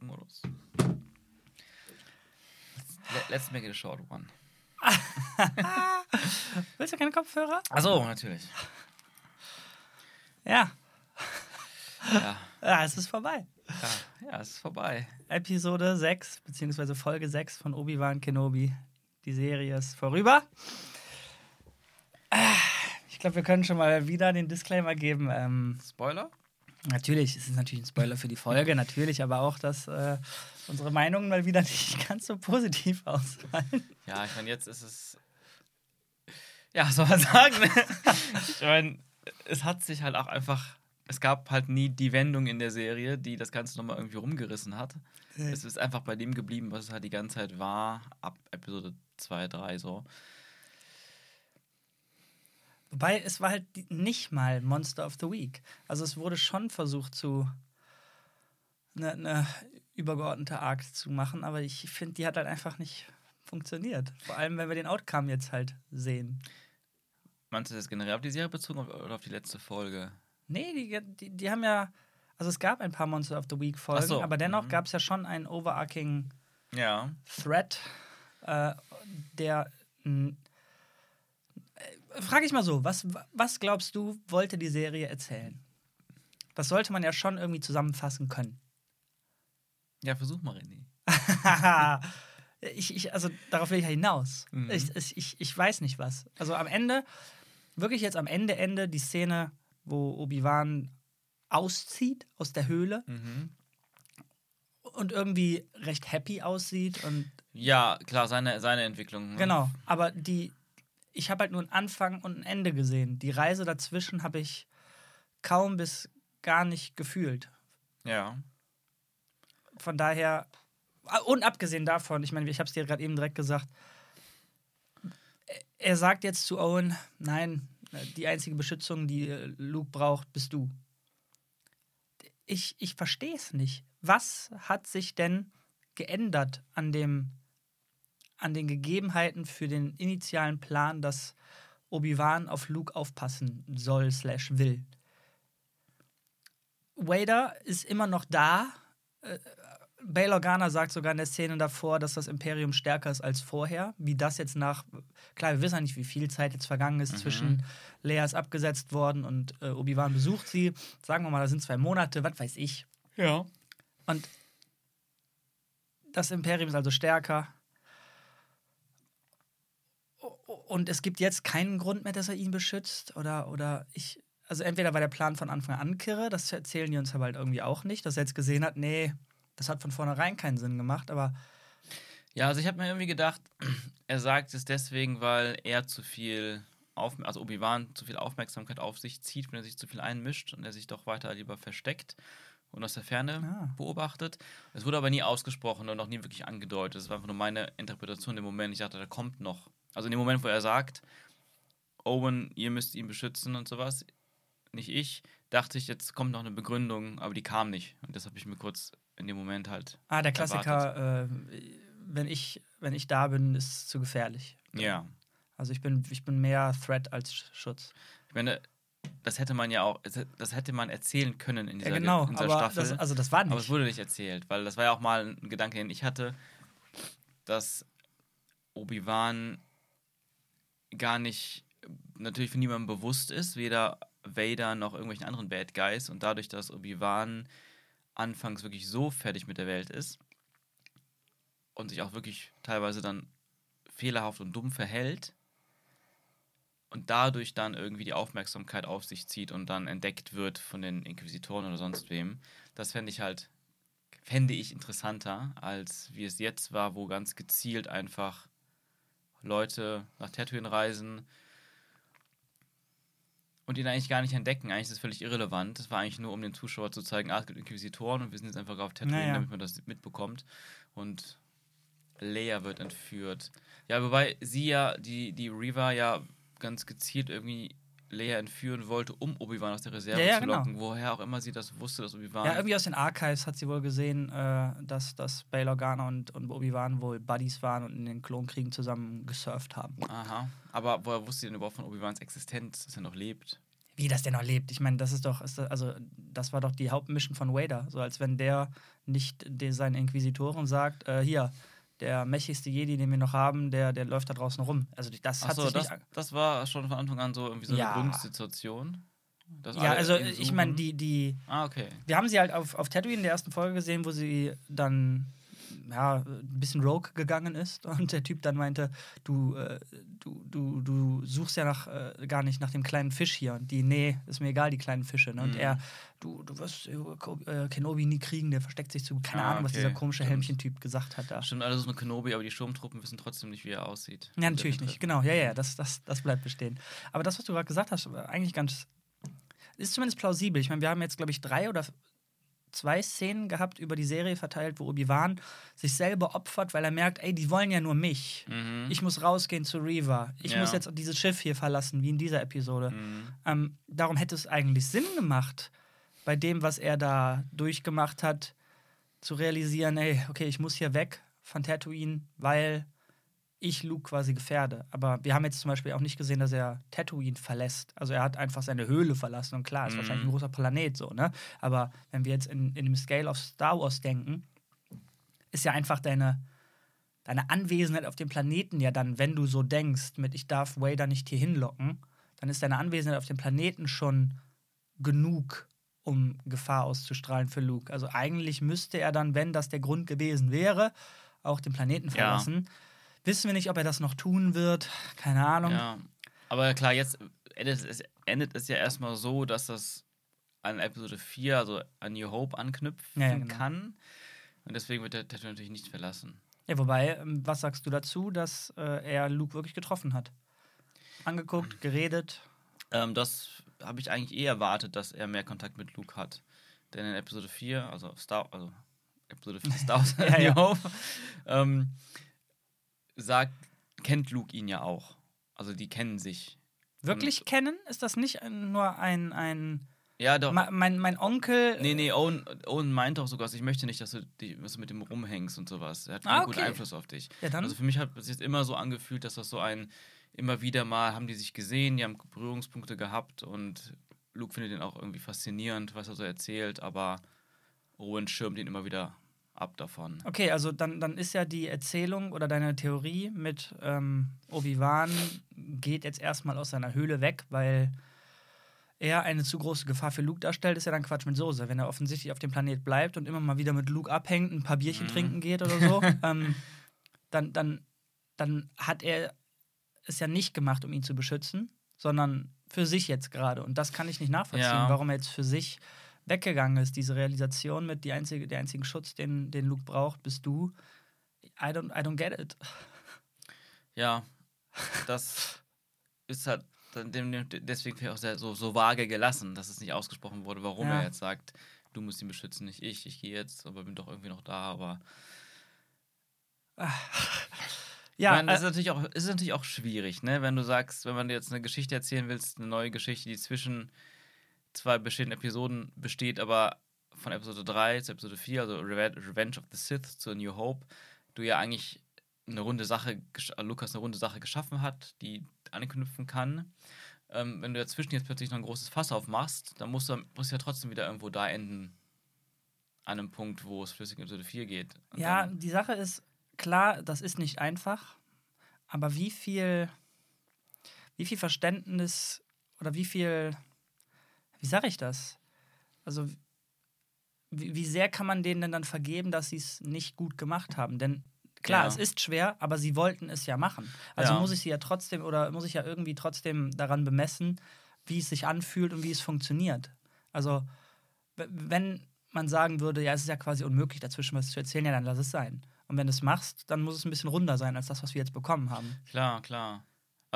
Modus. Let's, make it a short one. Willst du keine Kopfhörer? Achso, natürlich. Ja. Ja. Ja, es ist vorbei. Ja, es ist vorbei. Episode 6, beziehungsweise Folge 6 von Obi-Wan Kenobi. Die Serie ist vorüber. Ah, Ich glaube, wir können schon mal wieder den Disclaimer geben. Ähm, Spoiler? natürlich, es ist natürlich ein Spoiler für die Folge, natürlich, aber auch, dass äh, unsere Meinungen mal wieder nicht ganz so positiv ausfallen. Ja, ich meine, jetzt ist es. Ja, was soll man sagen? ich meine, es hat sich halt auch einfach. Es gab halt nie die Wendung in der Serie, die das Ganze nochmal irgendwie rumgerissen hat. Es ist einfach bei dem geblieben, was es halt die ganze Zeit war, ab Episode 2, 3 so. Wobei es war halt nicht mal Monster of the Week. Also es wurde schon versucht zu eine, eine übergeordnete Arc zu machen, aber ich finde, die hat halt einfach nicht funktioniert. Vor allem, wenn wir den Outcome jetzt halt sehen. Meinst du das generell auf die Serie bezogen oder auf die letzte Folge? Nee, die, die, die haben ja. Also es gab ein paar Monster of the Week Folgen, so, aber dennoch mhm. gab es ja schon einen overarching Ja. Thread, äh, der. äh, Frage ich mal so, was, was glaubst du, wollte die Serie erzählen? Das sollte man ja schon irgendwie zusammenfassen können. Ja, versuch mal, René. ich, ich, also darauf will ich ja hinaus. Mhm. Ich, ich, ich weiß nicht was. Also am Ende, wirklich jetzt am Ende, Ende, die Szene, wo Obi-Wan auszieht aus der Höhle Mhm. und irgendwie recht happy aussieht und Ja, klar, seine, seine Entwicklung. ne? Genau, aber die, ich habe halt nur einen Anfang und ein Ende gesehen. Die Reise dazwischen habe ich kaum bis gar nicht gefühlt. Ja. Von daher, ah, und abgesehen davon, ich meine, ich habe es dir gerade eben direkt gesagt, er sagt jetzt zu Owen, nein, die einzige Beschützung, die äh, Luke braucht, bist du. Ich, ich verstehe es nicht. Was hat sich denn geändert an dem, an den Gegebenheiten für den initialen Plan, dass Obi-Wan auf Luke aufpassen soll slash will? Vader ist immer noch da. Bail Organa sagt sogar in der Szene davor, dass das Imperium stärker ist als vorher. Wie das jetzt nach, klar, wir wissen ja nicht, wie viel Zeit jetzt vergangen ist zwischen Leia ist abgesetzt worden und äh, Obi-Wan besucht sie. Sagen wir mal, da sind zwei Monate, was weiß ich. Ja. Und das Imperium ist also stärker. Und es gibt jetzt keinen Grund mehr, dass er ihn beschützt. Oder, oder ich. Also entweder war der Plan von Anfang an kirre, das erzählen die uns aber halt irgendwie auch nicht, dass er jetzt gesehen hat, nee, das hat von vornherein keinen Sinn gemacht, aber Ja, also ich habe mir irgendwie gedacht, er sagt es deswegen, weil er zu viel, auf, also Obi-Wan zu viel Aufmerksamkeit auf sich zieht, wenn er sich zu viel einmischt und er sich doch weiter lieber versteckt und aus der Ferne Ah. beobachtet. Es wurde aber nie ausgesprochen und auch nie wirklich angedeutet. Das war einfach nur meine Interpretation im Moment. Ich dachte, da kommt noch. Also in dem Moment, wo er sagt, Owen, ihr müsst ihn beschützen und sowas, nicht ich, dachte ich, jetzt kommt noch eine Begründung, aber die kam nicht. Und das habe ich mir kurz in dem Moment halt. ah, der Klassiker, äh, wenn, ich, wenn ich da bin, ist es zu gefährlich. Ja. Also ich bin, ich bin mehr Threat als Schutz. Ich meine, das hätte man ja auch, das hätte man erzählen können in dieser, Ja, genau, in dieser aber Staffel. das, also das war nicht. aber es wurde nicht erzählt, weil das war ja auch mal ein Gedanke, den ich hatte, dass Obi-Wan gar nicht natürlich für niemanden bewusst ist, weder Vader noch irgendwelchen anderen Bad Guys und dadurch, dass Obi-Wan anfangs wirklich so fertig mit der Welt ist und sich auch wirklich teilweise dann fehlerhaft und dumm verhält und dadurch dann irgendwie die Aufmerksamkeit auf sich zieht und dann entdeckt wird von den Inquisitoren oder sonst wem, das fände ich halt, fände ich interessanter, als wie es jetzt war, wo ganz gezielt einfach Leute nach Tatooine reisen und ihn eigentlich gar nicht entdecken. Eigentlich ist das völlig irrelevant. Das war eigentlich nur, um den Zuschauer zu zeigen, ah, es gibt Inquisitoren und wir sind jetzt einfach auf Tatooine, Naja. damit man das mitbekommt. Und Leia wird entführt. Ja, wobei sie ja, die, die Reaver ja ganz gezielt irgendwie Leia entführen wollte, um Obi-Wan aus der Reserve Ja, ja, zu genau. locken. Woher auch immer sie das wusste, dass Obi-Wan. Ja, irgendwie aus den Archives hat sie wohl gesehen, äh, dass, dass Bail Organa und, und Obi-Wan wohl Buddies waren und in den Klonkriegen zusammen gesurft haben. Aha. Aber woher wusste sie denn überhaupt von Obi-Wans Existenz, dass er noch lebt? Wie das der noch lebt. Ich meine, das ist doch, ist, das- also das war doch die Hauptmission von Vader. So als wenn der nicht den, seinen Inquisitoren sagt, äh, hier, der mächtigste Jedi, den wir noch haben, der, der läuft da draußen rum. Also das hat Achso, sich das, nicht... das war schon von Anfang an so irgendwie so eine Ja. Grundsituation. Ja, also ich meine, die, die, Ah, okay. wir haben sie halt auf, auf Tatooine in der ersten Folge gesehen, wo sie dann ja, ein bisschen rogue gegangen ist und der Typ dann meinte, du, äh, du, du, du suchst ja nach, äh, gar nicht nach dem kleinen Fisch hier. Und die, nee, ist mir egal, die kleinen Fische. Ne? Und Mhm. er, du, du wirst äh, äh, Kenobi nie kriegen, der versteckt sich zu, keine Ah, Ahnung, was okay. dieser komische. Helmchen-Typ gesagt hat da. Stimmt alles so eine Kenobi, aber die Sturmtruppen wissen trotzdem nicht, wie er aussieht. Ja, natürlich nicht, genau, ja, ja, das, das, das bleibt bestehen. Aber das, was du gerade gesagt hast, war eigentlich ganz, ist zumindest plausibel. Ich meine, wir haben jetzt, glaube ich, drei oder zwei Szenen gehabt über die Serie verteilt, wo Obi-Wan sich selber opfert, weil er merkt, ey, die wollen ja nur mich. Mhm. Ich muss rausgehen zu Reva. Ich Ja. muss jetzt dieses Schiff hier verlassen, wie in dieser Episode. Mhm. Ähm, darum hätte es eigentlich Sinn gemacht, bei dem, was er da durchgemacht hat, zu realisieren, ey, okay, ich muss hier weg von Tatooine, weil ich Luke quasi gefährde. Aber wir haben jetzt zum Beispiel auch nicht gesehen, dass er Tatooine verlässt. Also er hat einfach seine Höhle verlassen und klar, ist Mhm. wahrscheinlich ein großer Planet so, ne? Aber wenn wir jetzt in, in dem Scale of Star Wars denken, ist ja einfach deine, deine Anwesenheit auf dem Planeten ja dann, wenn du so denkst, mit ich darf Vader nicht hier hinlocken, dann ist deine Anwesenheit auf dem Planeten schon genug, um Gefahr auszustrahlen für Luke. Also eigentlich müsste er dann, wenn das der Grund gewesen wäre, auch den Planeten Ja. Wissen wir nicht, ob er das noch tun wird. Keine Ahnung. Ja. Aber klar, jetzt endet es, endet es ja erstmal so, dass das an Episode 4, also an New Hope, anknüpfen Ja, ja, genau. kann. Und deswegen wird der Tattoo natürlich nicht verlassen. Ja, wobei, ähm, was sagst du dazu, dass äh, er Luke wirklich getroffen hat? Angeguckt, geredet. Ähm, das habe ich eigentlich eher erwartet, dass er mehr Kontakt mit Luke hat. Denn in Episode 4, also Star, also Episode 4 Star Wars Ja, ja. New Hope, ähm, sagt, kennt Luke ihn ja auch. Also die kennen sich. Wirklich kennen? Ist das nicht nur ein, ein Ja, doch. Ma- mein, mein Onkel. Nee, nee, Owen, Owen meint doch sogar, ich möchte nicht, dass du, die, dass du mit dem rumhängst und sowas. Er hat Ah, keinen guten okay. Einfluss auf dich. Ja, dann. Also für mich hat es jetzt immer so angefühlt, dass das so ein, immer wieder mal haben die sich gesehen, die haben Berührungspunkte gehabt und Luke findet ihn auch irgendwie faszinierend, was er so erzählt, aber Owen schirmt ihn immer wieder ab davon. Okay, also dann, dann ist ja die Erzählung oder deine Theorie mit ähm, Obi-Wan geht jetzt erstmal aus seiner Höhle weg, weil er eine zu große Gefahr für Luke darstellt, ist ja dann Quatsch mit Soße. Wenn er offensichtlich auf dem Planet bleibt und immer mal wieder mit Luke abhängt, ein paar Bierchen Mhm. trinken geht oder so, ähm, dann, dann, dann hat er es ja nicht gemacht, um ihn zu beschützen, sondern für sich jetzt gerade. Und das kann ich nicht nachvollziehen, Ja. warum er jetzt für sich weggegangen ist. Diese Realisation mit die einzige, der einzige Schutz, den, den Luke braucht, bist du. I don't, I don't get it. Ja, das ist halt deswegen auch sehr, so, so vage gelassen, dass es nicht ausgesprochen wurde, warum Ja. er jetzt sagt, du musst ihn beschützen, nicht ich, ich gehe jetzt, aber bin doch irgendwie noch da, aber Ja, meine, das ist äh, natürlich auch, ist natürlich auch schwierig, ne? Wenn du sagst, wenn man dir jetzt eine Geschichte erzählen willst, eine neue Geschichte, die zwischen zwei bestehenden Episoden besteht, aber von Episode 3 zu Episode 4, also Reve- Revenge of the Sith zu A New Hope, du ja eigentlich eine runde Sache, äh, Lukas eine runde Sache geschaffen hat, die anknüpfen kann. Ähm, wenn du dazwischen jetzt plötzlich noch ein großes Fass aufmachst, dann musst du musst ja trotzdem wieder irgendwo da enden. An einem Punkt, wo es flüssig in Episode 4 geht. Und ja, die Sache ist, klar, das ist nicht einfach, aber wie viel, wie viel Verständnis oder wie viel, wie sage ich das? Also, wie, wie sehr kann man denen denn dann vergeben, dass sie es nicht gut gemacht haben? Denn klar, Ja. es ist schwer, aber sie wollten es ja machen. Also Ja. muss ich sie ja trotzdem oder muss ich ja irgendwie trotzdem daran bemessen, wie es sich anfühlt und wie es funktioniert. Also, wenn man sagen würde, ja, es ist ja quasi unmöglich, dazwischen was zu erzählen, ja, dann lass es sein. Und wenn du es machst, dann muss es ein bisschen runder sein als das, was wir jetzt bekommen haben. Klar, klar.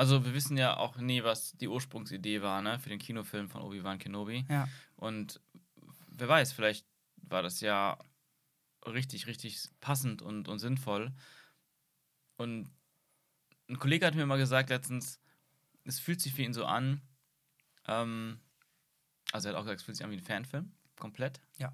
Also wir wissen ja auch nie, was die Ursprungsidee war, ne, für den Kinofilm von Obi-Wan Kenobi. Ja. Und wer weiß, vielleicht war das ja richtig, richtig passend und, und sinnvoll. Und ein Kollege hat mir mal gesagt letztens, es fühlt sich für ihn so an, Ähm, also er hat auch gesagt, es fühlt sich an wie ein Fanfilm, komplett. Ja.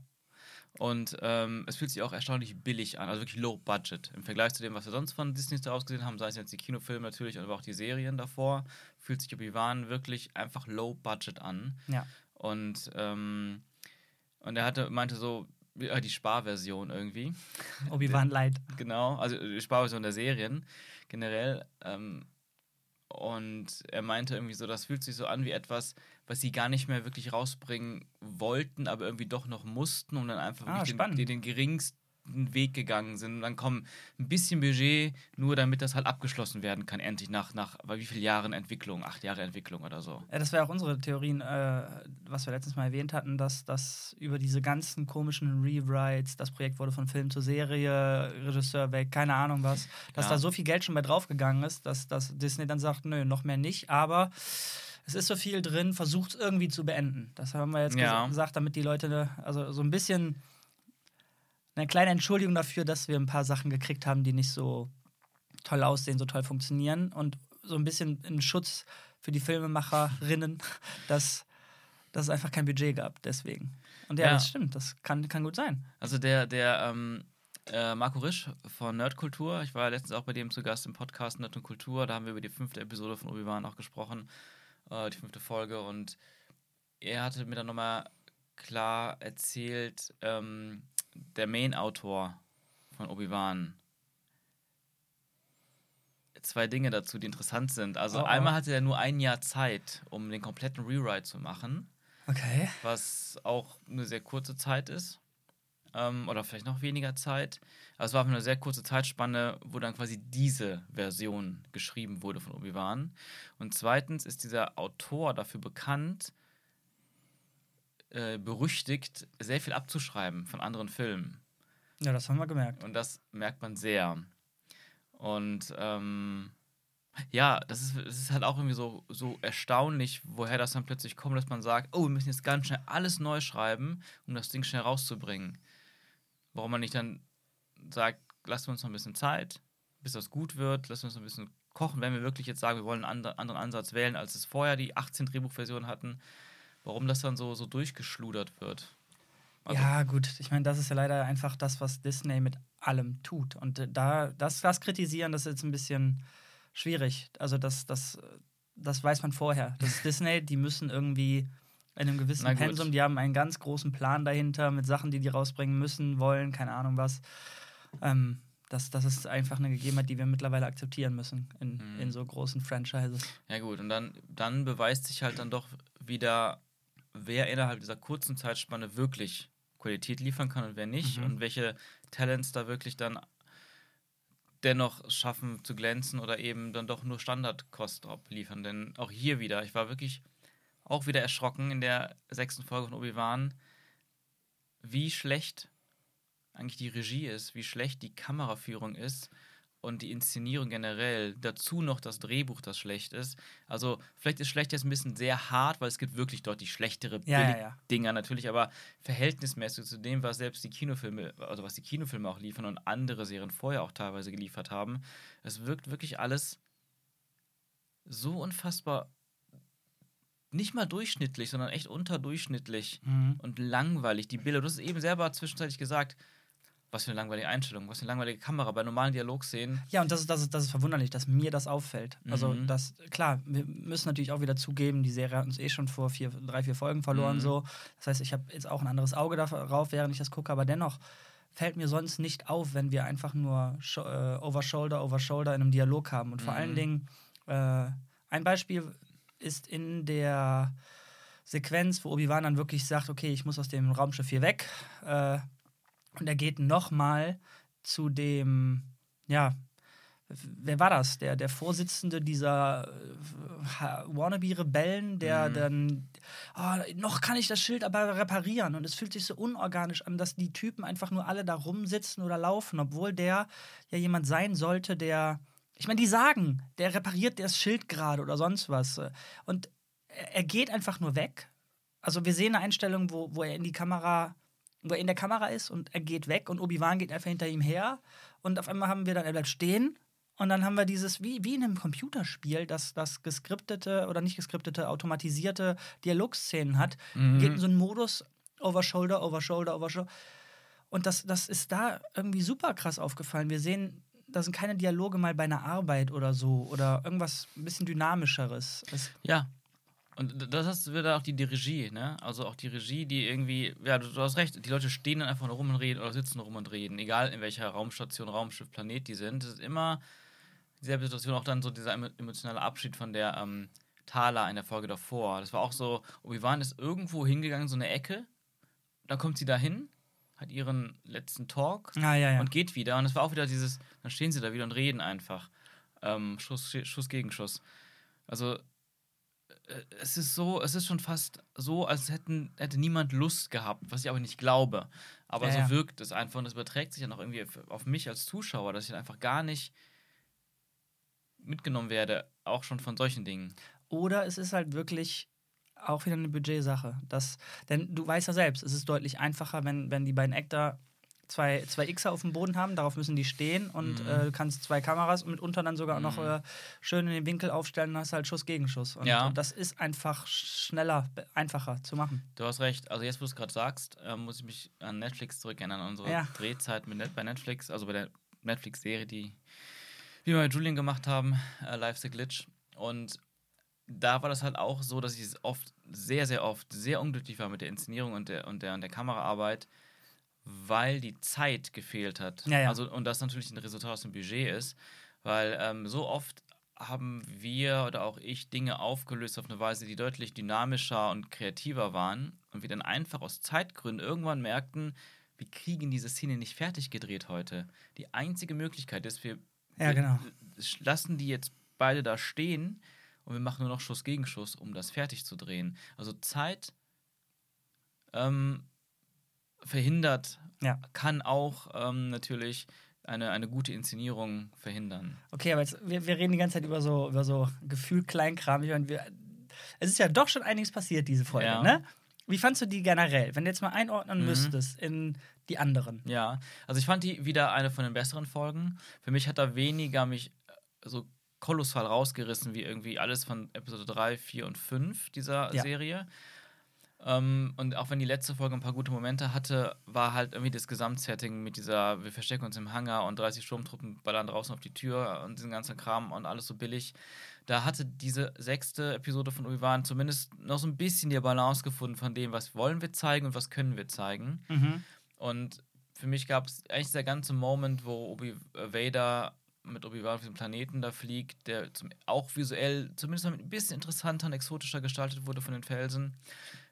Und ähm, es fühlt sich auch erstaunlich billig an, also wirklich low budget. Im Vergleich zu dem, was wir sonst von Disney daraus gesehen haben, sei es jetzt die Kinofilme natürlich, aber auch die Serien davor, fühlt sich Obi-Wan wirklich einfach low budget an. Ja. Und, ähm, und er hatte, meinte so, ja, die Sparversion irgendwie. Obi-Wan Light. Genau, also die Sparversion der Serien generell. Ähm, und er meinte irgendwie so, das fühlt sich so an wie etwas, was sie gar nicht mehr wirklich rausbringen wollten, aber irgendwie doch noch mussten und dann einfach Ah, den, den, den geringsten Weg gegangen sind. Und dann kommen ein bisschen Budget, nur damit das halt abgeschlossen werden kann, endlich nach, nach wie vielen Jahren Entwicklung? Acht Jahre Entwicklung oder so. Ja, das wäre auch unsere Theorien, äh, was wir letztens mal erwähnt hatten, dass, dass über diese ganzen komischen Rewrites, das Projekt wurde von Film zur Serie, Regisseur weg, keine Ahnung was, dass Ja. da so viel Geld schon bei draufgegangen ist, dass, dass Disney dann sagt, nö, noch mehr nicht, aber es ist so viel drin, versucht es irgendwie zu beenden. Das haben wir jetzt Ja. ges- gesagt, damit die Leute, also so ein bisschen eine kleine Entschuldigung dafür, dass wir ein paar Sachen gekriegt haben, die nicht so toll aussehen, so toll funktionieren und so ein bisschen in Schutz für die Filmemacherinnen, dass, dass es einfach kein Budget gab, deswegen. Und ja, Ja. das stimmt, das kann, kann gut sein. Also der, der ähm, äh, Marco Risch von Nerdkultur, ich war ja letztens auch bei dem zu Gast im Podcast Nerd und Kultur, da haben wir über die fünfte Episode von Obi-Wan auch gesprochen, äh, die fünfte Folge und er hatte mir dann nochmal klar erzählt, ähm, der Main-Autor von Obi-Wan zwei Dinge dazu, die interessant sind. Also Oh, oh. einmal hatte er nur ein Jahr Zeit, um den kompletten Rewrite zu machen Okay. was auch eine sehr kurze Zeit ist. Ähm, oder vielleicht noch weniger Zeit. Aber es war für eine sehr kurze Zeitspanne, wo dann quasi diese Version geschrieben wurde von Obi-Wan. Und zweitens ist dieser Autor dafür bekannt, äh, berüchtigt, sehr viel abzuschreiben von anderen Filmen. Ja, das haben wir gemerkt. Und das merkt man sehr. Und ähm, ja, das ist, es ist halt auch irgendwie so, so erstaunlich, woher das dann plötzlich kommt, dass man sagt, oh, wir müssen jetzt ganz schnell alles neu schreiben, um das Ding schnell rauszubringen. Warum man nicht dann sagt, wir uns noch ein bisschen Zeit, bis das gut wird, wir uns noch ein bisschen kochen, wenn wir wirklich jetzt sagen, wir wollen einen anderen Ansatz wählen, als es vorher die 18 Drehbuchversionen hatten, warum das dann so, so durchgeschludert wird. Also- ja, gut. Ich meine, das ist ja leider einfach das, was Disney mit allem tut. Und äh, da, das, das kritisieren, das ist jetzt ein bisschen schwierig. Also, das, das, das weiß man vorher. Das ist Disney, die müssen irgendwie in einem gewissen. Pensum, die haben einen ganz großen Plan dahinter mit Sachen, die die rausbringen müssen, wollen, keine Ahnung was. Ähm, das, das ist einfach eine Gegebenheit, die wir mittlerweile akzeptieren müssen in, Mhm. in so großen Franchises. Ja gut, und dann, dann beweist sich halt dann doch wieder, wer innerhalb dieser kurzen Zeitspanne wirklich Qualität liefern kann und wer nicht Mhm. und welche Talents da wirklich dann dennoch schaffen zu glänzen oder eben dann doch nur Standardkost liefern. Denn auch hier wieder, ich war wirklich auch wieder erschrocken in der sechsten Folge von Obi-Wan, wie schlecht eigentlich die Regie ist, wie schlecht die Kameraführung ist und die Inszenierung generell. Dazu noch das Drehbuch, das schlecht ist. Also, vielleicht ist schlecht jetzt ein bisschen sehr hart, weil es gibt wirklich deutlich schlechtere Ja, ja, ja. Dinger natürlich, aber verhältnismäßig zu dem, was selbst die Kinofilme, also was die Kinofilme auch liefern und andere Serien vorher auch teilweise geliefert haben, es wirkt wirklich alles so unfassbar nicht mal durchschnittlich, sondern echt unterdurchschnittlich Mhm. und langweilig. Die Bilder, du hast es eben selber zwischenzeitlich gesagt, was für eine langweilige Einstellung, was für eine langweilige Kamera bei normalen Dialogszenen. Ja, und das ist, das, ist, das ist verwunderlich, dass mir das auffällt. Also, Mhm. das, klar, wir müssen natürlich auch wieder zugeben, die Serie hat uns eh schon vor vier, drei, vier Folgen verloren. Mhm. So. Das heißt, ich habe jetzt auch ein anderes Auge darauf, während ich das gucke, aber dennoch fällt mir sonst nicht auf, wenn wir einfach nur äh, over shoulder, over shoulder in einem Dialog haben. Und vor Mhm. allen Dingen, äh, ein Beispiel ist in der Sequenz, wo Obi-Wan dann wirklich sagt, okay, ich muss aus dem Raumschiff hier weg. Äh, und er geht nochmal zu dem, ja, wer war das? Der, der Vorsitzende dieser äh, Wannabe-Rebellen, der Mhm. dann, "Ah, noch kann ich das Schild aber reparieren. Und es fühlt sich so unorganisch an, dass die Typen einfach nur alle da rumsitzen oder laufen, obwohl der ja jemand sein sollte, der. Ich meine, die sagen, der repariert das Schild gerade oder sonst was. Und er geht einfach nur weg. Also wir sehen eine Einstellung, wo, wo er in die Kamera, wo er in der Kamera ist und er geht weg und Obi-Wan geht einfach hinter ihm her. Und auf einmal haben wir dann, er bleibt stehen Und dann haben wir dieses, wie, wie in einem Computerspiel, das, das geskriptete oder nicht geskriptete, automatisierte Dialogszenen hat, Mhm. geht in so einen Modus over shoulder, over shoulder, over shoulder. Und das, das ist da irgendwie super krass aufgefallen. Wir sehen, da sind keine Dialoge mal bei einer Arbeit oder so oder irgendwas ein bisschen dynamischeres. Es, Ja. Und das ist wieder auch die, die Regie, ne? Also auch die Regie, die irgendwie, ja, du, du hast recht, die Leute stehen dann einfach nur rum und reden oder sitzen rum und reden, egal in welcher Raumstation, Raumschiff, Planet die sind. Es ist immer dieselbe Situation, auch dann so dieser emo- emotionale Abschied von der ähm, Thala in der Folge davor. Das war auch so, Obi-Wan ist irgendwo hingegangen, so eine Ecke, dann kommt sie da hin, hat ihren letzten Talk ah, ja, ja. und geht wieder. Und es war auch wieder dieses, dann stehen sie da wieder und reden einfach. Ähm, Schuss, Schuss gegen Schuss. Also äh, es ist so, es ist schon fast so, als hätten, hätte niemand Lust gehabt, was ich aber nicht glaube. Aber Ja, so wirkt es einfach und es überträgt sich dann auch irgendwie auf- auf mich als Zuschauer, dass ich dann einfach gar nicht mitgenommen werde, auch schon von solchen Dingen. Oder es ist halt wirklich auch wieder eine Budgetsache. Das, denn du weißt ja selbst, es ist deutlich einfacher, wenn, wenn die beiden Actor zwei, zwei Xer auf dem Boden haben, darauf müssen die stehen und Mhm. äh, du kannst zwei Kameras und mitunter dann sogar auch noch Mhm. äh, schön in den Winkel aufstellen und hast halt Schuss gegen Schuss. Und Ja. äh, das ist einfach schneller, einfacher zu machen. Du hast recht. Also jetzt, wo du es gerade sagst, äh, muss ich mich an Netflix zurückerinnern, an unsere Ja. Drehzeit mit Net bei Netflix, also bei der Netflix-Serie, die wir mit Julian gemacht haben, äh, Live the Glitch. Und da war das halt auch so, dass ich es oft, sehr, sehr oft, sehr unglücklich war mit der Inszenierung und der, und der, und der Kameraarbeit, weil die Zeit gefehlt hat. Ja, ja. Also, und das natürlich ein Resultat aus dem Budget ist, weil ähm, so oft haben wir oder auch ich Dinge aufgelöst auf eine Weise, die deutlich dynamischer und kreativer waren und wir dann einfach aus Zeitgründen irgendwann merkten, wir kriegen diese Szene nicht fertig gedreht heute. Die einzige Möglichkeit ist, wir, Ja, wir genau. lassen die jetzt beide da stehen und wir machen nur noch Schuss gegen Schuss, um das fertig zu drehen. Also Zeit ähm, verhindert, Ja. kann auch ähm, natürlich eine, eine gute Inszenierung verhindern. Okay, aber jetzt, wir, wir reden die ganze Zeit über so, über so Gefühl Kleinkram. Ich meine, wir, es ist ja doch schon einiges passiert, diese Folge, Ja. ne? Wie fandst du die generell, wenn du jetzt mal einordnen Mhm. müsstest in die anderen? Ja, also ich fand die wieder eine von den besseren Folgen. Für mich hat da weniger mich so kolossal rausgerissen wie irgendwie alles von Episode 3, 4 und 5 dieser Ja. Serie. Ähm, und auch wenn die letzte Folge ein paar gute Momente hatte, war halt irgendwie das Gesamtsetting mit dieser, wir verstecken uns im Hangar und 30 Sturmtruppen ballern draußen auf die Tür und diesen ganzen Kram und alles so billig. Da hatte diese sechste Episode von Obi-Wan zumindest noch so ein bisschen die Balance gefunden von dem, was wollen wir zeigen und was können wir zeigen. Mhm. Und für mich gab es eigentlich der ganze Moment, wo Obi äh, Vader mit Obi-Wan auf dem Planeten da fliegt, der zum, auch visuell zumindest noch ein bisschen interessanter und exotischer gestaltet wurde von den Felsen.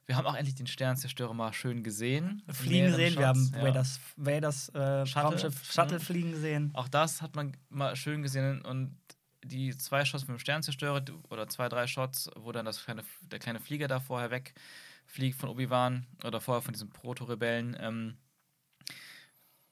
Wir haben auch endlich den Sternzerstörer mal schön gesehen. Fliegen sehen, wir haben Shots, ja. Vaders, Vaders äh, Shuttle. Raumschiff Shuttle Mhm. fliegen gesehen. Auch das hat man mal schön gesehen und die zwei Shots mit dem Sternzerstörer oder zwei, drei Shots, wo dann das kleine, der kleine Flieger da vorher wegfliegt von Obi-Wan oder vorher von diesen Proto-Rebellen. Ähm,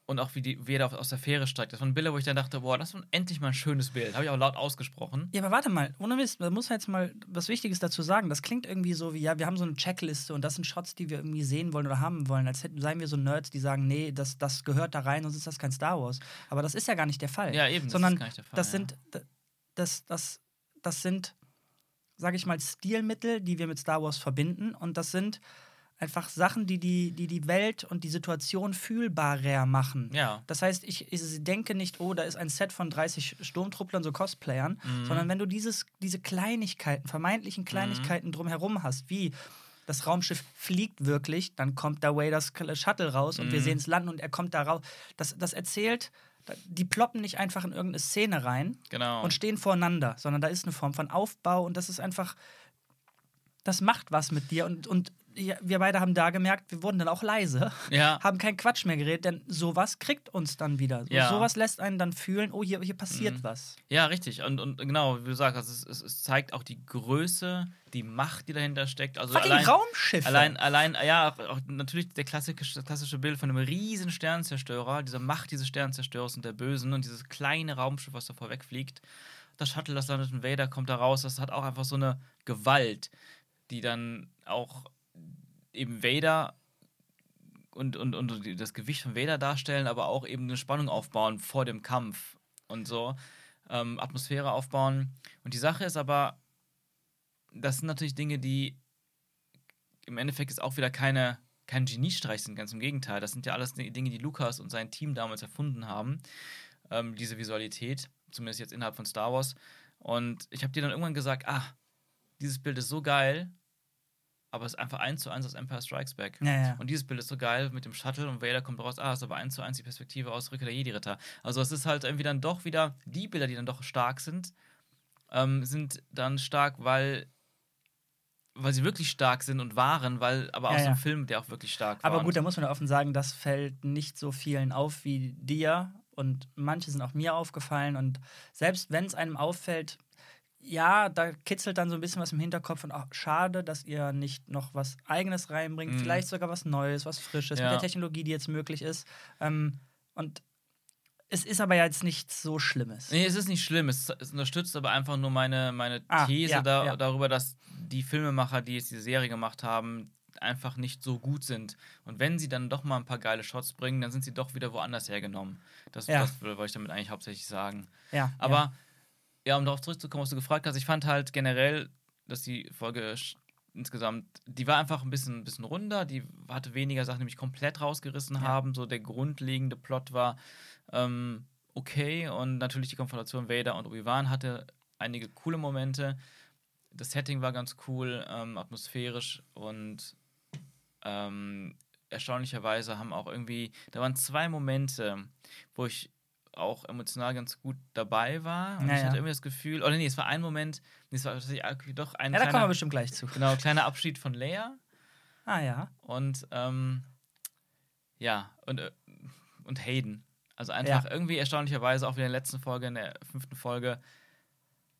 und auch wie die Vader aus der Fähre steigt. Das waren Bilder, wo ich dann dachte, boah, das war endlich mal ein schönes Bild. Habe ich auch laut ausgesprochen. Ja, aber warte mal, ohne Mist, da muss man jetzt mal was Wichtiges dazu sagen. Das klingt irgendwie so wie, ja, wir haben so eine Checkliste und das sind Shots, die wir irgendwie sehen wollen oder haben wollen. Als hätten, seien wir so Nerds, die sagen, nee, das, das gehört da rein, sonst ist das kein Star Wars. Aber das ist ja gar nicht der Fall. Ja, eben. das Sondern ist gar nicht der Fall, das ja. sind, das, das, das sind, sage ich mal, Stilmittel, die wir mit Star Wars verbinden. Und das sind einfach Sachen, die die, die, die Welt und die Situation fühlbarer machen. Ja. Das heißt, ich, ich denke nicht, oh, da ist ein Set von 30 Sturmtrupplern, so Cosplayern, Mhm. sondern wenn du dieses, diese Kleinigkeiten, vermeintlichen Kleinigkeiten drumherum hast, wie das Raumschiff fliegt wirklich, dann kommt da Waders Shuttle raus und wir Mhm. sehen es landen und er kommt da raus. Das, das erzählt, die ploppen nicht einfach in irgendeine Szene rein Genau. und stehen voreinander, sondern da ist eine Form von Aufbau und das ist einfach, das macht was mit dir und, und wir beide haben da gemerkt, wir wurden dann auch leise, ja. haben keinen Quatsch mehr geredet, denn sowas kriegt uns dann wieder. Ja. Sowas lässt einen dann fühlen, oh, hier, hier passiert Mhm. was. Ja, richtig. Und, und genau, wie du sagst, es, es, es zeigt auch die Größe, die Macht, die dahinter steckt. Also Fucking allein, Raumschiffe! Allein, allein, ja, auch natürlich der klassische, das klassische Bild von einem riesen Sternzerstörer, diese Macht dieses Sternzerstörers und der Bösen und dieses kleine Raumschiff, was davor wegfliegt. Das Shuttle, das landet in Vader, kommt da raus. Das hat auch einfach so eine Gewalt, die dann auch eben Vader und, und, und das Gewicht von Vader darstellen, aber auch eben eine Spannung aufbauen vor dem Kampf und so. ähm, Atmosphäre aufbauen. Und die Sache ist aber, das sind natürlich Dinge, die im Endeffekt ist auch wieder keine, kein Geniestreich sind, ganz im Gegenteil. Das sind ja alles Dinge, die Lukas und sein Team damals erfunden haben. Ähm, diese Visualität, zumindest jetzt innerhalb von Star Wars. Und ich habe dir dann irgendwann gesagt, ah, dieses Bild ist so geil, aber es ist einfach eins zu eins aus Empire Strikes Back. Ja, ja. Und dieses Bild ist so geil mit dem Shuttle und Vader kommt raus, ah, es ist aber eins zu eins die Perspektive aus Rückkehr der Jedi-Ritter. Also es ist halt irgendwie dann doch wieder, die Bilder, die dann doch stark sind, ähm, sind dann stark, weil weil sie wirklich stark sind und waren, weil aber Ja, aus ja. dem Film, der auch wirklich stark war. Aber gut, da muss man ja offen sagen, das fällt nicht so vielen auf wie dir. Und manche sind auch mir aufgefallen. Und selbst wenn es einem auffällt, ja, da kitzelt dann so ein bisschen was im Hinterkopf. Und auch schade, dass ihr nicht noch was Eigenes reinbringt. Mhm. Vielleicht sogar was Neues, was Frisches Ja. mit der Technologie, die jetzt möglich ist. Ähm, und es ist aber ja jetzt nichts so Schlimmes. Nee, es ist nicht schlimm. Es, es unterstützt aber einfach nur meine, meine Ah, These ja, da, ja. darüber, dass die Filmemacher, die jetzt diese Serie gemacht haben, einfach nicht so gut sind. Und wenn sie dann doch mal ein paar geile Shots bringen, dann sind sie doch wieder woanders hergenommen. Das, Ja. das wollte ich damit eigentlich hauptsächlich sagen. Ja, Aber ja. um darauf zurückzukommen, was du gefragt hast, ich fand halt generell, dass die Folge insgesamt, die war einfach ein bisschen, ein bisschen runder, die hatte weniger Sachen, die mich komplett rausgerissen Ja. haben. So der grundlegende Plot war ähm, okay und natürlich die Konfrontation Vader und Obi-Wan hatte einige coole Momente. Das Setting war ganz cool, ähm, atmosphärisch und ähm, erstaunlicherweise haben auch irgendwie, da waren zwei Momente, wo ich auch emotional ganz gut dabei war. Und Ja, ich hatte irgendwie das Gefühl, oder nee, es war ein Moment, nee, es war tatsächlich doch ein ja, da kommen wir kleiner, bestimmt gleich zu. genau, kleiner Abschied von Leia. Ah ja. Und ähm, ja, und, äh, und Hayden. Also einfach Ja. irgendwie erstaunlicherweise auch wieder in der letzten Folge, in der fünften Folge,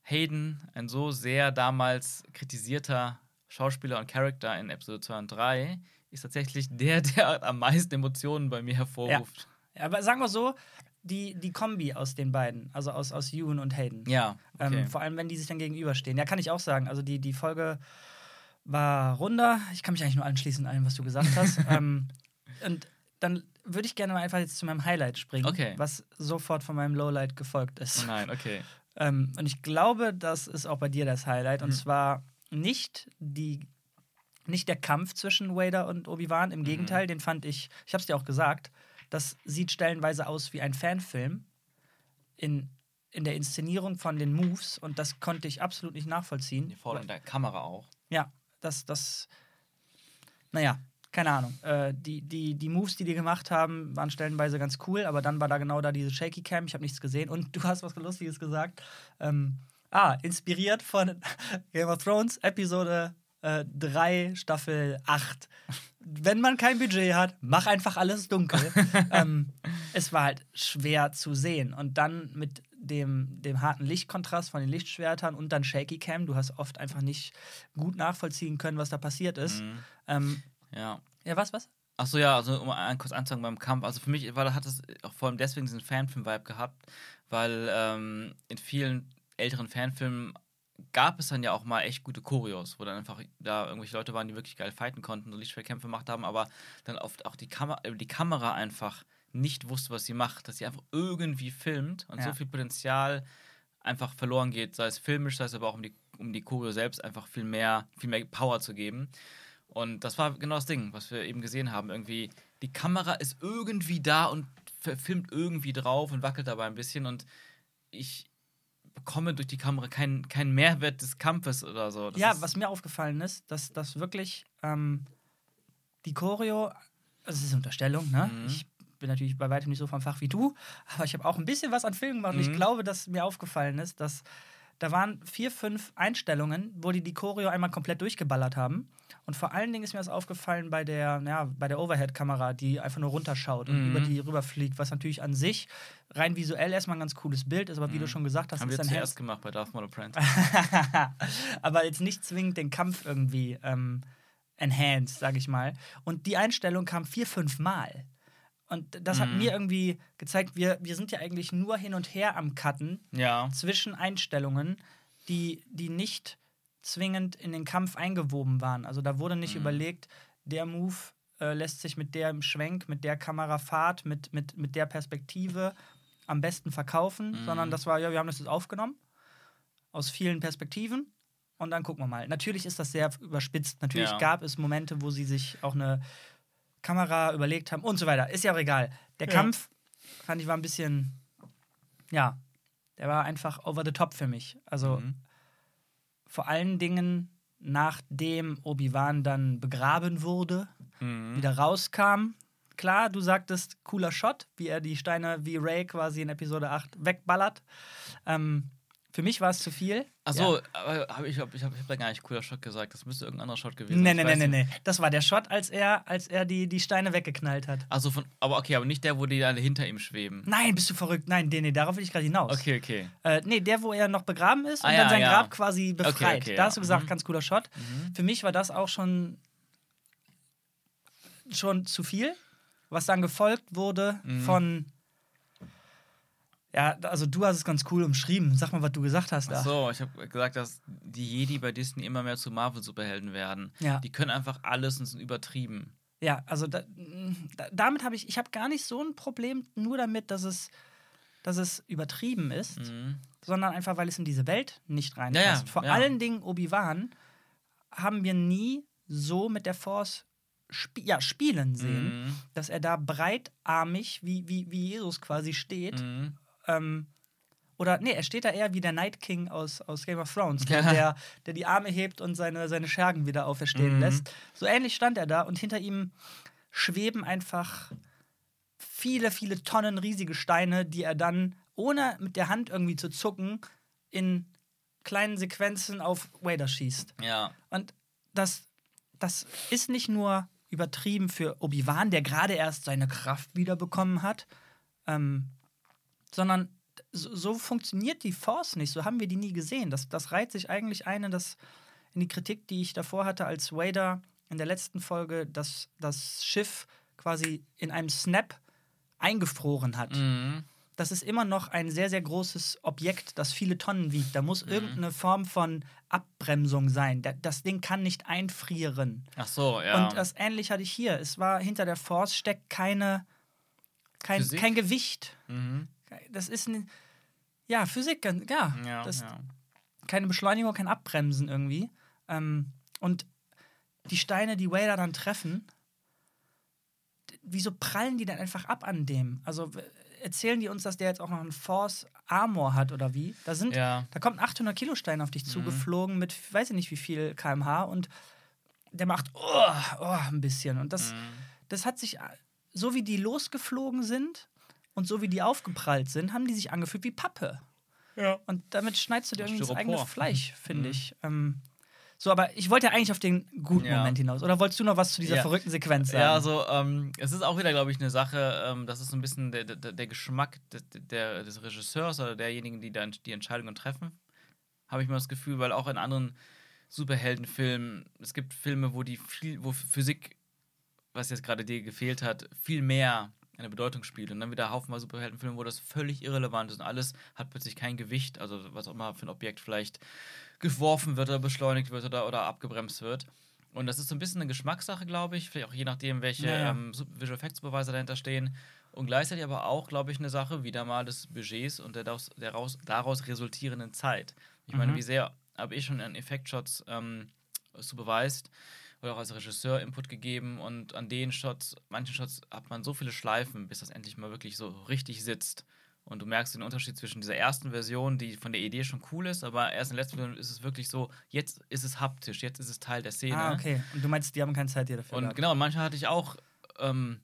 Hayden, ein so sehr damals kritisierter Schauspieler und Charakter in Episode 2 und 3, ist tatsächlich der, der am meisten Emotionen bei mir hervorruft. Ja, Aber sagen wir so, die, die Kombi aus den beiden, also aus, aus Ewan und Hayden. Ja, okay. Ähm, vor allem, wenn die sich dann gegenüberstehen. Ja, kann ich auch sagen. Also die, die Folge war runder. Ich kann mich eigentlich nur anschließen an allem, was du gesagt hast. ähm, und dann würde ich gerne mal einfach jetzt zu meinem Highlight springen, Okay. was sofort von meinem Lowlight gefolgt ist. oh nein, okay. Ähm, und ich glaube, das ist auch bei dir das Highlight. Und Mhm. zwar nicht die nicht der Kampf zwischen Vader und Obi-Wan, Mhm. im Gegenteil, den fand ich, ich hab's dir auch gesagt, das sieht stellenweise aus wie ein Fanfilm in, in der Inszenierung von den Moves und das konnte ich absolut nicht nachvollziehen. Die Vorder- und der Kamera auch. Ja, das, das, naja, keine Ahnung. Äh, die, die, die Moves, die die gemacht haben, waren stellenweise ganz cool, aber dann war da genau da diese Shaky Cam, ich habe nichts gesehen und du hast was Lustiges gesagt. Ähm, ah, inspiriert von Game of Thrones, Episode äh, 3, Staffel 8. Wenn man kein Budget hat, mach einfach alles dunkel. ähm, es war halt schwer zu sehen. Und dann mit dem, dem harten Lichtkontrast von den Lichtschwertern und dann Shaky Cam, du hast oft einfach nicht gut nachvollziehen können, was da passiert ist. Mhm. Ähm, Ja. ja, was, was? Achso, ja, also um ein, kurz anzusagen beim Kampf. Also für mich war, hat es auch vor allem deswegen diesen Fanfilm-Vibe gehabt, weil ähm, in vielen älteren Fanfilmen gab es dann ja auch mal echt gute Choreos, wo dann einfach da irgendwelche Leute waren, die wirklich geil fighten konnten, so Lichtschwerkämpfe gemacht haben, aber dann oft auch die, Kamer äh, die Kamera einfach nicht wusste, was sie macht, dass sie einfach irgendwie filmt und Ja. so viel Potenzial einfach verloren geht, sei es filmisch, sei es aber auch um die, um die Choreo selbst einfach viel mehr, viel mehr Power zu geben. Und das war genau das Ding, was wir eben gesehen haben. Irgendwie, die Kamera ist irgendwie da und filmt irgendwie drauf und wackelt dabei ein bisschen und ich bekomme durch die Kamera keinen keinen Mehrwert des Kampfes oder so. Das ja, was mir aufgefallen ist, dass das wirklich ähm, die Choreo, also es ist eine Unterstellung, ne? Mhm. Ich bin natürlich bei weitem nicht so vom Fach wie du, aber ich habe auch ein bisschen was an Filmen gemacht und ich Mhm. glaube, dass mir aufgefallen ist, dass da waren vier, fünf Einstellungen, wo die die Choreo einmal komplett durchgeballert haben. Und vor allen Dingen ist mir das aufgefallen bei der, ja, bei der Overhead-Kamera, die einfach nur runterschaut und Mhm. über die rüberfliegt, was natürlich an sich rein visuell erstmal ein ganz cooles Bild ist, aber wie du schon gesagt hast, haben ist wir dann zuerst gemacht bei Darth Maul Apprentice. aber jetzt nicht zwingend den Kampf irgendwie ähm, enhanced, sag ich mal. Und die Einstellung kam vier, fünf Mal. Und das hat Mhm. mir irgendwie gezeigt, wir, wir sind ja eigentlich nur hin und her am Cutten ja. zwischen Einstellungen, die, die nicht zwingend in den Kampf eingewoben waren. Also da wurde nicht Mhm. überlegt, der Move äh, lässt sich mit der im Schwenk, mit der Kamerafahrt, mit, mit, mit der Perspektive am besten verkaufen, Mhm. sondern das war, ja, wir haben das jetzt aufgenommen aus vielen Perspektiven und dann gucken wir mal. Natürlich ist das sehr überspitzt. Natürlich Ja. gab es Momente, wo sie sich auch eine Kamera überlegt haben und so weiter. Ist ja auch egal. Der Ja. Kampf, fand ich, war ein bisschen, ja, der war einfach over the top für mich. Also Mhm. vor allen Dingen, nachdem Obi-Wan dann begraben wurde, Mhm. wieder rauskam. Klar, du sagtest, cooler Shot, wie er die Steine wie Ray quasi in Episode 8 wegballert. Ähm, für mich war es zu viel. Achso, Ja. aber hab ich, hab, ich habe hab da gar nicht cooler Shot gesagt. Das müsste irgendein anderer Shot gewesen Nee, sein. nee, nee, nee, nicht. nee. Das war der Shot, als er, als er die, die Steine weggeknallt hat. Also von, aber okay, aber nicht der, wo die alle hinter ihm schweben. Nein, bist du verrückt? Nein, nee, nee, darauf will ich gerade hinaus. Okay, okay. Äh, nee, der, wo er noch begraben ist Ah, und ja, dann sein ja. Grab quasi befreit. Okay, okay, da ja. hast du gesagt, Mhm. ganz cooler Shot. Mhm. Für mich war das auch schon, schon zu viel, was dann gefolgt wurde Mhm. von. Ja, also du hast es ganz cool umschrieben. Sag mal, was du gesagt hast da. Achso, ich habe gesagt, dass die Jedi bei Disney immer mehr zu Marvel-Superhelden werden. Ja. Die können einfach alles und sind übertrieben. Ja, also da, da, damit habe ich, ich habe gar nicht so ein Problem nur damit, dass es, dass es übertrieben ist, Mhm. sondern einfach, weil es in diese Welt nicht reinpasst. Ja, ja, Vor allen Dingen Obi-Wan haben wir nie so mit der Force sp ja, spielen sehen, Mhm. dass er da breitarmig, wie, wie, wie Jesus quasi steht. Mhm. Ähm, oder, nee, er steht da eher wie der Night King aus, aus Game of Thrones, ne? Ja. der, der die Arme hebt und seine, seine Schergen wieder auferstehen Mhm. lässt. So ähnlich stand er da und hinter ihm schweben einfach viele, viele Tonnen riesige Steine, die er dann, ohne mit der Hand irgendwie zu zucken, in kleinen Sequenzen auf Vader schießt. Ja. Und das, das ist nicht nur übertrieben für Obi-Wan, der gerade erst seine Kraft wiederbekommen hat, ähm, sondern so, so funktioniert die Force nicht. So haben wir die nie gesehen. Das, das reiht sich eigentlich ein in, das, in die Kritik, die ich davor hatte, als Vader in der letzten Folge das, das Schiff quasi in einem Snap eingefroren hat Mhm. das ist immer noch ein sehr, sehr großes Objekt, das viele Tonnen wiegt. Da muss irgendeine Form von Abbremsung sein. Da- Das Ding kann nicht einfrieren. Ach so, ja. Und das ähnlich hatte ich hier. Es war hinter der Force steckt keine, kein, Physik? kein Gewicht. mhm. Das ist ein, ja, Physik, ja. Ja, das, ja. Keine Beschleunigung, kein Abbremsen irgendwie. Ähm, und die Steine, die Vader dann treffen, wieso prallen die dann einfach ab an dem? Also erzählen die uns, dass der jetzt auch noch einen Force Armor hat oder wie? Da sind, Ja. da kommt ein 800 Kilo Stein auf dich zugeflogen mit, weiß ich nicht wie viel kmh und der macht oh, oh, ein bisschen und das, Mhm. das hat sich so wie die losgeflogen sind und so wie die aufgeprallt sind, haben die sich angefühlt wie Pappe. Ja. Und damit schneidest du dir irgendwie ins Styropor. eigene Fleisch, finde Mhm. ich. Ähm, so, aber ich wollte ja eigentlich auf den guten Ja. Moment hinaus. Oder wolltest du noch was zu dieser Ja. verrückten Sequenz sagen? Ja, also ähm, es ist auch wieder, glaube ich, eine Sache, ähm, das ist so ein bisschen der, der, der Geschmack des, der, des Regisseurs oder derjenigen, die dann die Entscheidungen treffen, habe ich mal das Gefühl, weil auch in anderen Superheldenfilmen, es gibt Filme, wo die viel, wo Physik, was jetzt gerade dir gefehlt hat, viel mehr eine Bedeutung spielt. Und dann wieder haufenweise Superheldenfilme, wo das völlig irrelevant ist und alles hat plötzlich kein Gewicht, also was auch immer für ein Objekt vielleicht geworfen wird oder beschleunigt wird oder, oder abgebremst wird. Und das ist so ein bisschen eine Geschmackssache, glaube ich. Vielleicht auch je nachdem, welche Ja, ja. ähm, Visual Effects Supervisor dahinter stehen. Und gleichzeitig aber auch, glaube ich, eine Sache wieder mal des Budgets und der daraus, der raus, daraus resultierenden Zeit. Ich meine, Mhm. wie sehr habe ich schon an Effektshots ähm, supervised oder auch als Regisseur Input gegeben und an den Shots, manchen Shots hat man so viele Schleifen, bis das endlich mal wirklich so richtig sitzt. Und du merkst den Unterschied zwischen dieser ersten Version, die von der Idee schon cool ist, aber erst in der letzten Version ist es wirklich so, jetzt ist es haptisch, jetzt ist es Teil der Szene. Ah, okay. Und du meinst, die haben keine Zeit hier dafür. Und gehabt. genau, manche hatte ich auch, ähm,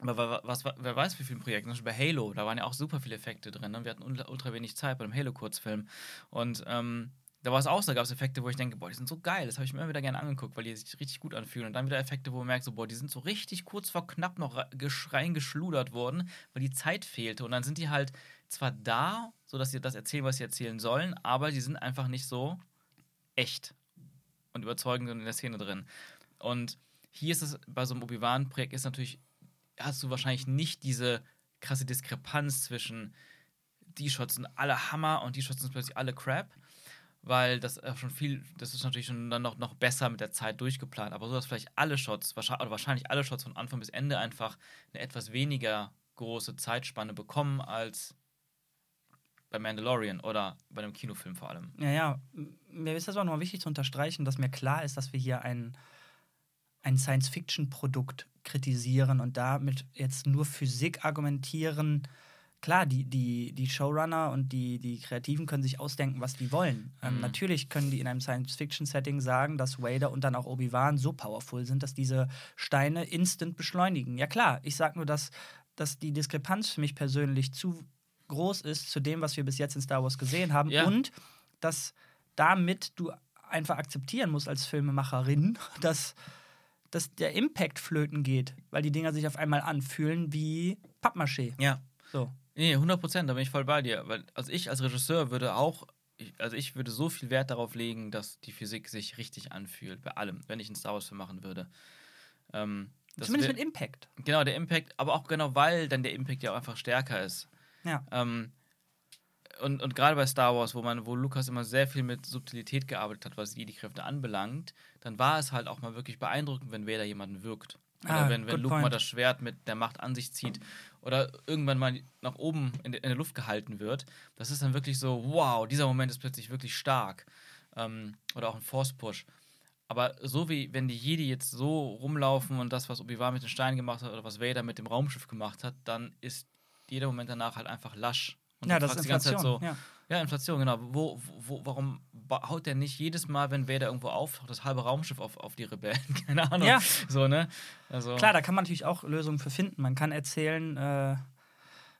aber wa- was, wer weiß, wie viele Projekte. Zum Beispiel bei Halo, da waren ja auch super viele Effekte drin. Ne? Wir hatten ultra, ultra wenig Zeit bei dem Halo-Kurzfilm. Und ähm, da war es auch so, da gab es Effekte, wo ich denke, boah, die sind so geil, das habe ich mir immer wieder gerne angeguckt, weil die sich richtig gut anfühlen. Und dann wieder Effekte, wo man merkt, so, boah, die sind so richtig kurz vor knapp noch re- gesch- reingeschludert worden, weil die Zeit fehlte. Und dann sind die halt zwar da, sodass sie das erzählen, was sie erzählen sollen, aber die sind einfach nicht so echt und überzeugend in der Szene drin. Und hier ist es bei so einem Obi-Wan-Projekt ist natürlich, hast du wahrscheinlich nicht diese krasse Diskrepanz zwischen die Shots sind alle Hammer und die Shots sind plötzlich alle Crap, weil das auch schon viel, das ist natürlich schon dann noch, noch besser mit der Zeit durchgeplant. Aber so, dass vielleicht alle Shots, wahrscheinlich, wahrscheinlich alle Shots von Anfang bis Ende einfach eine etwas weniger große Zeitspanne bekommen als bei Mandalorian oder bei einem Kinofilm vor allem. Ja, ja. Mir ist das auch nochmal wichtig zu unterstreichen, dass mir klar ist, dass wir hier ein, ein Science-Fiction-Produkt kritisieren und damit jetzt nur Physik argumentieren. Klar, die, die, die Showrunner und die, die Kreativen können sich ausdenken, was die wollen. Ähm, Mhm. natürlich können die in einem Science-Fiction-Setting sagen, dass Vader und dann auch Obi-Wan so powerful sind, dass diese Steine instant beschleunigen. Ja klar, ich sage nur, dass, dass die Diskrepanz für mich persönlich zu groß ist zu dem, was wir bis jetzt in Star Wars gesehen haben Ja. und dass damit du einfach akzeptieren musst als Filmemacherin, dass, dass der Impact flöten geht, weil die Dinger sich auf einmal anfühlen wie Pappmaché. Ja. So. Nee, 100 Prozent, da bin ich voll bei dir. Weil, also ich als Regisseur würde auch, also ich würde so viel Wert darauf legen, dass die Physik sich richtig anfühlt, bei allem, wenn ich einen Star Wars-Film machen würde. Ähm, Zumindest mit Impact. Genau, der Impact, aber auch genau, weil dann der Impact ja auch einfach stärker ist. Ja. Ähm, und, und gerade bei Star Wars, wo man, wo Lukas immer sehr viel mit Subtilität gearbeitet hat, was die Kräfte anbelangt, dann war es halt auch mal wirklich beeindruckend, wenn Vader jemanden wirkt. Oder Ah, wenn, wenn Luke mal point. das Schwert mit der Macht an sich zieht oder irgendwann mal nach oben in, der- in der Luft gehalten wird. Das ist dann wirklich so, wow, dieser Moment ist plötzlich wirklich stark. Ähm, oder auch ein Force-Push. Aber so wie wenn die Jedi jetzt so rumlaufen und das, was Obi-Wan mit den Steinen gemacht hat oder was Vader mit dem Raumschiff gemacht hat, dann ist jeder Moment danach halt einfach lasch. Und Ja, du das ist fragst die ganze Zeit so, ja. Ja, Inflation, genau. Wo, wo, warum haut der nicht jedes Mal, wenn Vader irgendwo auftaucht, das halbe Raumschiff auf, auf die Rebellen? Keine Ahnung. Ja. So, ne? Also, Klar, da kann man natürlich auch Lösungen für finden. Man kann erzählen, äh,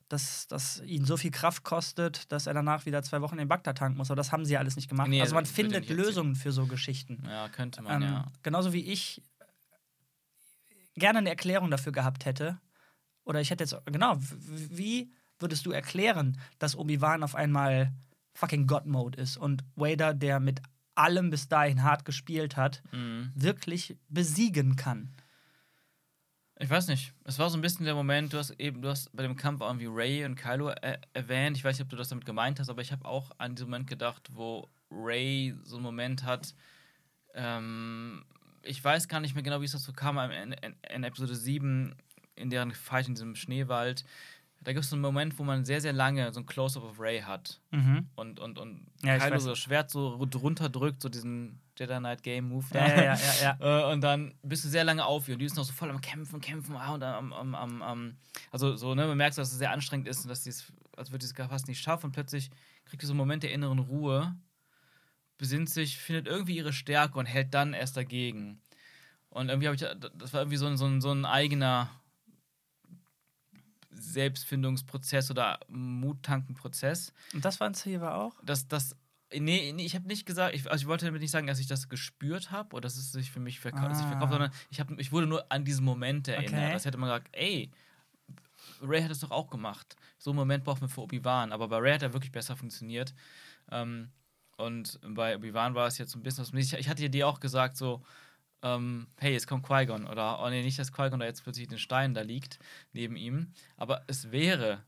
dass das ihn so viel Kraft kostet, dass er danach wieder zwei Wochen in Bagdad tanken muss. Aber das haben sie ja alles nicht gemacht. Nee, also man findet. Lösungen für so Geschichten. Ja, könnte man, Ähm, ja. Genauso wie ich gerne eine Erklärung dafür gehabt hätte. Oder ich hätte jetzt, genau, wie würdest du erklären, dass Obi-Wan auf einmal fucking God-Mode ist und Vader, der mit allem bis dahin hart gespielt hat, Mhm. wirklich besiegen kann? Ich weiß nicht. Es war so ein bisschen der Moment, du hast eben, du hast bei dem Kampf irgendwie Ray und Kylo äh, erwähnt. Ich weiß nicht, ob du das damit gemeint hast, aber ich habe auch an diesen Moment gedacht, wo Ray so einen Moment hat. Ähm, ich weiß gar nicht mehr genau, wie es dazu kam, in, in, in Episode 7, in deren Fight in diesem Schneewald. Da gibt es so einen Moment, wo man sehr, sehr lange so ein Close-Up auf Ray hat. Mhm. Und, und, und Ja, Kylo so das Schwert so runterdrückt, so diesen Jedi Knight Game Move Ja, ja, ja, ja, ja. äh, und dann bist du sehr lange auf ihr und die ist noch so voll am Kämpfen, Kämpfen, ah, und am, am, am, am also so, ne, man merkt, dass es sehr anstrengend ist und dass sie es, als würde sie es gar fast nicht schaffen und plötzlich kriegt sie so einen Moment der inneren Ruhe, besinnt sich, findet irgendwie ihre Stärke und hält dann erst dagegen. Und irgendwie habe ich, das war irgendwie so ein, so ein, so ein eigener Selbstfindungsprozess oder Muttankenprozess Und das war ein Ziel war auch? dass das. Nee, nee ich habe nicht gesagt, ich, also ich wollte damit nicht sagen, dass ich das gespürt habe oder dass es sich für mich verkau sich Ah. verkauft, sondern ich, hab, ich wurde nur an diesen Moment erinnert. Okay. Das hätte man gesagt, ey, Ray hat es doch auch gemacht. So einen Moment brauchen wir für Obi-Wan, aber bei Ray hat er wirklich besser funktioniert. Ähm, und bei Obi-Wan war es jetzt so ein bisschen was. Ich, ich hatte dir auch gesagt, so, ähm, hey, jetzt kommt Qui-Gon. Oder, oh nee, nicht, dass Qui-Gon da jetzt plötzlich den Stein da liegt, neben ihm. Aber es wäre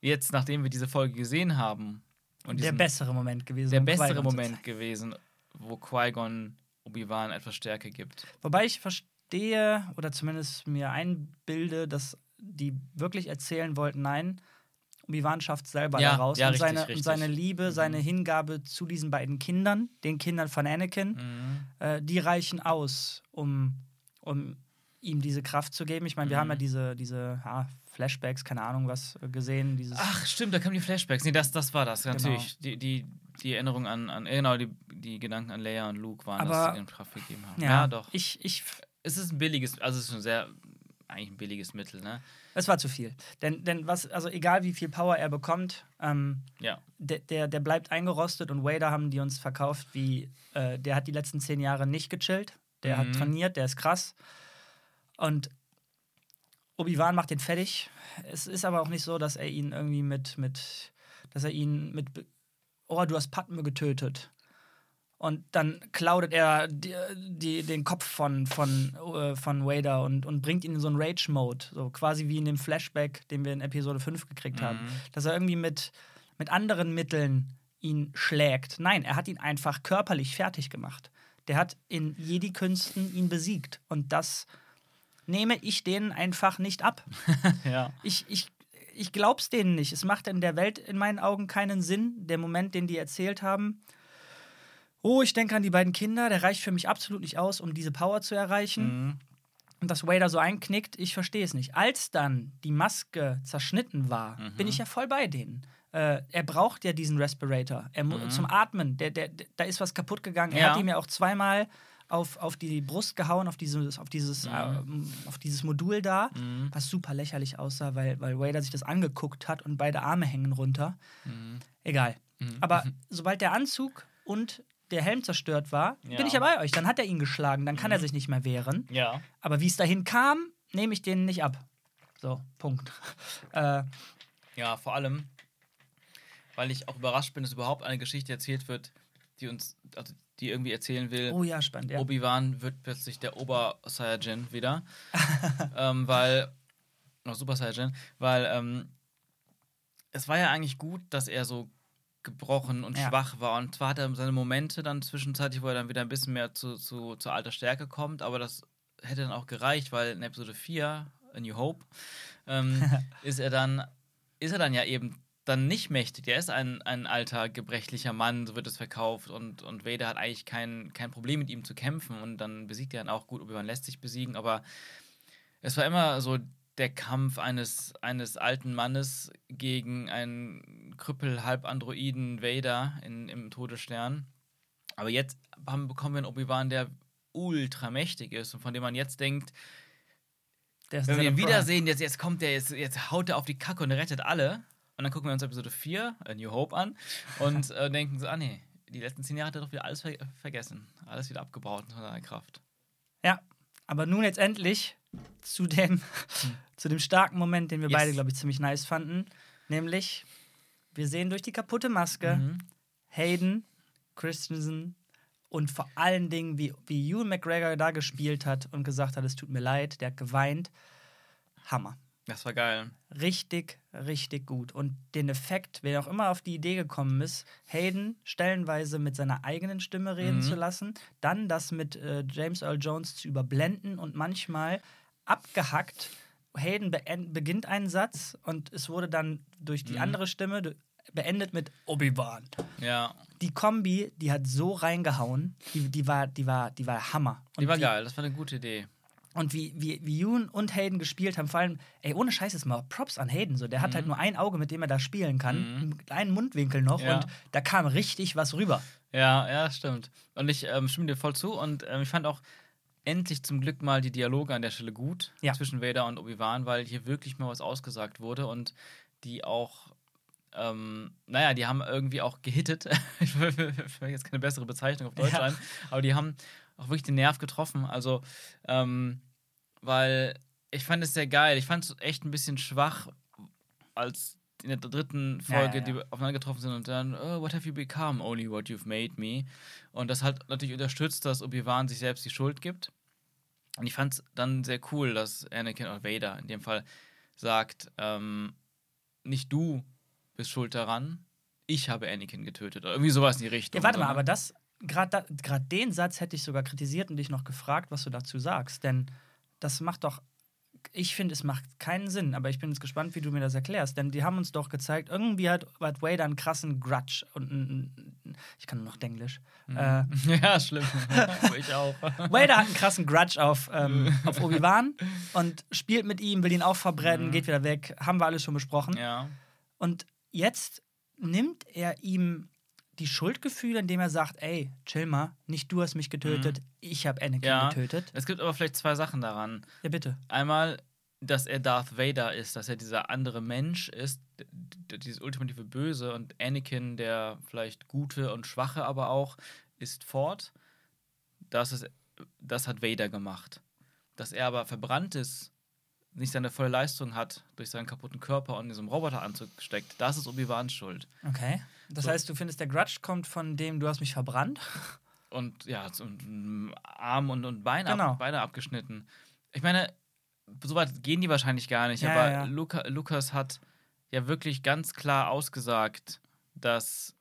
jetzt, nachdem wir diese Folge gesehen haben, und Der diesen- bessere Moment gewesen. der um bessere Moment gewesen, wo Qui-Gon Obi-Wan etwas Stärke gibt. Wobei ich verstehe oder zumindest mir einbilde, dass die wirklich erzählen wollten, nein, Obi-Wan schafft selber Ja, da raus. ja, und, richtig, seine, und richtig. seine Liebe, Mhm. seine Hingabe zu diesen beiden Kindern, den Kindern von Anakin, Mhm. äh, die reichen aus, um, um ihm diese Kraft zu geben. Ich meine, wir Mhm. haben ja diese, diese ja, Flashbacks, keine Ahnung was, äh, gesehen. Dieses, Ach, stimmt, da kamen die Flashbacks. Nee, das, das war das, Genau. natürlich. Die, die, die Erinnerung an, an äh, genau, die, die Gedanken an Leia und Luke waren, Aber- dass sie den Kraft gegeben haben. ja, Ja, doch. Ich, ich, Es ist ein billiges, also es ist ein sehr, eigentlich ein billiges Mittel, ne? es war zu viel. Denn, denn was, also egal wie viel Power er bekommt, ähm, Ja. der, der, der bleibt eingerostet und Wader haben die uns verkauft, wie äh, der hat die letzten zehn Jahre nicht gechillt. Der Mhm. hat trainiert, der ist krass. Und Obi-Wan macht den fertig. Es ist aber auch nicht so, dass er ihn irgendwie mit, mit dass er ihn mit, oh, du hast Padme getötet. Und dann klaudet er die, die, den Kopf von, von, äh, von Vader und, und bringt ihn in so einen Rage-Mode. So quasi wie in dem Flashback, den wir in Episode 5 gekriegt haben. Mhm. Dass er irgendwie mit, mit anderen Mitteln ihn schlägt. Nein, er hat ihn einfach körperlich fertig gemacht. Der hat in Jedi-Künsten ihn besiegt. Und das nehme ich denen einfach nicht ab. Ja. Ich, ich, ich glaub's denen nicht. Es macht in der Welt in meinen Augen keinen Sinn. Der Moment, den die erzählt haben, oh, ich denke an die beiden Kinder, der reicht für mich absolut nicht aus, um diese Power zu erreichen. Mhm. Und dass Vader so einknickt, ich verstehe es nicht. Als dann die Maske zerschnitten war, Mhm. bin ich ja voll bei denen. Äh, er braucht ja diesen Respirator. Er mu- Zum Atmen. Der, der, der, da ist was kaputt gegangen. Er Mhm. Ja. hat ihm ja auch zweimal auf, auf die Brust gehauen, auf dieses, auf dieses, ähm, auf dieses Modul da, Mhm. was super lächerlich aussah, weil, weil Vader sich das angeguckt hat und beide Arme hängen runter. Mhm. Egal. Aber sobald der Anzug und der Helm zerstört war, Ja. bin ich ja bei euch. Dann hat er ihn geschlagen, dann kann er sich nicht mehr wehren. Ja. Aber wie es dahin kam, nehme ich denen nicht ab. So, Punkt. äh, Ja, vor allem, weil ich auch überrascht bin, dass überhaupt eine Geschichte erzählt wird, die uns, also die irgendwie erzählen will, oh ja, spannend. Ja. Obi-Wan wird plötzlich der Ober-Saiyajin wieder. ähm, weil, noch Super Saiyajin, weil ähm, es war ja eigentlich gut, dass er so gebrochen und Ja. schwach war. Und zwar hat er seine Momente dann zwischenzeitlich, wo er dann wieder ein bisschen mehr zu, zu, zu alter Stärke kommt, aber das hätte dann auch gereicht, weil in Episode 4, A New Hope, ähm, ist er dann, ist er dann ja eben dann nicht mächtig. Er ist ein, ein alter, gebrechlicher Mann, so wird es verkauft. Und, und Vader hat eigentlich kein, kein Problem mit ihm zu kämpfen. Und dann besiegt er ihn auch gut. Obi-Wan lässt sich besiegen. Aber es war immer so der Kampf eines, eines alten Mannes gegen einen Krüppel, halb Androiden Vader in, im Todesstern. Aber jetzt haben, bekommen wir einen Obi-Wan, der ultra mächtig ist und von dem man jetzt denkt, wenn wir ihn wiedersehen, jetzt, jetzt kommt der, jetzt, jetzt haut er auf die Kacke und rettet alle. Und dann gucken wir uns Episode 4, A New Hope, an und äh, denken so, ah nee, die letzten zehn Jahre hat er doch wieder alles ver vergessen. Alles wieder abgebaut von seiner Kraft. Ja, aber nun jetzt endlich zu dem, zu dem starken Moment, den wir Yes. beide, glaube ich, ziemlich nice fanden. Nämlich, wir sehen durch die kaputte Maske Mhm. Hayden, Christensen und vor allen Dingen, wie, wie Ewan McGregor da gespielt hat und gesagt hat, es tut mir leid, der hat geweint. Hammer. Das war geil. Richtig, richtig gut. Und den Effekt, wer auch immer auf die Idee gekommen ist, Hayden stellenweise mit seiner eigenen Stimme reden Mhm. zu lassen, dann das mit äh, James Earl Jones zu überblenden und manchmal abgehackt. Hayden beginnt einen Satz und es wurde dann durch die Mhm. andere Stimme beendet mit Obi-Wan. Ja, Die Kombi, die hat so reingehauen, die, die, war, die, war, die war Hammer. Und die war wie, geil. Das war eine gute Idee. und wie, wie, wie Yoon und Hayden gespielt haben, vor allem, ey, ohne Scheiß ist mal Props an Hayden. So. Der hat halt nur ein Auge, mit dem er da spielen kann, einen kleinen Mundwinkel noch Mhm. Ja. und da kam richtig was rüber. Ja, ja, stimmt. Und ich ähm, stimme dir voll zu. Und ähm, ich fand auch endlich zum Glück mal die Dialoge an der Stelle gut Ja. zwischen Vader und Obi-Wan, weil hier wirklich mal was ausgesagt wurde und die auch, ähm, naja, die haben irgendwie auch gehittet. ich will, jetzt keine bessere Bezeichnung auf Deutsch Ja. ein, aber die haben auch wirklich den Nerv getroffen. Also, ähm, weil ich fand es sehr geil. Ich fand es echt ein bisschen schwach, als in der dritten Ja, Folge, ja, ja. die aufeinander getroffen sind und dann, oh, what have you become? Only what you've made me. Und das hat natürlich unterstützt, dass Obi-Wan sich selbst die Schuld gibt. Und ich fand es dann sehr cool, dass Anakin oder Vader in dem Fall sagt, ähm, nicht du bist schuld daran, ich habe Anakin getötet. Oder irgendwie sowas in die Richtung. Ja, warte mal, ne? aber das, gerade gerade den Satz hätte ich sogar kritisiert und dich noch gefragt, was du dazu sagst. Denn das macht doch, ich finde, es macht keinen Sinn, aber ich bin jetzt gespannt, wie du mir das erklärst. Denn die haben uns doch gezeigt, irgendwie hat, hat Vader einen krassen Grudge und ein, ein, ich kann nur noch Denglisch. Mhm. Äh, ja, schlimm. ich auch. Vader hat einen krassen Grudge auf, ähm, auf Obi-Wan und spielt mit ihm, will ihn auch verbrennen, geht wieder weg. Haben wir alles schon besprochen. Mhm. Ja. Und jetzt nimmt er ihm die Schuldgefühle, indem er sagt: Ey, chill mal, nicht du hast mich getötet, ich habe Anakin Mhm. ja. getötet. Es gibt aber vielleicht zwei Sachen daran. Ja, bitte. Einmal, dass er Darth Vader ist, dass er dieser andere Mensch ist, dieses ultimative Böse und Anakin, der vielleicht gute und schwache aber auch, ist Ford. Das, ist, das hat Vader gemacht. Dass er aber verbrannt ist, nicht seine volle Leistung hat, durch seinen kaputten Körper und in diesem Roboteranzug steckt, das ist Obi-Wans Schuld. Okay. Das So. heißt, du findest, der Grudge kommt von dem, du hast mich verbrannt? und ja, so Arm und, und Bein Genau. ab, beide abgeschnitten. Ich meine, so weit gehen die wahrscheinlich gar nicht, Ja, aber ja. Luca, Lukas hat ja wirklich ganz klar ausgesagt, dass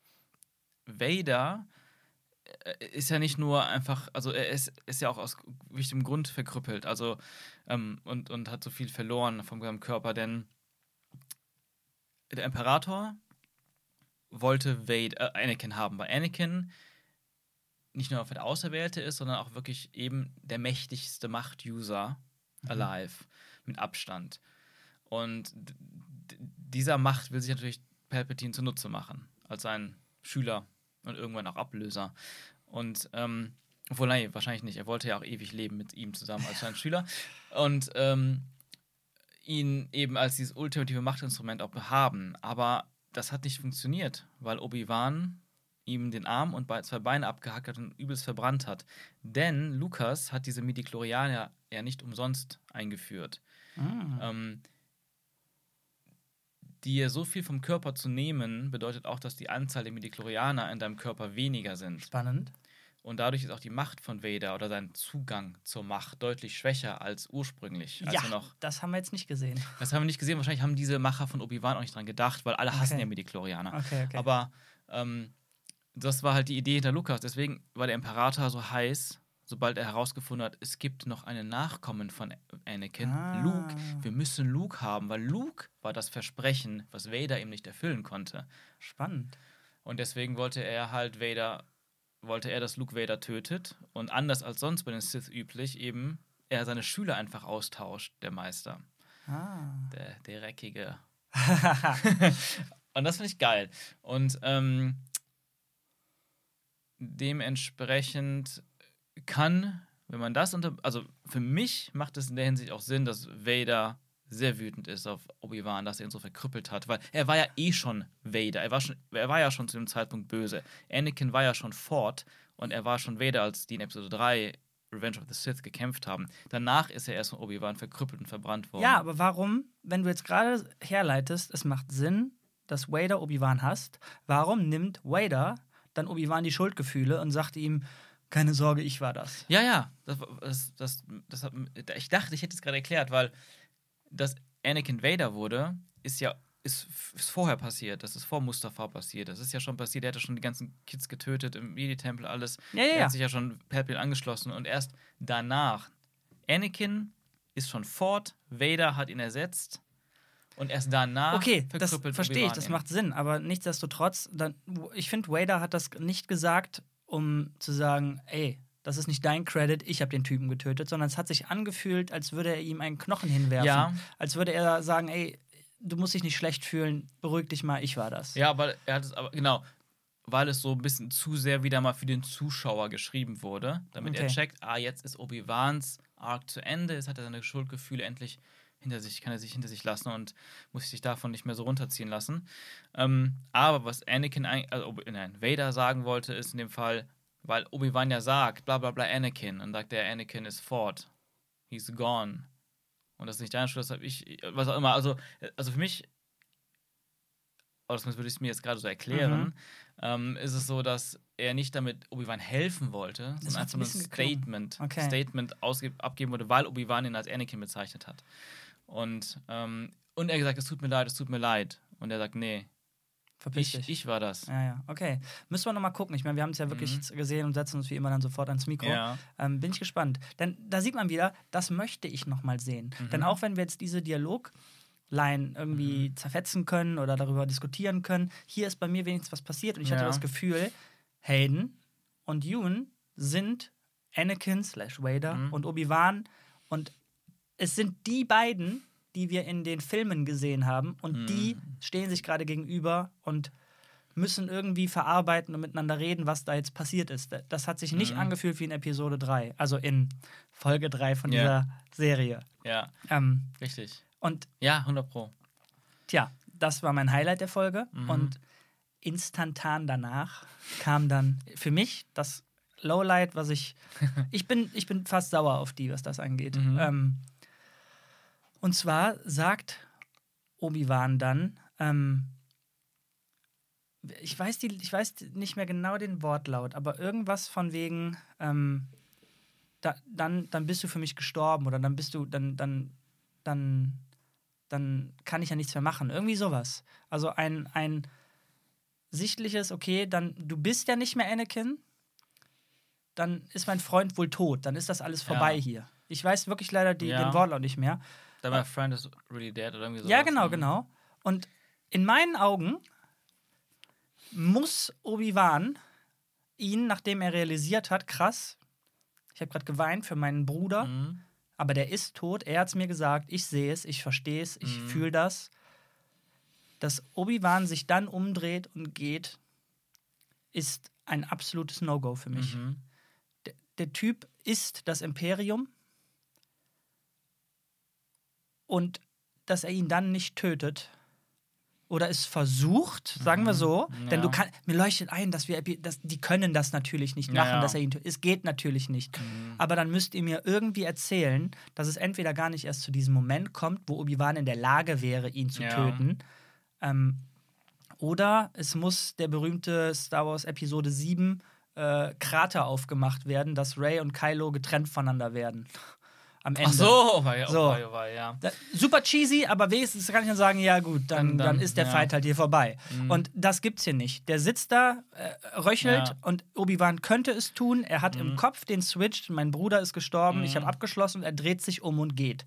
Vader äh, ist ja nicht nur einfach, also er ist, ist ja auch aus wichtigem Grund verkrüppelt, also ähm, und, und hat so viel verloren vom Körper, denn der Imperator wollte Wade, äh, Anakin haben, weil Anakin nicht nur der Auserwählte ist, sondern auch wirklich eben der mächtigste Macht-User alive, mit Abstand. Und dieser Macht will sich natürlich Palpatine zunutze machen, als sein Schüler und irgendwann auch Ablöser. Und, ähm, obwohl, nein, wahrscheinlich nicht. Er wollte ja auch ewig leben mit ihm zusammen als sein Schüler. Und ähm, ihn eben als dieses ultimative Machtinstrument auch haben. Aber das hat nicht funktioniert, weil Obi-Wan ihm den Arm und zwei Beine abgehackt hat und übelst verbrannt hat. Denn Lukas hat diese Midichlorianer ja nicht umsonst eingeführt. Ah. Ähm, dir so viel vom Körper zu nehmen, bedeutet auch, dass die Anzahl der Midichlorianer in deinem Körper weniger sind. Spannend. Und dadurch ist auch die Macht von Vader oder sein Zugang zur Macht deutlich schwächer als ursprünglich. Als ja, noch, das haben wir jetzt nicht gesehen. das haben wir nicht gesehen. Wahrscheinlich haben diese Macher von Obi-Wan auch nicht dran gedacht, weil alle hassen Okay. ja Midichlorianer. Okay, okay. Aber ähm, das war halt die Idee hinter Lukas. Deswegen war der Imperator so heiß, sobald er herausgefunden hat, es gibt noch einen Nachkommen von Anakin, Ah. Luke. Wir müssen Luke haben, weil Luke war das Versprechen, was Vader ihm nicht erfüllen konnte. Spannend. Und deswegen wollte er halt Vader, wollte er, dass Luke Vader tötet. Und anders als sonst bei den Sith üblich, eben er seine Schüler einfach austauscht, der Meister. Ah. Der, der Dreckige. Und das finde ich geil. Und ähm, dementsprechend kann, wenn man das unter. Also für mich macht es in der Hinsicht auch Sinn, dass Vader sehr wütend ist auf Obi-Wan, dass er ihn so verkrüppelt hat, weil er war ja eh schon Vader. Er war, schon, er war ja schon zu dem Zeitpunkt böse. Anakin war ja schon fort und er war schon Vader, als die in Episode 3 Revenge of the Sith gekämpft haben. Danach ist er erst von Obi-Wan verkrüppelt und verbrannt worden. Ja, aber warum, wenn du jetzt gerade herleitest, es macht Sinn, dass Vader Obi-Wan hasst, warum nimmt Vader dann Obi-Wan die Schuldgefühle und sagt ihm, keine Sorge, ich war das? Ja, ja. Das, das, das, ich dachte, ich hätte es gerade erklärt, weil dass Anakin Vader wurde, ist ja ist, ist vorher passiert. Das ist vor Mustafa passiert. Das ist ja schon passiert. Er hatte schon die ganzen Kids getötet im Jedi-Tempel, alles. Ja, ja, Er ja. hat sich ja schon Palpatine angeschlossen und erst danach. Anakin ist schon fort, Vader hat ihn ersetzt und erst danach Okay, das verstehe ich, das macht Sinn, aber nichtsdestotrotz, dann, ich finde, Vader hat das nicht gesagt, um zu sagen, ey, das ist nicht dein Credit, ich habe den Typen getötet, sondern es hat sich angefühlt, als würde er ihm einen Knochen hinwerfen. Ja. Als würde er sagen, ey, du musst dich nicht schlecht fühlen, beruhig dich mal, ich war das. Ja, aber er hat es aber, genau, weil es so ein bisschen zu sehr wieder mal für den Zuschauer geschrieben wurde, damit er Okay. checkt, ah, jetzt ist Obi-Wans Arc zu Ende, jetzt hat er seine Schuldgefühle endlich hinter sich, kann er sich hinter sich lassen und muss sich davon nicht mehr so runterziehen lassen. Ähm, aber was Anakin, also, nein, Vader sagen wollte, ist in dem Fall, weil Obi-Wan ja sagt, bla bla bla Anakin, und sagt der Anakin ist fort. He's gone. Und das ist nicht deine Schuld, das habe ich, was auch immer. Also, also für mich oder zumindest würde ich es mir jetzt gerade so erklären, Mhm. ähm, ist es so, dass er nicht damit Obi-Wan helfen wollte, Das sondern einfach ein nur. Statement, Okay. Statement abgeben wollte, weil Obi-Wan ihn als Anakin bezeichnet hat. Und, ähm, und er gesagt, es tut mir leid, es tut mir leid. Und er sagt, nee, Verpiss ich, dich. ich war das. Ja, ja, okay. Müssen wir nochmal gucken. Ich meine, wir haben es ja wirklich Mhm. gesehen und setzen uns wie immer dann sofort ans Mikro. Ja. Ähm, bin ich gespannt. Denn da sieht man wieder, das möchte ich nochmal sehen. Mhm. Denn auch wenn wir jetzt diese Dialogline irgendwie Mhm. zerfetzen können oder darüber diskutieren können, hier ist bei mir wenigstens was passiert und ich hatte Ja. das Gefühl, Hayden und Ewan sind Anakin slash Vader Mhm. und Obi-Wan und es sind die beiden, die wir in den Filmen gesehen haben und Mhm. die stehen sich gerade gegenüber und müssen irgendwie verarbeiten und miteinander reden, was da jetzt passiert ist. Das hat sich nicht Mhm. angefühlt wie in Episode 3, also in Folge 3 von Ja. dieser Serie. Ja, Ähm, richtig. und Ja, 100 Pro. tja, das war mein Highlight der Folge Mhm. und instantan danach kam dann für mich das Lowlight, was ich ich bin ich bin fast sauer auf die, was das angeht. Mhm. Ähm, und zwar sagt Obi-Wan dann, ähm, ich weiß, die, ich weiß nicht mehr genau den Wortlaut, aber irgendwas von wegen, ähm, da, dann, dann bist du für mich gestorben oder dann bist du, dann, dann, dann, dann kann ich ja nichts mehr machen. Irgendwie sowas. Also ein, ein sichtliches, okay, dann, du bist ja nicht mehr Anakin, dann ist mein Freund wohl tot, dann ist das alles vorbei Ja. hier. Ich weiß wirklich leider die, Ja. den Wortlaut nicht mehr. Then my friend is really dead oder irgendwie so. Ja, genau, genau. Und in meinen Augen muss Obi-Wan ihn, nachdem er realisiert hat, krass, ich habe gerade geweint für meinen Bruder, Mhm. aber der ist tot. Er hat es mir gesagt, ich sehe es, ich verstehe es, ich Mhm. fühle das. Dass Obi-Wan sich dann umdreht und geht, ist ein absolutes No-Go für mich. Mhm. Der, der Typ ist das Imperium und dass er ihn dann nicht tötet oder es versucht, sagen wir so, denn Mhm. Ja. du kannst, mir leuchtet ein, dass wir, dass, die können das natürlich nicht machen, ja. dass er ihn tötet. Es geht natürlich nicht. Mhm. Aber dann müsst ihr mir irgendwie erzählen, dass es entweder gar nicht erst zu diesem Moment kommt, wo Obi-Wan in der Lage wäre, ihn zu töten. Ähm, oder es muss der berühmte Star Wars Episode 7 äh, Krater aufgemacht werden, dass Ray und Kylo getrennt voneinander werden. Am Ende. Ach so, war ja, So. War, ja, war, ja. Da, super cheesy, aber wenigstens kann ich dann sagen, ja gut, dann, Dann- dann, ist der ja. Fight halt hier vorbei. Mhm. Und das gibt's hier nicht. Der sitzt da, äh, röchelt Ja. und Obi-Wan könnte es tun. Er hat im Mhm. Kopf den Switch, mein Bruder ist gestorben, ich habe Mhm. abgeschlossen und er dreht sich um und geht.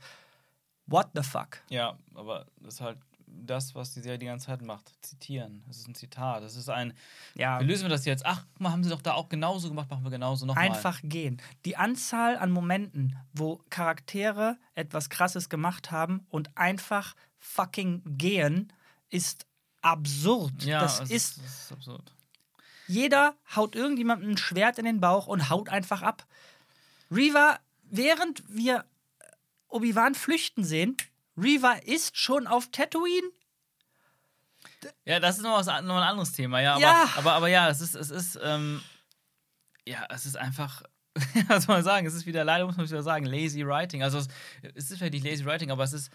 What the fuck? Ja, aber das ist halt das, was die Serie die ganze Zeit macht. Zitieren. Das ist ein Zitat. Das ist ein. Ja, Wie lösen wir das jetzt? Ach, guck mal, haben sie doch da auch genauso gemacht, machen wir genauso nochmal. einfach gehen. Die Anzahl an Momenten, wo Charaktere etwas Krasses gemacht haben und einfach fucking gehen, ist absurd. Ja, das es ist das ist absurd. Jeder haut irgendjemandem ein Schwert in den Bauch und haut einfach ab. Reaver, während wir Obi-Wan flüchten sehen, Reaver ist schon auf Tatooine. Ja, das ist noch, was, noch ein anderes Thema, ja. Aber, Ja. aber, aber ja, es ist, es ist, ähm, ja, es ist einfach, was soll man sagen, es ist wieder, leider muss man wieder sagen, lazy writing. Also es, es ist vielleicht nicht lazy writing, aber es ist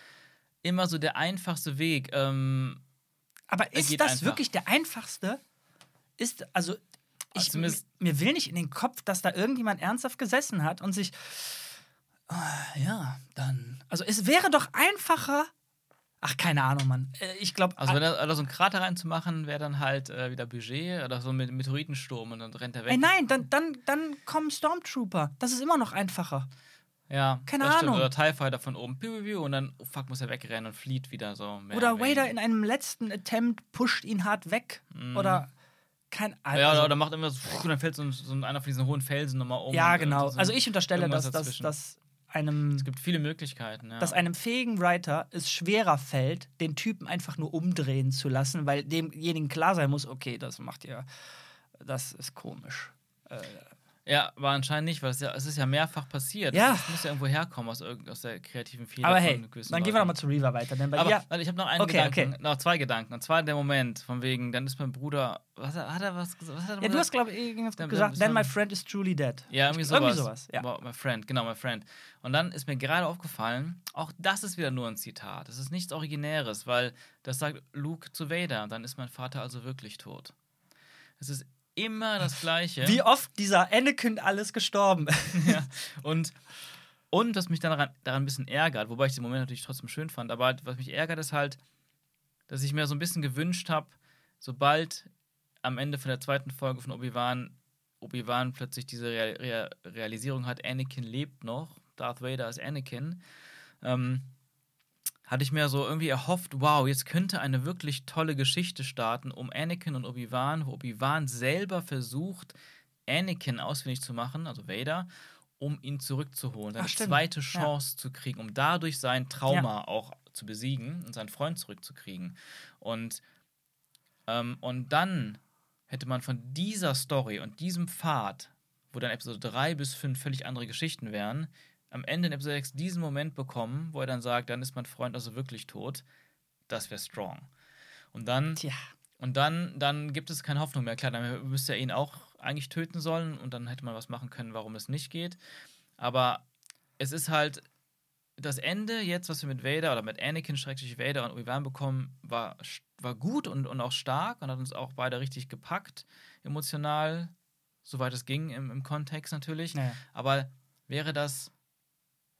immer so der einfachste Weg. Ähm, Aber ist das einfach. wirklich der einfachste? Ist, also, ich, Also mir will nicht in den Kopf, dass da irgendjemand ernsthaft gesessen hat und sich, ja, dann. Also, es wäre doch einfacher. Ach, keine Ahnung, Mann. Äh, Ich glaube, also wenn da, so einen Krater reinzumachen, wäre dann halt äh, wieder Budget oder so Met- Meteoritensturm und dann rennt er weg. ey, nein, dann, dann, dann kommen Stormtrooper. Das ist immer noch einfacher. Ja, Keine das stimmt. Ahnung. Oder TIE Fighter von oben, piu, piu, piu, und dann, oh fuck, muss er wegrennen und flieht wieder so. Oder. Vader in einem letzten Attempt pusht ihn hart weg. Oder kein Mhm. Ja, also, oder, oder macht immer so, und dann fällt so, so ein- einer von diesen hohen Felsen nochmal um. Ja, genau. so- Also ich unterstelle, dass, dass einem Es gibt viele Möglichkeiten, ja. dass einem fähigen Writer es schwerer fällt, den Typen einfach nur umdrehen zu lassen, weil demjenigen klar sein muss, okay, das macht ihr, das ist komisch. Äh, ja, aber anscheinend nicht, weil es, ja, es ist ja mehrfach passiert. Ja. Es muss ja irgendwo herkommen aus, aus der kreativen Fehler. aber hey, dann gehen wir Leuten. nochmal zu Reaver weiter, denn bei Aber ihr, warte, ich habe noch einen Okay, Gedanken, okay. noch zwei Gedanken. Und zwar der Moment, von wegen, dann ist mein Bruder, was, hat er was gesagt? Was hat er ja, du gesagt? hast glaube ich irgendwas Dann- gesagt, dann- then my friend is truly dead. Ja, irgendwie sowas. Irgendwie sowas, ja. Wow, my friend, genau, my friend. Und dann ist mir gerade aufgefallen, auch das ist wieder nur ein Zitat. Das ist nichts Originäres, weil das sagt Luke zu Vader. Dann ist mein Vater also wirklich tot. Es ist immer das Gleiche. Wie oft dieser Anakin alles gestorben. ja. Und, und was mich daran, daran ein bisschen ärgert, wobei ich den Moment natürlich trotzdem schön fand, aber was mich ärgert, ist halt, dass ich mir so ein bisschen gewünscht habe, sobald am Ende von der zweiten Folge von Obi-Wan Obi-Wan plötzlich diese Real Real Realisierung hat, Anakin lebt noch, Darth Vader ist Anakin, ähm, hatte ich mir so irgendwie erhofft, wow, jetzt könnte eine wirklich tolle Geschichte starten um Anakin und Obi-Wan, wo Obi-Wan selber versucht, Anakin ausfindig zu machen, also Vader, um ihn zurückzuholen, Ach, eine stimmt. zweite Ja. Chance zu kriegen, um dadurch sein Trauma auch zu besiegen und seinen Freund zurückzukriegen. Und, ähm, und dann hätte man von dieser Story und diesem Pfad, wo dann Episode 3 bis 5 völlig andere Geschichten wären, am Ende in Episode 6 diesen Moment bekommen, wo er dann sagt, dann ist mein Freund also wirklich tot. Das wäre strong. Und dann Tja. und dann, dann gibt es keine Hoffnung mehr. Klar, dann müsste er ihn auch eigentlich töten sollen und dann hätte man was machen können, warum es nicht geht. Aber es ist halt das Ende jetzt, was wir mit Vader oder mit Anakin, Schrecklich Vader und Obi-Wan bekommen, war, war gut und, und auch stark und hat uns auch beide richtig gepackt, emotional, soweit es ging im, im Kontext natürlich. Naja. Aber wäre das,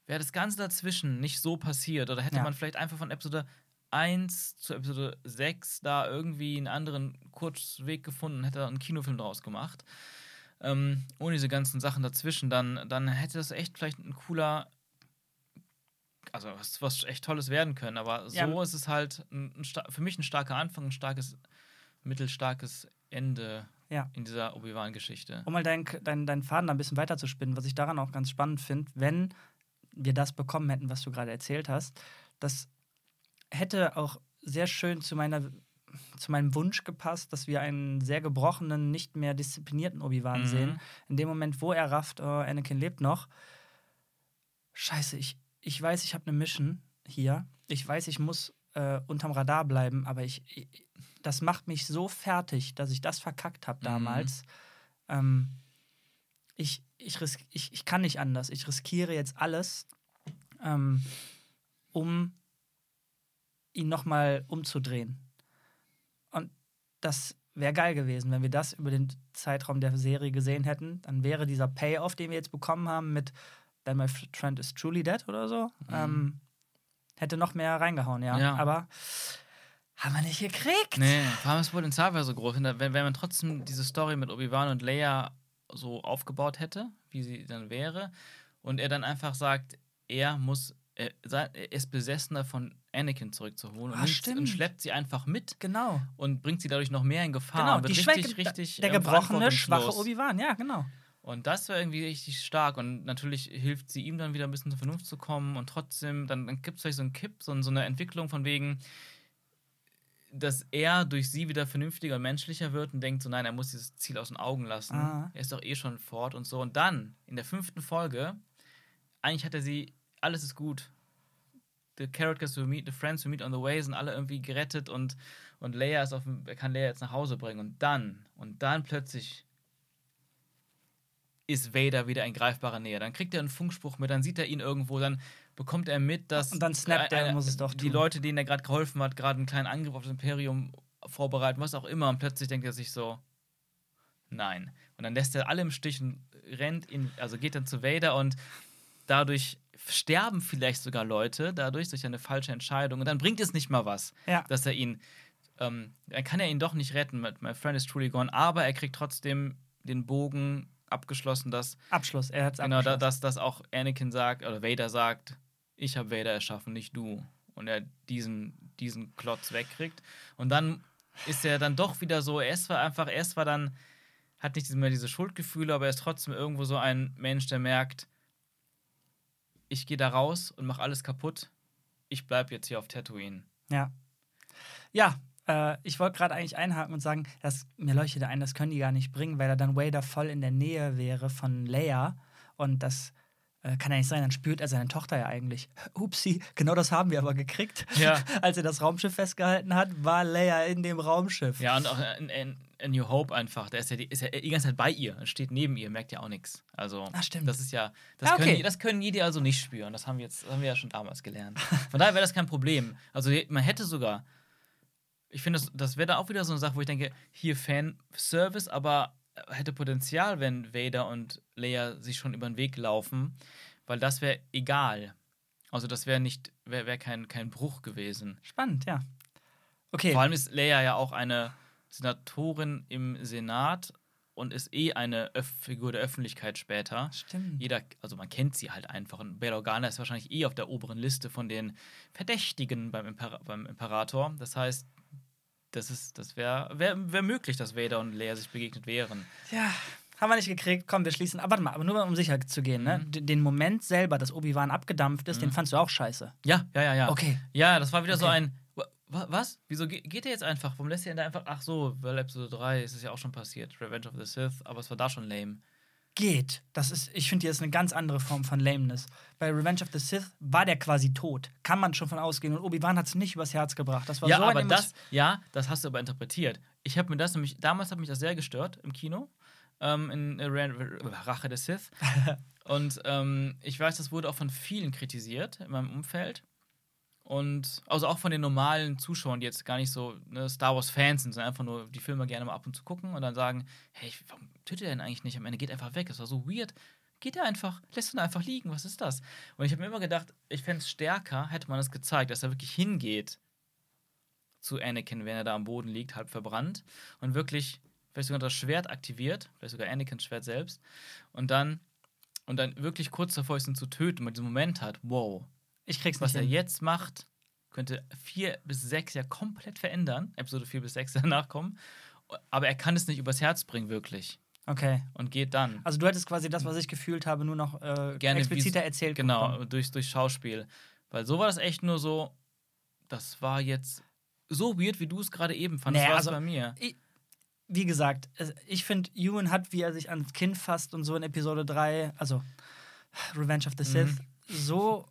wäre das Ganze dazwischen nicht so passiert oder hätte Ja. man vielleicht einfach von Episode 1 zu Episode 6 da irgendwie einen anderen Kurzweg gefunden, hätte einen Kinofilm draus gemacht, ähm, ohne diese ganzen Sachen dazwischen, dann, dann hätte das echt vielleicht ein cooler, also was, was echt Tolles werden können. Aber so Ja. ist es halt ein, ein, für mich ein starker Anfang, ein starkes, mittelstarkes Ende Ja. in dieser Obi-Wan-Geschichte. Um mal deinen dein, dein Faden da ein bisschen weiter zu spinnen, was ich daran auch ganz spannend finde, wenn wir das bekommen hätten, was du gerade erzählt hast, das hätte auch sehr schön zu meiner zu meinem Wunsch gepasst, dass wir einen sehr gebrochenen, nicht mehr disziplinierten Obi-Wan Mhm. sehen. In dem Moment, wo er rafft, oh, Anakin lebt noch. Scheiße, ich, ich weiß, ich habe eine Mission hier. Ich weiß, ich muss äh, unterm Radar bleiben, aber ich, ich, das macht mich so fertig, dass ich das verkackt habe Mhm. damals. Ähm, ich, ich, risk, ich, ich kann nicht anders. Ich riskiere jetzt alles, ähm, um ihn nochmal umzudrehen. Und das wäre geil gewesen, wenn wir das über den Zeitraum der Serie gesehen hätten. Dann wäre dieser Payoff, den wir jetzt bekommen haben, mit Then My Friend is Truly Dead oder so, ähm, hätte noch mehr reingehauen, ja. Ja. Aber haben wir nicht gekriegt. Nee, vor allem das Potenzial wäre so groß. Wenn wenn man trotzdem diese Story mit Obi-Wan und Leia so aufgebaut hätte, wie sie dann wäre, und er dann einfach sagt, er muss, er, er ist Besessener von Anakin zurückzuholen und, Ah, stimmt. und schleppt sie einfach mit Genau. und bringt sie dadurch noch mehr in Gefahr. Genau, und die wird Schwäche, richtig, richtig der gebrochene, schwache. Obi-Wan, ja, genau. Und das wäre irgendwie richtig stark. Und natürlich hilft sie ihm dann wieder ein bisschen zur Vernunft zu kommen. Und trotzdem, dann, dann gibt es vielleicht so einen Kipp, so, so eine Entwicklung von wegen, dass er durch sie wieder vernünftiger und menschlicher wird und denkt so, nein, er muss dieses Ziel aus den Augen lassen. Ah. Er ist doch eh schon fort und so. Und dann, in der fünften Folge, eigentlich hat er sie, alles ist gut. The characters we meet, the friends we meet on the way sind alle irgendwie gerettet und, und Leia ist auf dem, er kann Leia jetzt nach Hause bringen. Und dann, und dann plötzlich ist Vader wieder in greifbarer Nähe. Dann kriegt er einen Funkspruch mit, dann sieht er ihn irgendwo, dann bekommt er mit, dass Und dann snappt er muss es doch die tun. Leute, denen er gerade geholfen hat, gerade einen kleinen Angriff auf das Imperium vorbereiten, was auch immer. Und plötzlich denkt er sich so, nein. Und dann lässt er alle im Stich und rennt in, also geht dann zu Vader und dadurch sterben vielleicht sogar Leute, dadurch durch eine falsche Entscheidung. Und dann bringt es nicht mal was, Ja. dass er ihn, ähm, dann kann er ihn doch nicht retten mit My Friend is Truly Gone, aber er kriegt trotzdem den Bogen abgeschlossen, dass Abschluss, er hat es Genau, dass, dass auch Anakin sagt, oder Vader sagt, ich habe Vader erschaffen, nicht du. Und er diesen, diesen Klotz wegkriegt. Und dann ist er dann doch wieder so, er zwar einfach, er zwar dann, hat nicht mehr diese Schuldgefühle, aber er ist trotzdem irgendwo so ein Mensch, der merkt, ich gehe da raus und mache alles kaputt. Ich bleibe jetzt hier auf Tatooine. Ja. Ja, äh, ich wollte gerade eigentlich einhaken und sagen, dass mir leuchtete ein, das können die gar nicht bringen, weil er dann Vader voll in der Nähe wäre von Leia. Und das äh, kann ja nicht sein, dann spürt er seine Tochter ja eigentlich. Upsi, genau das haben wir aber gekriegt. Ja. Als er das Raumschiff festgehalten hat, war Leia in dem Raumschiff. Ja, und auch in, in, in New Hope einfach, der ist ja, die, ist ja die ganze Zeit bei ihr und steht neben ihr, merkt ja auch nichts. Also, Ah, stimmt. das ist ja, das, Ah, okay. können, die- das können die also nicht spüren. Das haben wir jetzt, haben wir ja schon damals gelernt. Von daher wäre das kein Problem. Also, man hätte sogar, ich finde, das, das wäre da auch wieder so eine Sache, wo ich denke, hier Fanservice, aber hätte Potenzial, wenn Vader und Leia sich schon über den Weg laufen, weil das wäre egal. Also, das wäre nicht, wäre wär kein, kein Bruch gewesen. Spannend, ja. Okay. Vor allem ist Leia ja auch eine Senatorin im Senat und ist eh eine Öff Figur der Öffentlichkeit später. Stimmt. Jeder, also man kennt sie halt einfach. Und Bail Organa ist wahrscheinlich eh auf der oberen Liste von den Verdächtigen beim, Imper beim Imperator. Das heißt, das, ist, das wäre wär, wär möglich, dass Vader und Leia sich begegnet wären. Ja, haben wir nicht gekriegt. Komm, wir schließen. Aber warte mal, aber nur um sicher zu gehen, ne? Mhm. Den Moment selber, dass Obi-Wan abgedampft ist, den Mhm. fandst du auch scheiße. Ja, ja, ja, ja. Okay. Ja, das war wieder so Okay. ein. wa- wa- Was? Wieso ge- geht er jetzt einfach? Warum lässt er ihn da einfach. Ach so, weil Episode 3 ist es ja auch schon passiert. Revenge of the Sith, aber es war da schon lame. Geht. Das ist, ich finde, hier ist eine ganz andere Form von Lameness. Bei Revenge of the Sith war der quasi tot. Kann man schon von ausgehen. Und Obi-Wan hat es nicht übers Herz gebracht. Das war ja, so aber das, ja, das hast du aber interpretiert. Ich habe mir das nämlich, damals hat mich das sehr gestört im Kino, ähm, in äh, Ra- Rache des Sith. Und ähm, ich weiß, das wurde auch von vielen kritisiert in meinem Umfeld. Und also auch von den normalen Zuschauern, die jetzt gar nicht so ne, Star Wars-Fans sind, sondern einfach nur die Filme gerne mal ab und zu gucken und dann sagen, hey, warum tötet er denn eigentlich nicht? Am Ende geht einfach weg. Das war so weird. Geht er einfach, lässt ihn einfach liegen. Was ist das? Und ich habe mir immer gedacht, ich fände es stärker, hätte man es gezeigt, dass er wirklich hingeht zu Anakin, wenn er da am Boden liegt, halb verbrannt und wirklich vielleicht sogar das Schwert aktiviert, vielleicht sogar Anakins Schwert selbst und dann und dann wirklich kurz davor ist, ihn zu töten, man diesen Moment hat, wow, Ich krieg's was nicht er hin. jetzt macht, könnte vier bis sechs ja komplett verändern. Episode vier bis sechs danach kommen. Aber er kann es nicht übers Herz bringen, wirklich. Okay. Und geht dann. Also du hättest quasi das, was ich gefühlt habe, nur noch äh, Gerne expliziter erzählt. Genau, bekommen. durch, durch Schauspiel. Weil so war das echt nur so, das war jetzt so weird, wie du es gerade eben fandest, es also- bei mir. Ich, wie gesagt, es- ich finde, Ewan hat, wie er sich ans Kind fasst und so in Episode 3, also Revenge of the Mhm. Sith, so.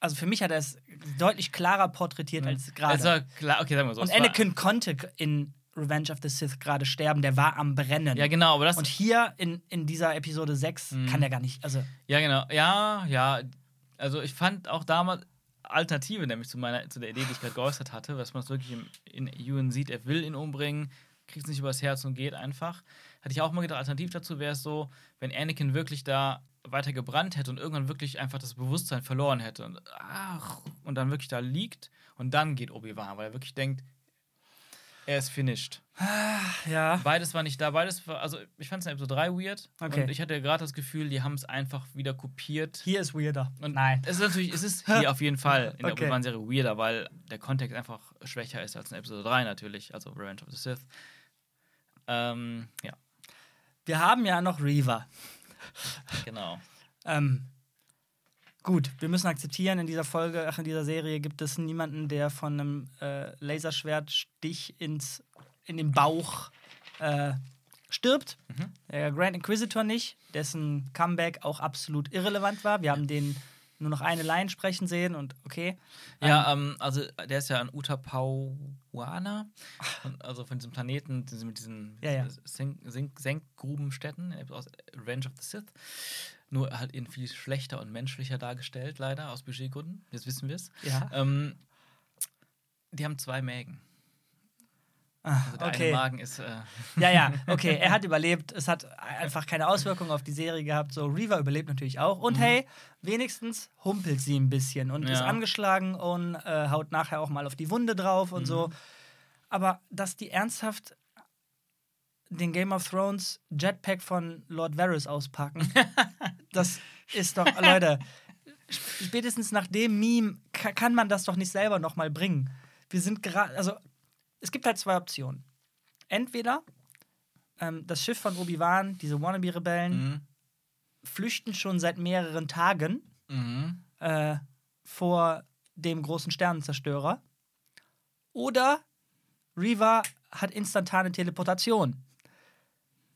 Also für mich hat er es deutlich klarer porträtiert als gerade. War klar, okay, sagen wir so. und Anakin konnte in Revenge of the Sith gerade sterben, der war am Brennen. Ja, genau, aber das. Und hier in, in dieser Episode 6 Mhm. kann der gar nicht. Also, Ja, genau. Ja, ja. Also ich fand auch damals Alternative, nämlich zu meiner, zu der Idee, die ich gerade geäußert hatte, dass man es wirklich im, in Ewan sieht, er will ihn umbringen, kriegt es nicht übers Herz und geht einfach. Hatte ich auch mal gedacht, alternativ dazu wäre es so, wenn Anakin wirklich da weiter gebrannt hätte und irgendwann wirklich einfach das Bewusstsein verloren hätte und, ach, und dann wirklich da liegt und dann geht Obi-Wan, weil er wirklich denkt, er ist finished. ja. Beides war nicht da, beides war, also ich fand es in Episode 3 weird Okay. und ich hatte gerade das Gefühl, die haben es einfach wieder kopiert. Hier ist weirder. Und Nein. Es ist natürlich, es ist hier auf jeden Fall in der Okay. Obi-Wan-Serie weirder, weil der Kontext einfach schwächer ist als in Episode 3 natürlich, also Revenge of the Sith. Ähm, ja, Wir haben ja noch Reaver. genau. Ähm, gut, wir müssen akzeptieren, in dieser Folge, ach, in dieser Serie gibt es niemanden, der von einem äh, Laserschwertstich ins, in den Bauch äh, stirbt. Mhm. Der Grand Inquisitor nicht, dessen Comeback auch absolut irrelevant war. Wir haben den nur noch eine Line sprechen sehen und okay. Ja, ähm, also der ist ja ein Und also von diesem Planeten, diese- mit diesen Ja, ja. Senkgrubenstätten aus Revenge of the Sith. Nur halt in viel schlechter und menschlicher dargestellt, leider, aus Budgetgründen. Jetzt wissen wir es. Ja. Ähm, die haben zwei Mägen. Ah, Also der okay. eine Magen ist. Äh, Ja, ja, okay. Er hat überlebt. Es hat einfach keine Auswirkungen auf die Serie gehabt. So, Reaver überlebt natürlich auch. Und hey, wenigstens humpelt sie ein bisschen und Mhm. Ja. ist angeschlagen und äh, haut nachher auch mal auf die Wunde drauf und Mhm. so. Aber dass die ernsthaft den Game of Thrones Jetpack von Lord Varys auspacken, das ist doch, Leute, sp- spätestens nach dem Meme ka- kann man das doch nicht selber noch mal bringen. Wir sind gerade, also es gibt halt zwei Optionen. Entweder ähm, das Schiff von Obi-Wan, diese Wannabe-Rebellen, mhm. flüchten schon seit mehreren Tagen Mhm. äh, vor dem großen Sternenzerstörer. Oder Reva hat instantane Teleportation.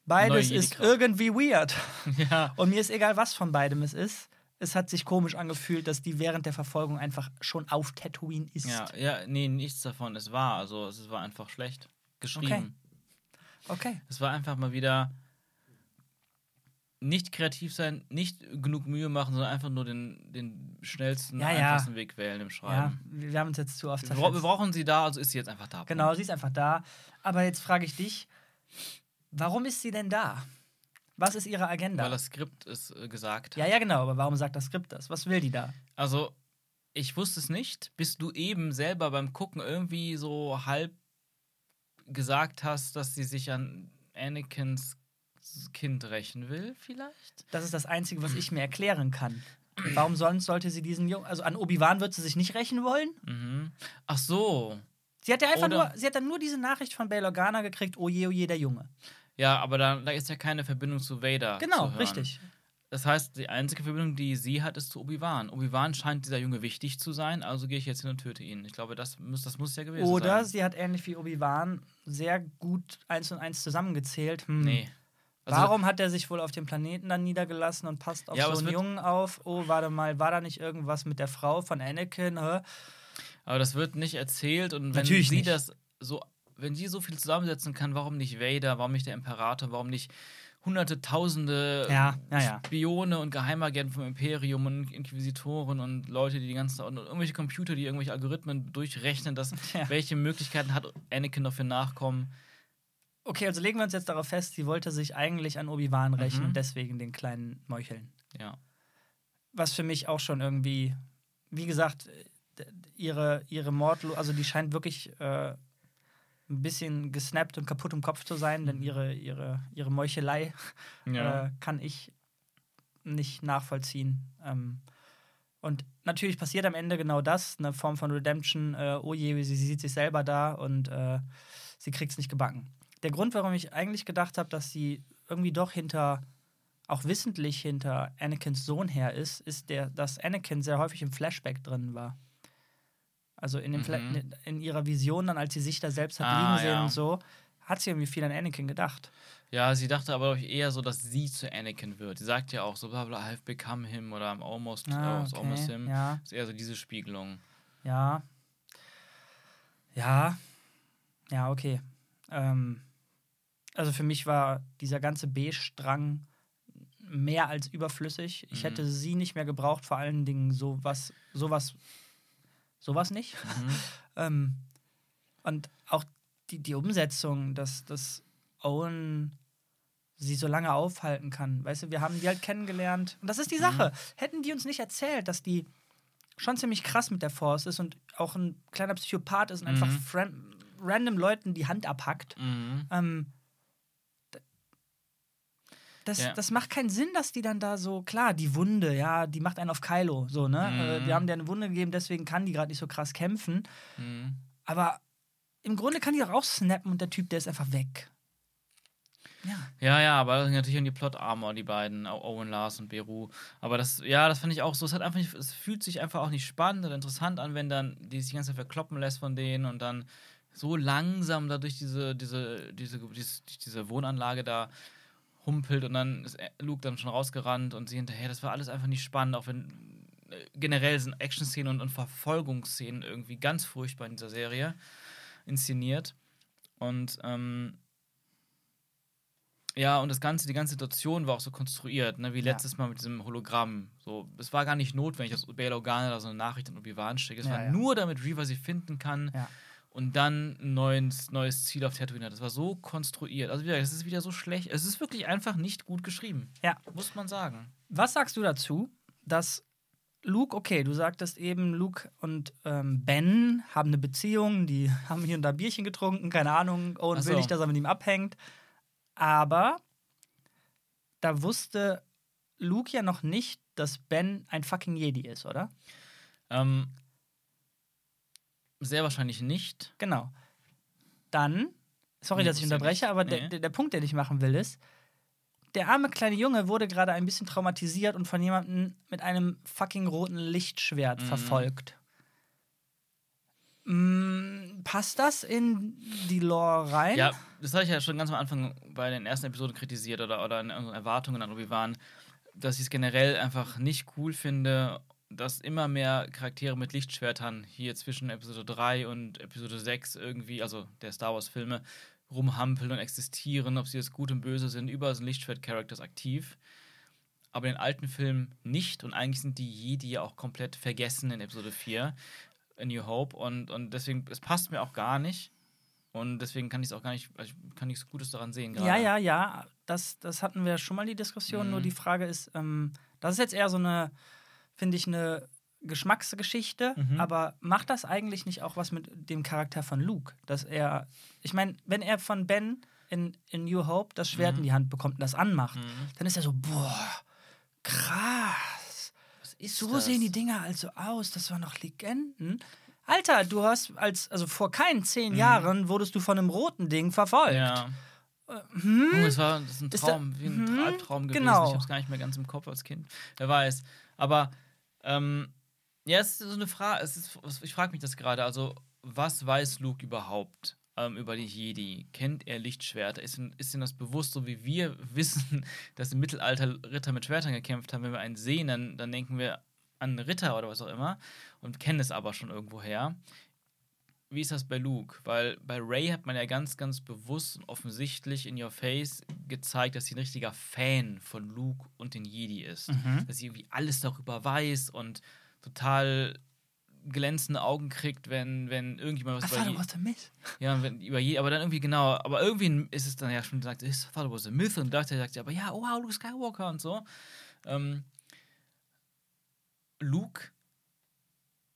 Beides ist irgendwie weird. Ja. Und mir ist egal, was von beidem es ist. Es hat sich komisch angefühlt, dass die während der Verfolgung einfach schon auf Tatooine ist. ja, ja, nee, nichts davon. Es war, also es war einfach schlecht geschrieben. Okay. Es war einfach mal wieder nicht kreativ sein, nicht genug Mühe machen, sondern einfach nur den, den schnellsten, Ja, ja. einfachsten Weg wählen im Ja, Schreiben. wir haben uns jetzt zu oft wir, bra wir brauchen sie da, also ist sie jetzt einfach da. Genau, sie ist einfach da. Aber jetzt frage ich dich, warum ist sie denn da? Was ist ihre Agenda? Weil das Skript es äh, gesagt ja, ja, genau, aber warum sagt das Skript das? Was will die da? Also, ich wusste es nicht, bis du eben selber beim Gucken irgendwie so halb gesagt hast, dass sie sich an Anakins Kind rächen will, vielleicht? Das ist das Einzige, was ich mir erklären kann. Warum sonst sollte sie diesen Jungen, also an Obi-Wan wird sie sich nicht rächen wollen? Mhm. Ach so. Sie hat ja einfach Oder- nur, sie hat dann nur diese Nachricht von Bail Organa gekriegt, oh je, oh je, der Junge. Ja, aber da, da ist ja keine Verbindung zu Vader. Genau, zu richtig. Das heißt, die einzige Verbindung, die sie hat, ist zu Obi-Wan. Obi-Wan scheint dieser Junge wichtig zu sein, also gehe ich jetzt hin und töte ihn. Ich glaube, das muss, das muss ja gewesen Oder sein. sie hat ähnlich wie Obi-Wan sehr gut eins und eins zusammengezählt. Hm. Nee. Also, Warum hat er sich wohl auf dem Planeten dann niedergelassen und passt auf Ja, so einen Jungen auf? Oh, warte mal, war da nicht irgendwas mit der Frau von Anakin? Hä? Aber das wird nicht erzählt und wenn Natürlich sie nicht. das so, wenn sie so viel zusammensetzen kann, warum nicht Vader, warum nicht der Imperator, warum nicht hunderte, tausende Ja, ja, ja. Spione und Geheimagenten vom Imperium und Inquisitoren und Leute, die die ganze und irgendwelche Computer, die irgendwelche Algorithmen durchrechnen, dass welche Möglichkeiten hat Anakin noch für Nachkommen. Okay, also legen wir uns jetzt darauf fest, sie wollte sich eigentlich an Obi-Wan rächen Mhm. und deswegen den kleinen Meucheln. Ja. Was für mich auch schon irgendwie, wie gesagt, d- ihre, ihre Mordlo, also die scheint wirklich äh, ein bisschen gesnappt und kaputt im Kopf zu sein, denn ihre, ihre, ihre Meuchelei Ja. äh, kann ich nicht nachvollziehen. Ähm, Und natürlich passiert am Ende genau das, eine Form von Redemption. Äh, oh je, sie sieht sich selber da und äh, sie kriegt es nicht gebacken. Der Grund, warum ich eigentlich gedacht habe, dass sie irgendwie doch hinter, auch wissentlich hinter Anakins Sohn her ist, ist der, dass Anakin sehr häufig im Flashback drin war. Also in, dem Mhm. in ihrer Vision, dann als sie sich da selbst hat Ah, liegen sehen ja. und so, hat sie irgendwie viel an Anakin gedacht. Ja, sie dachte aber ich, eher so, dass sie zu Anakin wird. Sie sagt ja auch so, bla bla, I've become him oder I'm almost, Ah, uh, almost him. Ja, ist eher so diese Spiegelung. ja. Ja. Ja, okay. Ähm, also für mich war dieser ganze B-Strang mehr als überflüssig. Ich Mhm. hätte sie nicht mehr gebraucht, vor allen Dingen sowas, sowas, sowas nicht. Mhm. Ähm, und auch die, die Umsetzung, dass, dass Owen sie so lange aufhalten kann. Weißt du, wir haben die halt kennengelernt. Und das ist die Sache. Hätten die uns nicht erzählt, dass die schon ziemlich krass mit der Force ist und auch ein kleiner Psychopath ist und einfach Mhm. fran- random Leuten die Hand abhackt, Mhm. ähm, das, Ja. das macht keinen Sinn, dass die dann da so, klar, die Wunde, ja, die macht einen auf Kylo, so, ne? Mhm. Äh, Wir haben dir eine Wunde gegeben, deswegen kann die gerade nicht so krass kämpfen. Mhm. Aber im Grunde kann die doch auch snappen und der Typ, der ist einfach weg. Ja. Ja, ja, aber das sind natürlich in die Plot-Armor, die beiden, Owen Lars und Beru. Aber das, ja, das fand ich auch so. Es, hat einfach nicht, es fühlt sich einfach auch nicht spannend oder interessant an, wenn dann die sich die ganze Zeit verkloppen lässt von denen und dann so langsam da durch diese, diese, diese, diese, diese Wohnanlage da humpelt und dann ist Luke dann schon rausgerannt und sie hinterher. Das war alles einfach nicht spannend, auch wenn äh, generell sind Action-Szenen und, und Verfolgungsszenen irgendwie ganz furchtbar in dieser Serie inszeniert. Und ähm, ja, und das Ganze, die ganze Situation war auch so konstruiert, ne, wie Ja. letztes Mal mit diesem Hologramm. So, es war gar nicht notwendig, dass Bail Organa da so eine Nachricht an Obi-Wan schickt. Es Ja, war ja. nur, damit Reaver sie finden kann Ja. Und dann ein neues, neues Ziel auf Tatooine hat. Das war so konstruiert. Also wieder, es ist wieder so schlecht. Es ist wirklich einfach nicht gut geschrieben. Ja. Muss man sagen. Was sagst du dazu, dass Luke, okay, du sagtest eben, Luke und ähm, Ben haben eine Beziehung, die haben hier und da Bierchen getrunken, keine Ahnung, Owen Ach will so. nicht, dass er mit ihm abhängt. Aber da wusste Luke ja noch nicht, dass Ben ein fucking Jedi ist, oder? Ähm, sehr wahrscheinlich nicht. Genau. Dann, sorry, Nee, dass ich unterbreche, aber Nee. der, der, der Punkt, den ich machen will, ist, der arme kleine Junge wurde gerade ein bisschen traumatisiert und von jemandem mit einem fucking roten Lichtschwert Mhm. verfolgt. Mm, passt das in die Lore rein? Ja, das habe ich ja schon ganz am Anfang bei den ersten Episoden kritisiert oder, oder in unseren Erwartungen an Obi-Wan, dass ich es generell einfach nicht cool finde, dass immer mehr Charaktere mit Lichtschwertern hier zwischen Episode 3 und Episode 6 irgendwie, also der Star Wars-Filme, rumhampeln und existieren, ob sie jetzt gut und böse sind. Überall sind Lichtschwert-Characters aktiv. Aber in den alten Filmen nicht und eigentlich sind die Jedi ja auch komplett vergessen in Episode 4, in New Hope. Und, und deswegen, es passt mir auch gar nicht. Und deswegen kann ich es auch gar nicht, also ich kann nichts Gutes daran sehen. Gerade. Ja, ja, ja. Das, das hatten wir schon mal die Diskussion. Mhm. Nur die Frage ist, ähm, das ist jetzt eher so eine, finde ich, eine Geschmacksgeschichte. Mhm. Aber macht das eigentlich nicht auch was mit dem Charakter von Luke? Dass er, ich meine, wenn er von Ben in, in New Hope das Schwert Mhm. in die Hand bekommt und das anmacht, Mhm. dann ist er so, boah, krass. So das? sehen die Dinger also aus. Das waren noch Legenden. Alter, du hast als, also vor keinen zehn Jahren wurdest du von einem roten Ding verfolgt. Mhm. Ja. Hm? Junge, das war das ist ein Ist da- Traum, wie ein Mhm, Albtraum gewesen. genau. Ich hab's gar nicht mehr ganz im Kopf als Kind. Wer weiß. Aber ähm, ja, es ist so eine Frage. Ist, ich frage mich das gerade. Also, was weiß Luke überhaupt ähm, über die Jedi? Kennt er Lichtschwerter? Ist, ist ihm das bewusst, so wie wir wissen, dass im Mittelalter Ritter mit Schwertern gekämpft haben? Wenn wir einen sehen, dann, dann denken wir an einen Ritter oder was auch immer und kennen es aber schon irgendwoher. Wie ist das bei Luke? Weil bei Ray hat man ja ganz, ganz bewusst und offensichtlich in Your Face gezeigt, dass sie ein richtiger Fan von Luke und den Jedi ist. Mhm. Dass sie irgendwie alles darüber weiß und total glänzende Augen kriegt, wenn, wenn irgendjemand was I über, thought it was a myth. ja, wenn, über Je aber dann irgendwie genau, aber irgendwie ist es dann ja schon gesagt, I thought it was a myth und dachte sagt sie aber ja, oh wow, Luke Skywalker und so. Ähm, Luke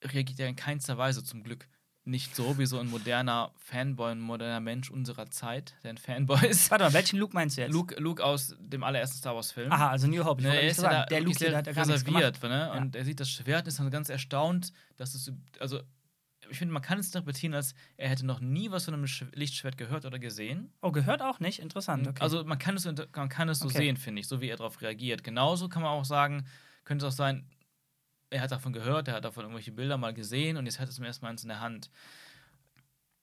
reagiert ja in keinster Weise zum Glück nicht so wie so ein moderner Fanboy, ein moderner Mensch unserer Zeit, der ein Fanboy ist. Warte mal, welchen Luke meinst du jetzt? Luke, Luke aus dem allerersten Star Wars-Film. Aha, also New Hope. Ich Ne, er ist ja da der Luke, der hat ja nichts reserviert, ne? Ja. Und er sieht das Schwert und ist dann ganz erstaunt, dass es, also ich finde, man kann es interpretieren, als er hätte noch nie was von einem Sch- Lichtschwert gehört oder gesehen. Oh, gehört auch nicht? Interessant. Okay. Also man kann es, man kann es so Okay. sehen, finde ich, so wie er darauf reagiert. Genauso kann man auch sagen, könnte es auch sein, er hat davon gehört, er hat davon irgendwelche Bilder mal gesehen und jetzt hat es zum ersten Mal eins in der Hand.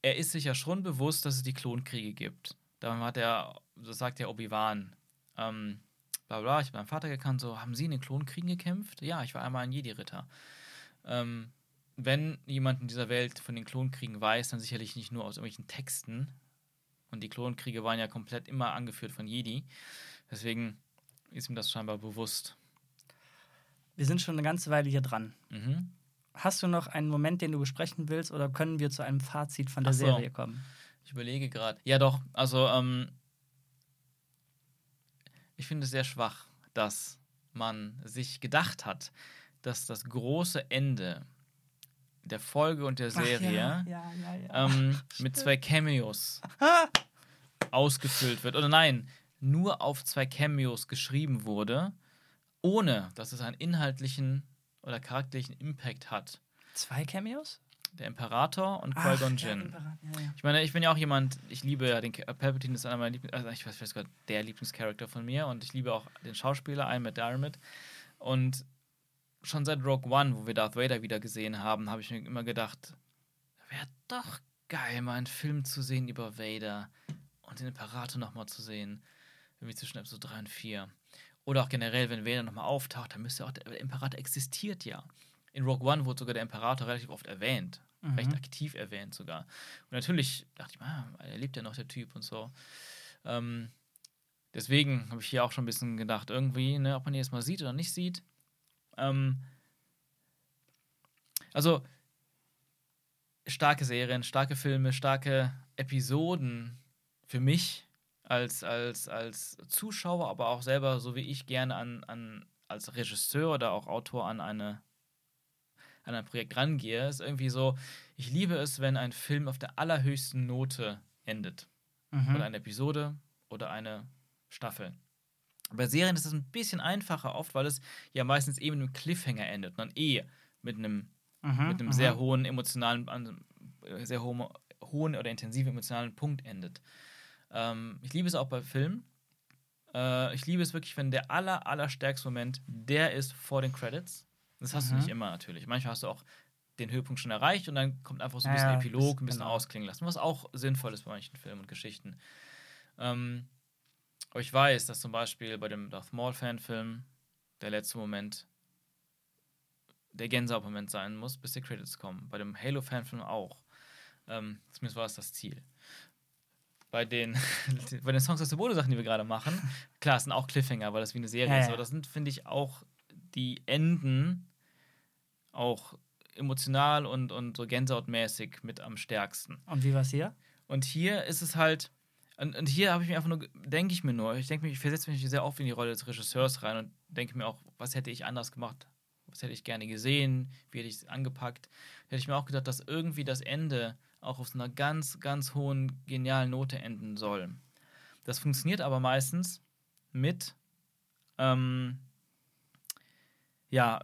Er ist sich ja schon bewusst, dass es die Klonkriege gibt. Da hat er, das sagt ja Obi-Wan, ähm, bla bla, ich habe meinen Vater gekannt, so, haben Sie in den Klonkriegen gekämpft? Ja, ich war einmal ein Jedi-Ritter. Ähm, wenn jemand in dieser Welt von den Klonkriegen weiß, dann sicherlich nicht nur aus irgendwelchen Texten. Und die Klonkriege waren ja komplett immer angeführt von Jedi. Deswegen ist ihm das scheinbar bewusst. Wir sind schon eine ganze Weile hier dran. Mhm. Hast du noch einen Moment, den du besprechen willst, oder können wir zu einem Fazit von der so. Serie kommen? Ich überlege gerade. Ja, doch. Also, ähm, ich finde es sehr schwach, dass man sich gedacht hat, dass das große Ende der Folge und der Serie Ach, ja, ja, ja. ähm, mit zwei Cameos ausgefüllt wird. Oder nein, nur auf zwei Cameos geschrieben wurde, ohne dass es einen inhaltlichen oder charakterlichen Impact hat. Zwei Cameos? Der Imperator und Qui-Gon Jinn. Ja, ja. Ich meine, ich bin ja auch jemand, ich liebe ja den Cha- Palpatine ist einer meiner Lieblings, also ich weiß, ich weiß gar nicht, der Lieblingscharakter von mir und ich liebe auch den Schauspieler, Ian McDermott. Und schon seit Rogue One, wo wir Darth Vader wieder gesehen haben, habe ich mir immer gedacht, wäre doch geil, mal einen Film zu sehen über Vader und den Imperator nochmal zu sehen. Irgendwie zwischen Episode 3 und 4. Oder auch generell, wenn Vader nochmal auftaucht, dann müsste auch der, Imperator existiert ja. In Rogue One wurde sogar der Imperator relativ oft erwähnt. Mhm. Recht aktiv erwähnt sogar. Und natürlich dachte ich, ah, er lebt ja noch, der Typ und so. Ähm, deswegen habe ich hier auch schon ein bisschen gedacht, irgendwie, ne, ob man ihn jetzt mal sieht oder nicht sieht. Ähm, also, starke Serien, starke Filme, starke Episoden für mich als, als, als Zuschauer, aber auch selber, so wie ich gerne an, an als Regisseur oder auch Autor an eine an ein Projekt rangehe, ist irgendwie so, ich liebe es, wenn ein Film auf der allerhöchsten Note endet. Mhm. Oder eine Episode oder eine Staffel. Bei Serien ist es ein bisschen einfacher oft, weil es ja meistens eben mit einem Cliffhanger endet dann eh mit einem Mhm, mit einem mhm. sehr hohen emotionalen, äh, sehr hohen, hohen oder intensiven emotionalen Punkt endet. Ähm, ich liebe es auch bei Filmen. Äh, ich liebe es wirklich, wenn der aller, allerstärkste Moment der ist vor den Credits. Das hast du Mhm. nicht immer natürlich. Manchmal hast du auch den Höhepunkt schon erreicht und dann kommt einfach so ein bisschen ja, Epilog, ein bisschen genau. ausklingen lassen, was auch sinnvoll ist bei manchen Filmen und Geschichten. Ähm, aber ich weiß, dass zum Beispiel bei dem Darth Maul-Fanfilm der letzte Moment der Gänsehaut-Moment sein muss, bis die Credits kommen. Bei dem Halo-Fanfilm auch. Ähm, zumindest war es das Ziel. Bei den, bei den Songs aus der Bode-Sachen, die wir gerade machen, klar, es sind auch Cliffhanger, weil das wie eine Serie Ja, ist, aber das sind, finde ich, auch die Enden auch emotional und, und so gänsehautmäßig mit am stärksten. Und wie war es hier? Und hier ist es halt, und, und hier habe ich mir einfach nur, denke ich mir nur, ich denke mir, ich versetze mich sehr oft in die Rolle des Regisseurs rein und denke mir auch, was hätte ich anders gemacht? Was hätte ich gerne gesehen? Wie hätte ich es angepackt? Hätte ich mir auch gedacht, dass irgendwie das Ende auch auf so einer ganz, ganz hohen, genialen Note enden soll. Das funktioniert aber meistens mit, ähm, ja,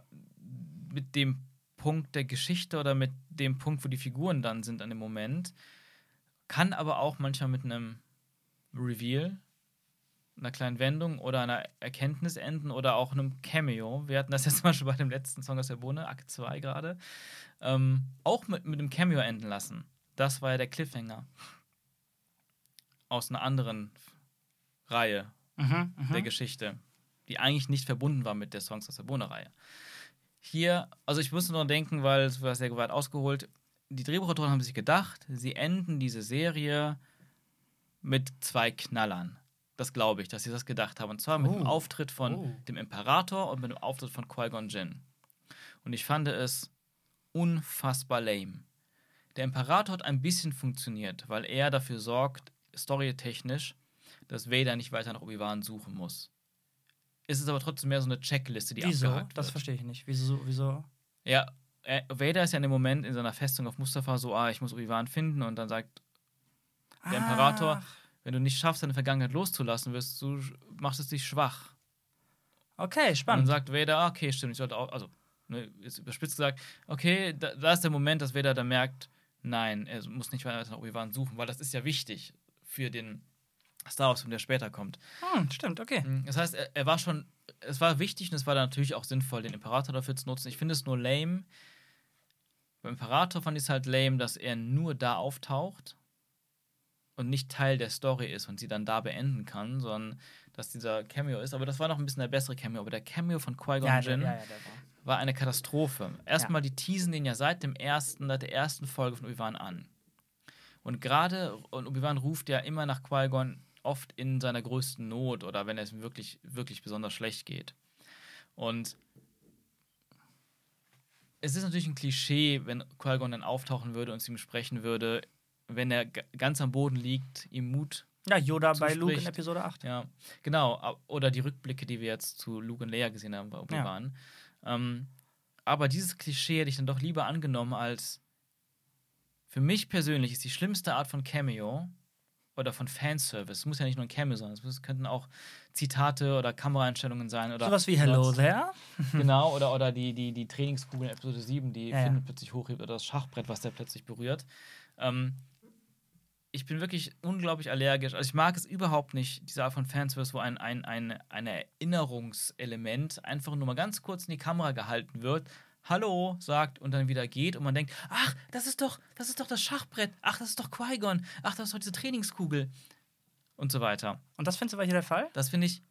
mit dem Punkt der Geschichte oder mit dem Punkt, wo die Figuren dann sind an dem Moment. Kann aber auch manchmal mit einem Reveal, einer kleinen Wendung oder einer Erkenntnis enden oder auch einem Cameo. Wir hatten das jetzt mal schon bei dem letzten Song aus der Bohne, Akt 2 gerade. Ähm, auch mit, mit einem Cameo enden lassen. Das war ja der Cliffhanger. Aus einer anderen Reihe Mhm, mhm. der Geschichte, die eigentlich nicht verbunden war mit der Songs aus der Bohne-Reihe. Hier, also ich musste nur denken, weil es war sehr weit ausgeholt. Die Drehbuchautoren haben sich gedacht, sie enden diese Serie mit zwei Knallern. Das glaube ich, dass sie das gedacht haben. Und zwar mit dem Oh. Auftritt von Oh. dem Imperator und mit dem Auftritt von Qui-Gon Jinn. Und ich fand es unfassbar lame. Der Imperator hat ein bisschen funktioniert, weil er dafür sorgt, storytechnisch, dass Vader nicht weiter nach Obi-Wan suchen muss. Es ist aber trotzdem mehr so eine Checkliste, die Wieso? abgehakt Das wird. verstehe ich nicht. Wieso? wieso? Ja, äh, Vader ist ja in dem Moment in seiner Festung auf Mustafa so, ah, ich muss Obi-Wan finden und dann sagt der Imperator, Ach, wenn du nicht schaffst, deine Vergangenheit loszulassen, wirst du, machst es dich schwach. Okay, Und dann spannend. sagt Vader, ah, okay, stimmt, ich sollte auch, also, ne, ist überspitzt gesagt, okay, da, da ist der Moment, dass Vader dann merkt, nein, er muss nicht weiter nach Obi-Wan suchen, weil das ist ja wichtig für den Star Wars-Film, der später kommt. Hm, stimmt, okay. Mhm, Das heißt, er, er war schon, es war wichtig und es war dann natürlich auch sinnvoll, den Imperator dafür zu nutzen. Ich finde es nur lame. Beim Imperator fand ich es halt lame, dass er nur da auftaucht und nicht Teil der Story ist und sie dann da beenden kann, sondern dass dieser Cameo ist. Aber das war noch ein bisschen der bessere Cameo. Aber der Cameo von Qui-Gon Ja, Jinn ja, ja, war. eine Katastrophe. Erstmal, die teasen den ja seit dem ersten, seit der ersten Folge von Obi-Wan an. Und gerade, und Obi-Wan ruft ja immer nach Qui-Gon oft in seiner größten Not oder wenn es ihm wirklich, wirklich besonders schlecht geht. Und es ist natürlich ein Klischee, wenn Qui-Gon dann auftauchen würde und zu ihm sprechen würde, wenn er ganz am Boden liegt, ihm Mut Ja, Yoda bei Luke in. Episode 8. ja, genau. Oder die Rückblicke, die wir jetzt zu Luke und Leia gesehen haben bei Obi-Wan. Ähm, aber dieses Klischee hätte ich dann doch lieber angenommen als für mich persönlich ist die schlimmste Art von Cameo oder von Fanservice. Es muss ja nicht nur ein Cameo sein, es könnten auch Zitate oder Kameraeinstellungen sein. Oder Sowas wie Hello there. Genau, oder, oder die, die, die Trainingskugel in Episode 7, die Ja, Finn plötzlich hochhebt oder das Schachbrett, was der plötzlich berührt. Ähm, ich bin wirklich unglaublich allergisch. Also ich mag es überhaupt nicht, diese Art von Fanservice, wo ein, ein, ein, ein Erinnerungselement einfach nur mal ganz kurz in die Kamera gehalten wird, Hallo sagt und dann wieder geht und man denkt, ach, das ist doch, das ist doch das Schachbrett, ach, das ist doch Qui-Gon, ach, das ist doch diese Trainingskugel und so weiter. Und das findest du war hier der Fall? Das finde ich.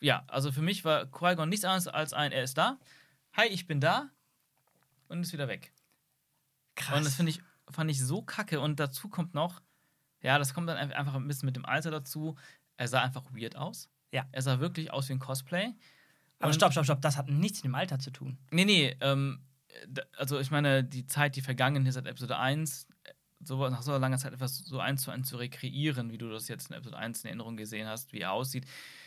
Ja, also für mich war Qui-Gon nichts anderes als ein, er ist da, hi, ich bin da und ist wieder weg. Krass. Und das finde ich, fand ich so kacke. Und dazu kommt noch, ja, das kommt dann ein- einfach ein bisschen mit dem Alter dazu. Er sah einfach weird aus. Ja. Er sah wirklich aus wie ein Cosplay. Aber stopp, stopp, stopp, das hat nichts mit dem Alter zu tun. Nee, nee, ähm, also ich meine, die Zeit, die vergangen ist seit Episode 1, äh, so, nach so langer Zeit etwas so eins zu eins zu rekreieren, wie du das jetzt in Episode 1 in Erinnerung gesehen hast, wie er aussieht.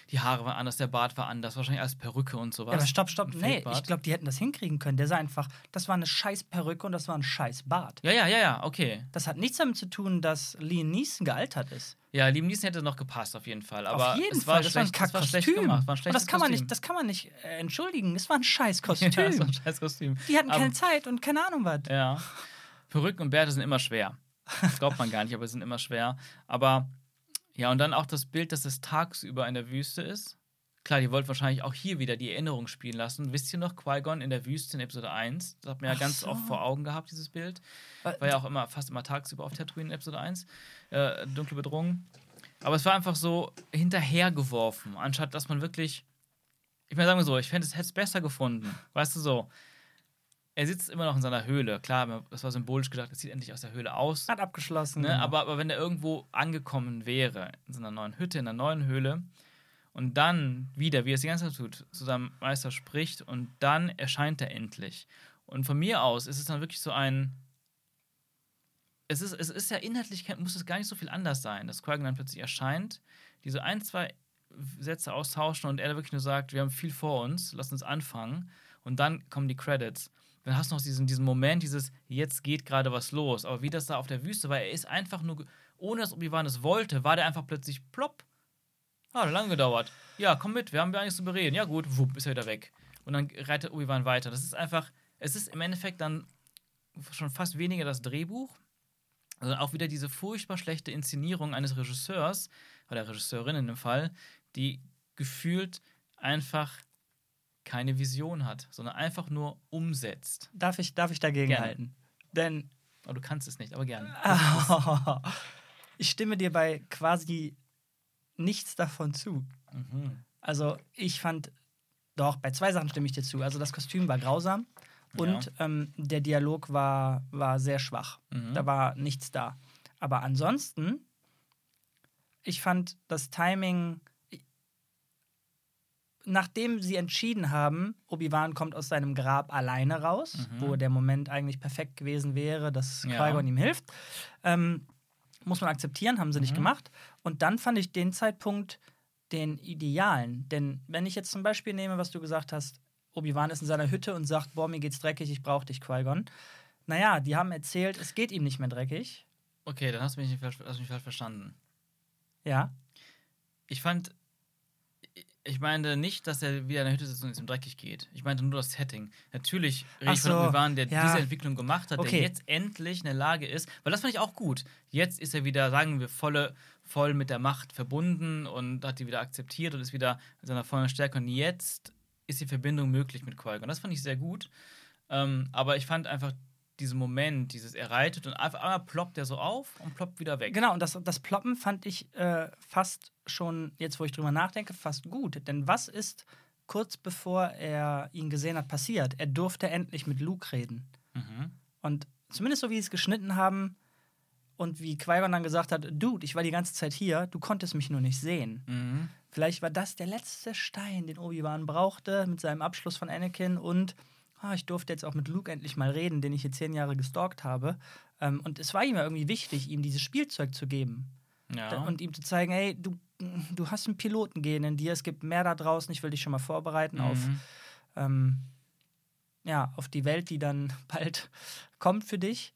Die Haare waren anders, der Bart war anders, wahrscheinlich als Perücke und sowas. Ja, aber stopp, stopp. Nee, ich glaube, die hätten das hinkriegen können. Der sah einfach, das war eine scheiß Perücke und das war ein scheiß Bart. Ja, ja, ja, ja, okay. Das hat nichts damit zu tun, dass Liam Neeson gealtert ist. Ja, Liam Neeson hätte noch gepasst, auf jeden Fall. Aber Auf jeden es war Fall, das war ein schlecht, es war schlecht gemacht. War ein Und das kann man Kostüm. nicht, das kann man nicht äh, entschuldigen. Es war ein scheiß Ja, Kostüm. das war ein scheiß Kostüm. Die hatten Aber- keine Zeit und keine Ahnung was. Ja. Perücken und Bärte sind immer schwer. Das glaubt man gar nicht, aber sie sind immer schwer. Aber ja, und dann auch das Bild, dass es tagsüber in der Wüste ist. Klar, die wollt wahrscheinlich auch hier wieder die Erinnerung spielen lassen. Wisst ihr noch, Qui-Gon in der Wüste in Episode 1? Das hat man ja Ach ganz so. oft vor Augen gehabt, dieses Bild. Äh, War ja auch immer fast immer tagsüber auf Tatooine in Episode 1. Äh, dunkle Bedrohung. Aber es war einfach so hinterhergeworfen, anstatt dass man wirklich. Ich meine, sagen wir so, ich fände es hätte es besser gefunden. Weißt du so? Er sitzt immer noch in seiner Höhle. Klar, das war symbolisch gedacht, es sieht endlich aus der Höhle aus. Hat abgeschlossen. Ne? genau. Aber, aber wenn er irgendwo angekommen wäre, in seiner neuen Hütte, in einer neuen Höhle, und dann wieder, wie er es die ganze Zeit tut, zu seinem Meister spricht, und dann erscheint er endlich. Und von mir aus ist es dann wirklich so ein. Es ist, es ist ja inhaltlich, muss es gar nicht so viel anders sein, dass Qui-Gon dann plötzlich erscheint, diese ein, zwei Sätze austauschen und er wirklich nur sagt, wir haben viel vor uns, lass uns anfangen. Und dann kommen die Credits. Dann hast du noch diesen, diesen Moment, dieses, jetzt geht gerade was los. Aber wie das da auf der Wüste war, er ist einfach nur, ohne dass Obi-Wan es wollte, war der einfach plötzlich plopp. Ah, hat lange gedauert. Ja, komm mit, wir haben gar nichts zu bereden. Ja, gut, wupp, ist er wieder weg. Und dann reitet Obi-Wan weiter. Das ist einfach, es ist im Endeffekt dann schon fast weniger das Drehbuch, sondern auch wieder diese furchtbar schlechte Inszenierung eines Regisseurs oder Regisseurin in dem Fall, die gefühlt einfach keine Vision hat, sondern einfach nur umsetzt. darf, ich, darf ich dagegen Gerne. halten? Denn Aber du kannst es nicht, aber gerne. ich stimme dir bei quasi nichts davon zu. Mhm. Also ich fand, doch, bei zwei Sachen stimme ich dir zu. Also das Kostüm war grausam und ähm, der Dialog war, war sehr schwach. Mhm. Da war nichts da. Aber ansonsten, ich fand das Timing, nachdem sie entschieden haben, Obi-Wan kommt aus seinem Grab alleine raus, Mhm. wo der Moment eigentlich perfekt gewesen wäre, dass Ja. Qui-Gon ihm hilft, ähm, muss man akzeptieren, haben sie nicht Mhm. gemacht. Und dann fand ich den Zeitpunkt den idealen. Denn wenn ich jetzt zum Beispiel nehme, was du gesagt hast, Obi-Wan ist in seiner Hütte und sagt, boah, mir geht's dreckig, ich brauch dich, Qui-Gon. Naja, die haben erzählt, es geht ihm nicht mehr dreckig. Okay, dann hast du mich nicht falsch, hast du mich falsch verstanden. Ja. Ich fand, ich meinte nicht, dass er wieder in der Hütte sitzt und es ihm dreckig geht. Ich meinte nur das Setting. Natürlich rede ich von so, Obi-Wan, der ja. diese Entwicklung gemacht hat, Okay. der jetzt endlich in der Lage ist, weil das fand ich auch gut. Jetzt ist er wieder, sagen wir, volle, voll mit der Macht verbunden und hat die wieder akzeptiert und ist wieder in seiner vollen Stärke. Und jetzt ist die Verbindung möglich mit Qui-Gon. Das fand ich sehr gut. Ähm, aber ich fand einfach diesen Moment, dieses er reitet und einfach einmal ploppt er so auf und ploppt wieder weg. Genau, und das, das Ploppen fand ich äh, fast schon, jetzt wo ich drüber nachdenke, fast gut. Denn was ist kurz bevor er ihn gesehen hat passiert? Er durfte endlich mit Luke reden. Mhm. Und zumindest so wie sie es geschnitten haben und wie Qui-Gon dann gesagt hat, Dude, ich war die ganze Zeit hier, du konntest mich nur nicht sehen. Mhm. Vielleicht war das der letzte Stein, den Obi-Wan brauchte mit seinem Abschluss von Anakin und ah, ich durfte jetzt auch mit Luke endlich mal reden, den ich hier zehn Jahre gestalkt habe. Ähm, und es war ihm ja irgendwie wichtig, ihm dieses Spielzeug zu geben Ja. und ihm zu zeigen, hey, du, du hast ein Pilotengen in dir, es gibt mehr da draußen, ich will dich schon mal vorbereiten auf, Mhm. ähm, ja, auf die Welt, die dann bald kommt für dich.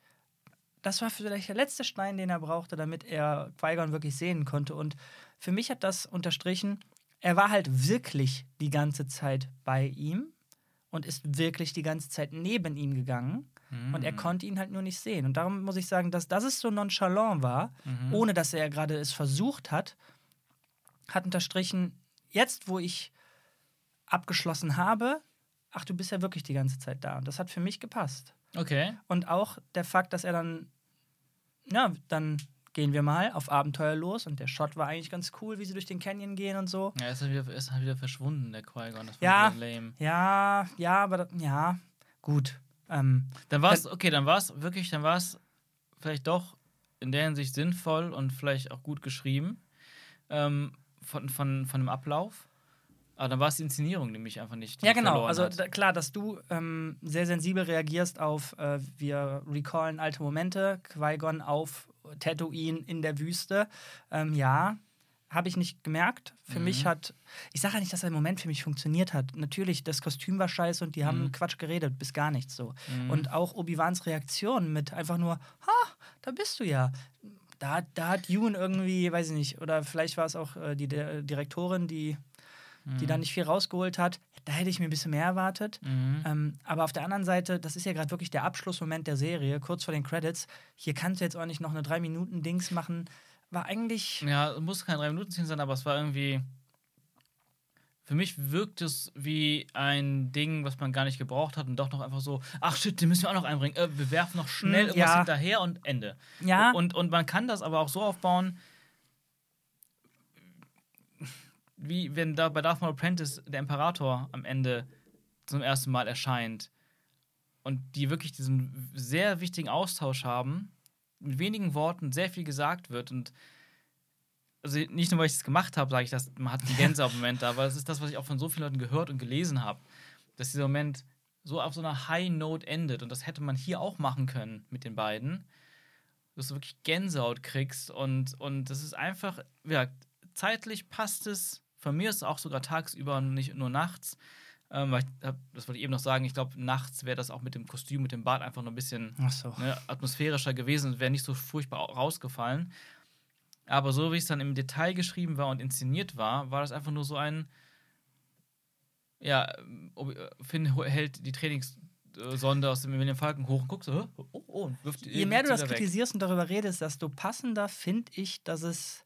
Das war vielleicht der letzte Stein, den er brauchte, damit er Qui-Gon wirklich sehen konnte. Und für mich hat das unterstrichen, er war halt wirklich die ganze Zeit bei ihm und ist wirklich die ganze Zeit neben ihm gegangen. Und er Mhm. konnte ihn halt nur nicht sehen. Und darum muss ich sagen, dass, dass es so nonchalant war, Mhm. ohne dass er gerade es versucht hat, hat unterstrichen, jetzt wo ich abgeschlossen habe, ach, du bist ja wirklich die ganze Zeit da. Und das hat für mich gepasst. Okay. Und auch der Fakt, dass er dann, ja, dann gehen wir mal auf Abenteuer los. Und der Shot war eigentlich ganz cool, wie sie durch den Canyon gehen und so. Ja, ist er wieder, ist er wieder verschwunden, der Qui-Gon. Ja. Ja, ja, aber da, ja, gut. Ähm, Dann war es, okay, dann war es wirklich, dann war es vielleicht doch in der Hinsicht sinnvoll und vielleicht auch gut geschrieben ähm, von, von, von dem Ablauf. Aber dann war es die Inszenierung, die mich einfach nicht Ja, genau. Also da, klar, dass du ähm, sehr sensibel reagierst auf, äh, wir recallen alte Momente, Qui-Gon auf Tatooine in der Wüste. Ähm, ja, habe ich nicht gemerkt. Für Mhm. mich hat, ich sage ja nicht, dass der Moment für mich funktioniert hat. Natürlich, das Kostüm war scheiße und die haben Mhm. Quatsch geredet, bis gar nichts so. Mhm. Und auch Obi-Wans Reaktion mit einfach nur, ha, da bist du ja. Da, da hat Ewan irgendwie, weiß ich nicht, oder vielleicht war es auch äh, die Di- Direktorin, die die Mhm. da nicht viel rausgeholt hat. Da hätte ich mir ein bisschen mehr erwartet. Mhm. Ähm, aber auf der anderen Seite, das ist ja gerade wirklich der Abschlussmoment der Serie, kurz vor den Credits. Hier kannst du jetzt auch nicht noch eine drei Minuten Dings machen. War eigentlich. Ja, es muss keine drei Minuten Szene sein, aber es war irgendwie. Für mich wirkt es wie ein Ding, was man gar nicht gebraucht hat und doch noch einfach so, ach shit, den müssen wir auch noch einbringen. Äh, wir werfen noch schnell Mm, irgendwas ja. hinterher und Ende. Ja, Und, und man kann das aber auch so aufbauen, wie wenn da bei Darth Maul Apprentice der Imperator am Ende zum ersten Mal erscheint und die wirklich diesen sehr wichtigen Austausch haben, mit wenigen Worten sehr viel gesagt wird und also nicht nur, weil ich es gemacht habe, sage ich das, man hat einen Gänsehaut-Moment da, aber das ist das, was ich auch von so vielen Leuten gehört und gelesen habe, dass dieser Moment so auf so einer High Note endet und das hätte man hier auch machen können mit den beiden dass du wirklich Gänsehaut kriegst und, und das ist einfach, ja, zeitlich passt es. Von mir ist es auch sogar tagsüber und nicht nur nachts. Ähm, weil ich hab, das wollte ich eben noch sagen, ich glaube, nachts wäre das auch mit dem Kostüm, mit dem Bart einfach noch ein bisschen so. ne, atmosphärischer gewesen und wäre nicht so furchtbar au- rausgefallen. Aber so wie es dann im Detail geschrieben war und inszeniert war, war das einfach nur so ein. Ja, Finn hält die Trainingssonde aus dem Millennium Falcon hoch und guckt so, "Hä? oh, oh, und wirft Je mehr du das weg. kritisierst und darüber redest, desto passender finde ich, dass es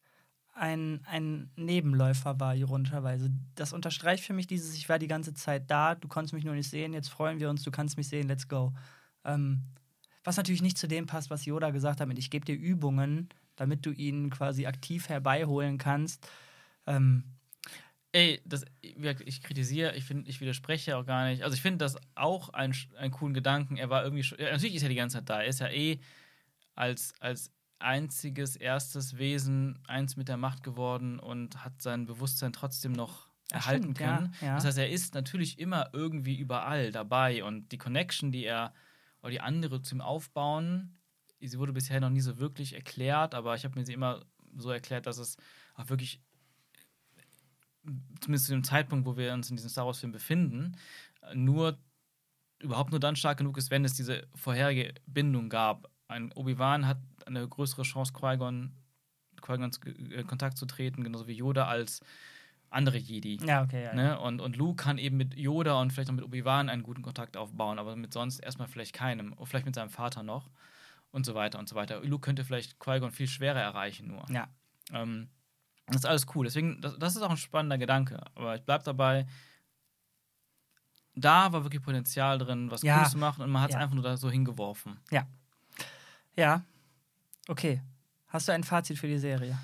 ein, ein Nebenläufer war, ironischerweise. Das unterstreicht für mich dieses, ich war die ganze Zeit da, du konntest mich nur nicht sehen, jetzt freuen wir uns, du kannst mich sehen, let's go. Ähm, was natürlich nicht zu dem passt, was Yoda gesagt hat, mit ich gebe dir Übungen, damit du ihn quasi aktiv herbeiholen kannst. Ähm, Ey, das, ich kritisiere, ich finde, ich widerspreche auch gar nicht. Also ich finde das auch ein, einen coolen Gedanken. Er war irgendwie schon, natürlich ist er die ganze Zeit da. Er ist ja eh als, als einziges, erstes Wesen eins mit der Macht geworden und hat sein Bewusstsein trotzdem noch Ja, erhalten stimmt, ja, können. ja. Das heißt, er ist natürlich immer irgendwie überall dabei und die Connection, die er oder die andere zu ihm aufbauen, sie wurde bisher noch nie so wirklich erklärt, aber ich habe mir sie immer so erklärt, dass es auch wirklich zumindest zu dem Zeitpunkt, wo wir uns in diesem Star Wars-Film befinden, nur überhaupt nur dann stark genug ist, wenn es diese vorherige Bindung gab. Ein Obi-Wan hat eine größere Chance, Qui-Gon Qui-Gons äh, Kontakt zu treten, genauso wie Yoda als andere Jedi. Ja, okay. Ja, Ne? Und, und Luke kann eben mit Yoda und vielleicht auch mit Obi-Wan einen guten Kontakt aufbauen, aber mit sonst erstmal vielleicht keinem. Oder vielleicht mit seinem Vater noch. Und so weiter und so weiter. Luke könnte vielleicht Qui-Gon viel schwerer erreichen nur. ja. Ähm, das ist alles cool. Deswegen, das, das ist auch ein spannender Gedanke. Aber ich bleib dabei, da war wirklich Potenzial drin, was Ja. Cooles zu machen und man hat es Ja. einfach nur da so hingeworfen. Ja. Okay. Hast du ein Fazit für die Serie?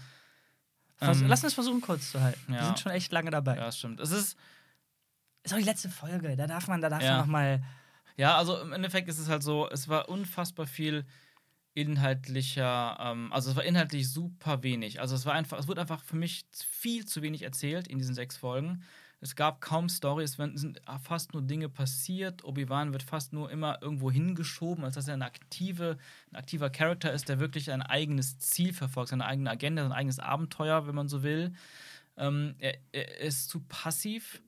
Vers Ähm, Lass uns versuchen, kurz zu halten. Wir ja. sind schon echt lange dabei. Ja, das stimmt. Es ist, Ist auch die letzte Folge. Da darf man, da darf Ja. man noch mal. ja, also im Endeffekt ist es halt so, es war unfassbar viel inhaltlicher, ähm, also es war inhaltlich super wenig. Also es war einfach, es wurde einfach für mich viel zu wenig erzählt in diesen sechs Folgen. Es gab kaum Storys, es sind fast nur Dinge passiert. Obi-Wan wird fast nur immer irgendwo hingeschoben, als dass er eine aktive, ein aktiver Charakter ist, der wirklich ein eigenes Ziel verfolgt, seine eigene Agenda, sein eigenes Abenteuer, wenn man so will. Ähm, er, er ist zu passiv,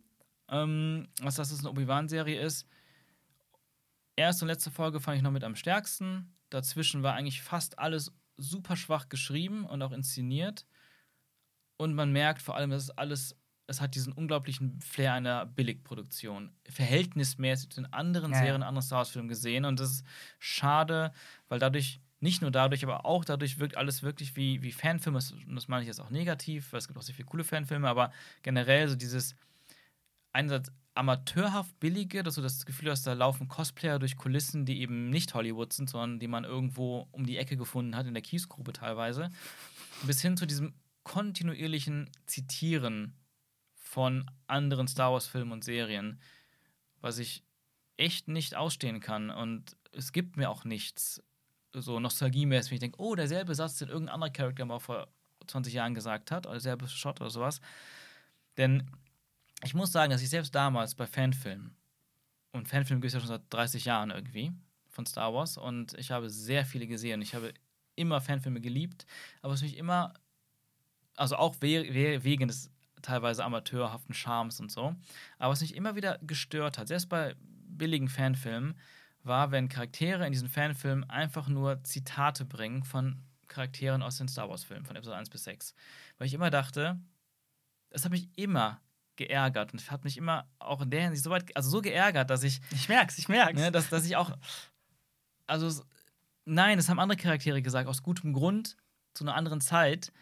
ähm, was das eine Obi-Wan-Serie ist. Erste und letzte Folge fand ich noch mit am stärksten. Dazwischen war eigentlich fast alles super schwach geschrieben und auch inszeniert. Und man merkt vor allem, dass es alles, es hat diesen unglaublichen Flair einer Billigproduktion. Verhältnismäßig zu den anderen Ja. Serien, anderen Star Wars-Filmen gesehen. Und das ist schade, weil dadurch, nicht nur dadurch, aber auch dadurch wirkt alles wirklich wie, wie Fanfilme. Das- Und das meine ich jetzt auch negativ, weil es gibt auch sehr viele coole Fanfilme, aber generell so dieses einerseits amateurhaft billige, dass du das Gefühl hast, da laufen Cosplayer durch Kulissen, die eben nicht Hollywood sind, sondern die man irgendwo um die Ecke gefunden hat, in der Kiesgrube teilweise, bis hin zu diesem kontinuierlichen Zitieren von anderen Star Wars-Filmen und Serien, was ich echt nicht ausstehen kann. Und es gibt mir auch nichts so nostalgiemäßig, wenn ich denke, oh, derselbe Satz, den irgendein anderer Charakter mal vor 20 Jahren gesagt hat, oder derselbe Shot oder sowas. Denn ich muss sagen, dass ich selbst damals bei Fanfilmen, und Fanfilme gibt es ja schon seit 30 Jahren irgendwie von Star Wars, und ich habe sehr viele gesehen. Ich habe immer Fanfilme geliebt, aber es mich immer, also auch we we wegen des teilweise amateurhaften Charmes und so, aber was mich immer wieder gestört hat, selbst bei billigen Fanfilmen, war, wenn Charaktere in diesen Fanfilmen einfach nur Zitate bringen von Charakteren aus den Star Wars-Filmen, von Episode 1 bis 6. Weil ich immer dachte, das hat mich immer geärgert und hat mich immer auch in der Hinsicht so weit, also so geärgert, dass ich, Ich merk's, ich merk's. ne, dass, dass ich auch, also nein, das haben andere Charaktere gesagt, aus gutem Grund, zu einer anderen Zeit.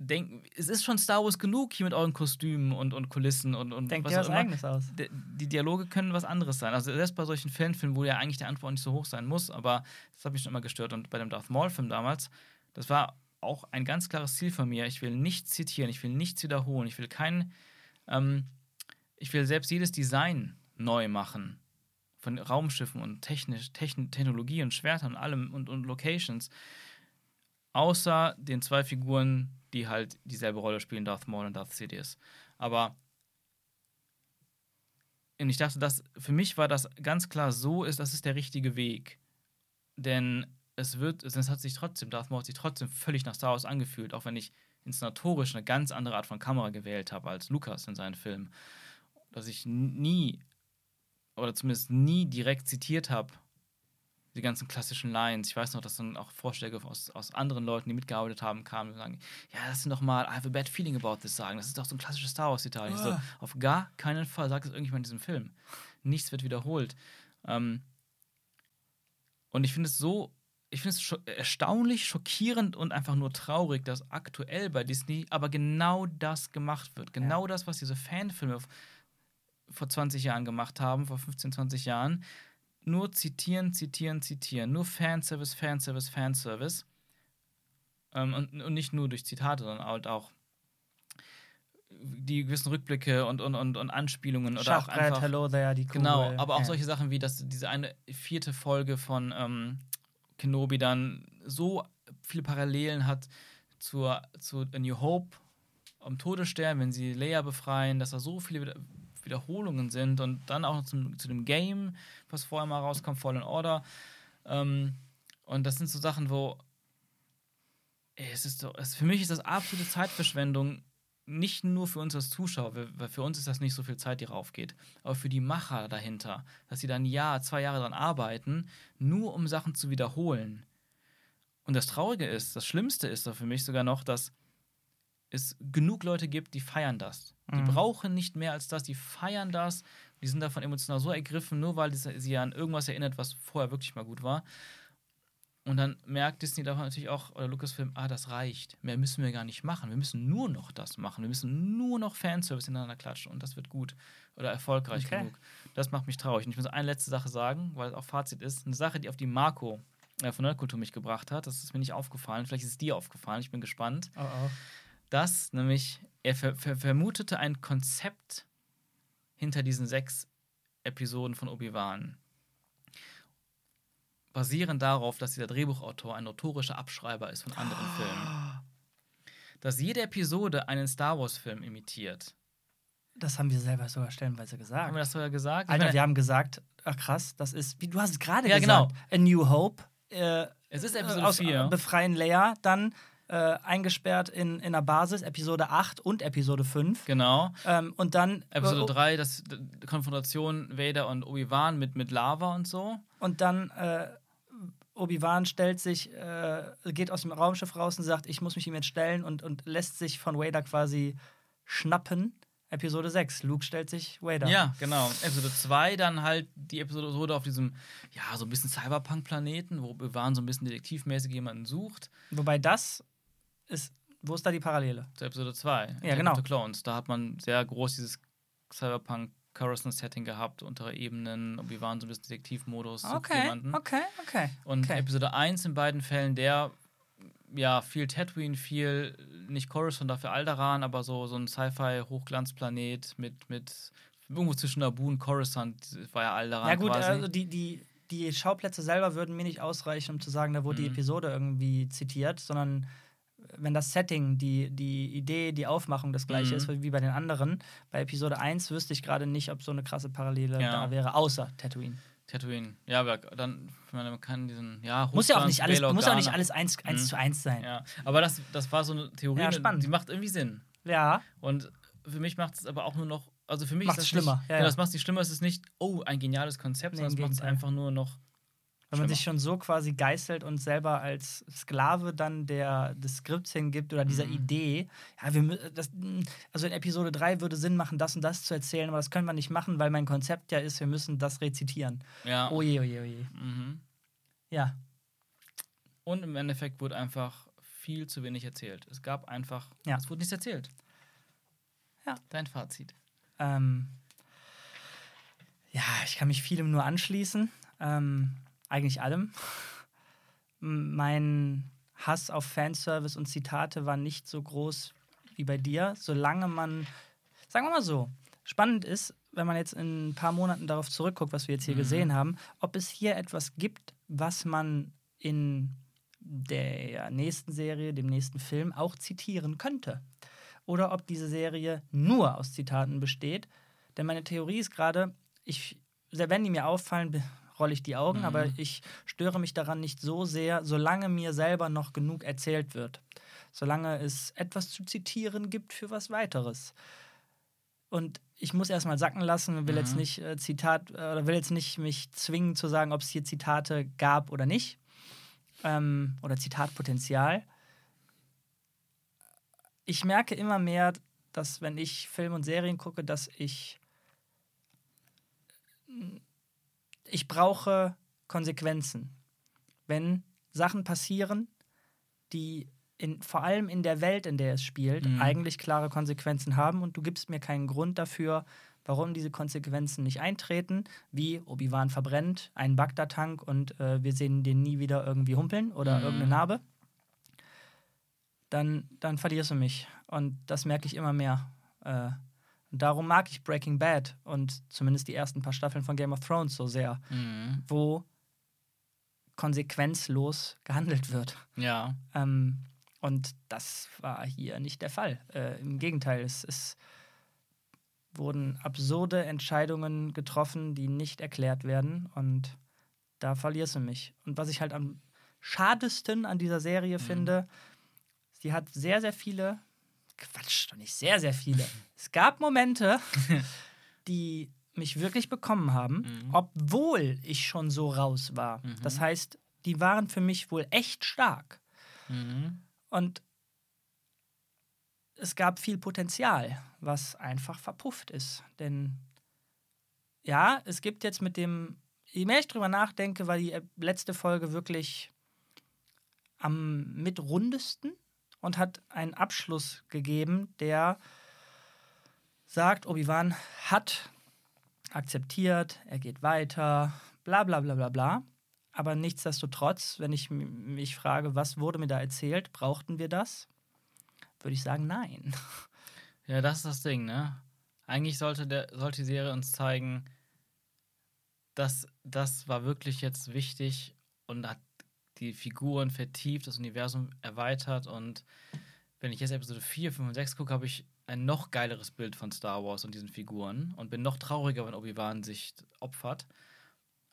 Denk, es ist schon Star Wars genug hier mit euren Kostümen und, und Kulissen und, und Denk was was immer. Eigenes aus. D- Die Dialoge können was anderes sein. Also selbst bei solchen Fanfilmen, wo ja eigentlich der Antwort nicht so hoch sein muss, aber das hat mich schon immer gestört. Und bei dem Darth Maul-Film damals, das war auch ein ganz klares Ziel von mir. Ich will nichts zitieren, ich will nichts wiederholen, ich will kein, ähm, ich will selbst jedes Design neu machen. Von Raumschiffen und technisch, Techn Technologie und Schwertern und allem und, und Locations. Außer den zwei Figuren, die halt dieselbe Rolle spielen, Darth Maul und Darth Sidious. Aber und ich dachte, dass für mich war das ganz klar so ist, das ist der richtige Weg. Denn es wird, es hat sich trotzdem, Darth Maul hat sich trotzdem völlig nach Star Wars angefühlt, auch wenn ich inszenatorisch eine ganz andere Art von Kamera gewählt habe als Lucas in seinen Filmen. Dass ich nie, oder zumindest nie direkt zitiert habe, die ganzen klassischen Lines. Ich weiß noch, dass dann auch Vorschläge aus, aus anderen Leuten, die mitgearbeitet haben, kamen und sagen, ja, lass uns doch mal I have a bad feeling about this sagen. Das ist doch so ein klassisches Star Wars-Zitat. Ich so, Ah. auf gar keinen Fall sagt es irgendjemand in diesem Film. Nichts wird wiederholt. Ähm, und ich finde es so, ich finde es scho erstaunlich, schockierend und einfach nur traurig, dass aktuell bei Disney aber genau das gemacht wird. Genau das, was diese Fanfilme vor 20 Jahren gemacht haben, vor 15, 20 Jahren. Nur zitieren, zitieren, zitieren. Nur Fanservice, Fanservice, Fanservice. Ähm, und, und nicht nur durch Zitate, sondern halt auch die gewissen Rückblicke und, und, und, und Anspielungen oder auch Schachbrett, einfach Hello there, die Kugel. Genau, aber auch ja. solche Sachen wie dass diese eine vierte Folge von ähm, Kenobi dann so viele Parallelen hat zur, zu A New Hope am Todesstern, wenn sie Leia befreien, dass da so viele Wiederholungen sind und dann auch zum, zu dem Game, was vorher mal rauskommt, Fallen Order. Ähm, und das sind so Sachen, wo ey, es ist so, es, für mich ist das absolute Zeitverschwendung, nicht nur für uns als Zuschauer, weil für uns ist das nicht so viel Zeit, die raufgeht, aber für die Macher dahinter, dass sie dann ein Jahr, zwei Jahre daran arbeiten, nur um Sachen zu wiederholen. Und das Traurige ist, das Schlimmste ist da für mich sogar noch, dass es genug Leute gibt, die feiern das. Die Mhm. brauchen nicht mehr als das, die feiern das. Die sind davon emotional so ergriffen, nur weil sie an irgendwas erinnert, was vorher wirklich mal gut war. Und dann merkt Disney davon natürlich auch, oder Lucasfilm, ah, das reicht. Mehr müssen wir gar nicht machen. Wir müssen nur noch das machen. Wir müssen nur noch Fanservice hintereinander klatschen und das wird gut oder erfolgreich Okay. genug. Das macht mich traurig. Und ich muss eine letzte Sache sagen, weil es auch Fazit ist. Eine Sache, die auf die Marco äh, von Nerdkultur mich gebracht hat, das ist mir nicht aufgefallen. Vielleicht ist es dir aufgefallen. Ich bin gespannt. Oh, oh. Dass nämlich er ver ver vermutete ein Konzept hinter diesen sechs Episoden von Obi-Wan basierend darauf, dass dieser Drehbuchautor ein notorischer Abschreiber ist von anderen Filmen. Dass jede Episode einen Star Wars-Film imitiert. Das haben wir selber sogar stellenweise gesagt. Haben wir das sogar gesagt? Alter, meine, wir haben gesagt, ach krass, das ist, wie du hast es gerade Ja, gesagt, genau. A New Hope. Äh, es ist äh, Episode aus, 4. Befreien Leia, dann äh, eingesperrt in, in der Basis, Episode 8 und Episode 5. Genau. Ähm, und dann Episode äh, 3, das die Konfrontation Vader und Obi-Wan mit, mit Lava und so. Und dann äh, Obi-Wan stellt sich, äh, geht aus dem Raumschiff raus und sagt, ich muss mich ihm jetzt stellen und, und lässt sich von Vader quasi schnappen. Episode 6. Luke stellt sich Vader. Ja, genau. Episode 2 dann halt die Episode auf diesem, ja, so ein bisschen Cyberpunk-Planeten, wo Obi-Wan so ein bisschen detektivmäßig jemanden sucht. Wobei das ist, wo ist da die Parallele? Zu Episode 2. Ja, genau. The Clones. Da hat man sehr groß dieses Cyberpunk Coruscant-Setting gehabt, untere Ebenen, Obi-Wan so ein bisschen Detektivmodus, Okay, jemanden. okay, okay. Und okay. Episode 1 in beiden Fällen, der ja viel Tatooine, viel nicht Coruscant, dafür Alderaan, aber so, so ein Sci-Fi-Hochglanzplanet mit, mit irgendwo zwischen Naboo und Coruscant war ja Alderaan Ja gut, quasi. also die, die, die Schauplätze selber würden mir nicht ausreichen, um zu sagen, da wurde die Mhm. Episode irgendwie zitiert, sondern wenn das Setting, die, die Idee, die Aufmachung das gleiche Mhm. ist wie bei den anderen, bei Episode 1 wüsste ich gerade nicht, ob so eine krasse Parallele Ja. da wäre, außer Tatooine. Tatooine. Ja, aber dann, man kann diesen, ja, Muss ja auch nicht alles, muss ja auch nicht alles eins, eins Mhm. zu eins sein. Ja, Ja, aber das, das war so eine Theorie, Ja, spannend. die macht irgendwie Sinn. Und für mich macht es aber auch nur noch, also für mich Macht's ist das schlimmer, Nicht, ja, ja, ja. das macht es nicht schlimmer. Es ist nicht, oh, ein geniales Konzept, Nee, sondern es macht es einfach nur noch. Wenn man sich schon so quasi geißelt und selber als Sklave dann der, des Skripts hingibt oder dieser Mhm. Idee, ja, wir, das, mh, also in Episode 3 würde Sinn machen, das und das zu erzählen, aber das können wir nicht machen, weil mein Konzept ja ist, wir müssen das rezitieren. Ja. Oje, oje, oje. Mhm. Ja, Und im Endeffekt wurde einfach viel zu wenig erzählt. Es gab einfach, Ja. es wurde nichts erzählt. Ja. Dein Fazit. ähm, ja, ich kann mich vielem nur anschließen. Ähm, eigentlich allem. Mein Hass auf Fanservice und Zitate war nicht so groß wie bei dir, solange man, sagen wir mal so, spannend ist, wenn man jetzt in ein paar Monaten darauf zurückguckt, was wir jetzt hier Mhm. gesehen haben, ob es hier etwas gibt, was man in der nächsten Serie, dem nächsten Film auch zitieren könnte. Oder ob diese Serie nur aus Zitaten besteht. Denn meine Theorie ist gerade, ich, wenn die mir auffallen, rolle ich die Augen, Mhm. aber ich störe mich daran nicht so sehr, solange mir selber noch genug erzählt wird. Solange es etwas zu zitieren gibt für was weiteres. Und ich muss erstmal sacken lassen, will jetzt Mhm. nicht äh, Zitat äh, oder will jetzt nicht mich zwingen zu sagen, ob es hier Zitate gab oder nicht. Ähm, oder Zitatpotenzial. Ich merke immer mehr, dass wenn ich Film und Serien gucke, dass ich ich brauche Konsequenzen. Wenn Sachen passieren, die in, vor allem in der Welt, in der es spielt, Mhm. eigentlich klare Konsequenzen haben und du gibst mir keinen Grund dafür, warum diese Konsequenzen nicht eintreten, wie Obi-Wan verbrennt, einen Bagdad-Tank und äh, wir sehen den nie wieder irgendwie humpeln oder Mhm. irgendeine Narbe, dann, dann verlierst du mich. Und das merke ich immer mehr. Äh, und darum mag ich Breaking Bad und zumindest die ersten paar Staffeln von Game of Thrones so sehr, Mhm. wo konsequenzlos gehandelt wird. Ja. Ähm, und das war hier nicht der Fall. Äh, Im Gegenteil, es, es wurden absurde Entscheidungen getroffen, die nicht erklärt werden. Und da verlierst du mich. Und was ich halt am schadesten an dieser Serie finde, sie hat sehr, sehr viele, Quatsch, doch nicht sehr, sehr viele. es gab Momente, die mich wirklich bekommen haben, Mhm. obwohl ich schon so raus war. Mhm. Das heißt, die waren für mich wohl echt stark. Mhm. Und es gab viel Potenzial, was einfach verpufft ist. Denn ja, es gibt jetzt mit dem, je mehr ich drüber nachdenke, war die letzte Folge wirklich am mitrundesten und hat einen Abschluss gegeben, der sagt, Obi-Wan hat akzeptiert, er geht weiter, bla bla bla bla bla. Aber nichtsdestotrotz, wenn ich mich frage, was wurde mir da erzählt, brauchten wir das? Würde ich sagen, nein. Ja, das ist das Ding, ne? Eigentlich sollte, der, sollte die Serie uns zeigen, dass das war wirklich jetzt wichtig und hat die Figuren vertieft, das Universum erweitert und wenn ich jetzt Episode 4, 5 und 6 gucke, habe ich ein noch geileres Bild von Star Wars und diesen Figuren und bin noch trauriger, wenn Obi-Wan sich opfert.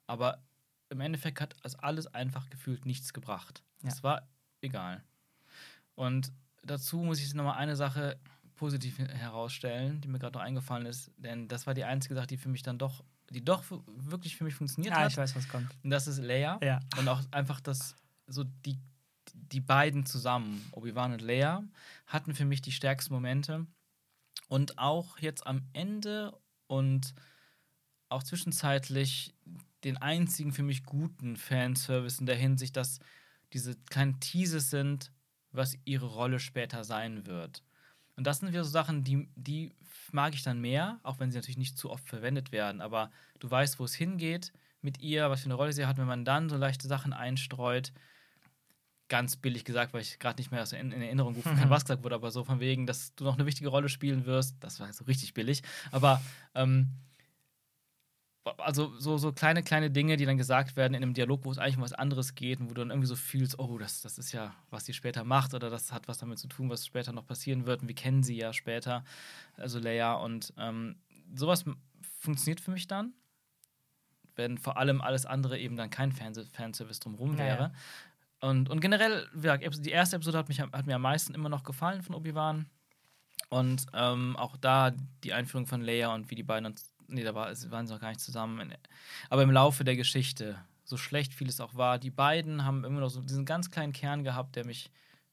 Aber im Endeffekt hat es alles einfach gefühlt nichts gebracht. Ja. Es war egal. Und dazu muss ich nochmal eine Sache positiv herausstellen, die mir gerade noch eingefallen ist, denn das war die einzige Sache, die für mich dann doch, die doch wirklich für mich funktioniert Ja, hat. Ah, ich weiß, was kommt. Und das ist Leia. Ja. Und auch einfach das, so die, die beiden zusammen, Obi-Wan und Leia, hatten für mich die stärksten Momente. Und auch jetzt am Ende und auch zwischenzeitlich den einzigen für mich guten Fanservice in der Hinsicht, dass diese kleinen Teases sind, was ihre Rolle später sein wird. Und das sind wieder so Sachen, die, die mag ich dann mehr, auch wenn sie natürlich nicht zu oft verwendet werden. Aber du weißt, wo es hingeht mit ihr, was für eine Rolle sie hat, wenn man dann so leichte Sachen einstreut. Ganz billig gesagt, weil ich gerade nicht mehr in, in Erinnerung rufen kann, was gesagt wurde, aber so von wegen, dass du noch eine wichtige Rolle spielen wirst, das war so richtig billig. Aber ähm, also so, so kleine, kleine Dinge, die dann gesagt werden in einem Dialog, wo es eigentlich um was anderes geht und wo du dann irgendwie so fühlst, oh, das, das ist ja, was sie später macht oder das hat was damit zu tun, was später noch passieren wird und wir kennen sie ja später, also Leia und ähm, sowas funktioniert für mich dann, wenn vor allem alles andere eben dann kein Fanse Fanservice drumherum Ja, ja. wäre. Und, und generell, die erste Episode hat, mich, hat mir am meisten immer noch gefallen von Obi-Wan. Und ähm, auch da die Einführung von Leia und wie die beiden uns. Nee, da war, waren sie noch gar nicht zusammen. Aber im Laufe der Geschichte, so schlecht vieles auch war, die beiden haben immer noch so diesen ganz kleinen Kern gehabt, der mich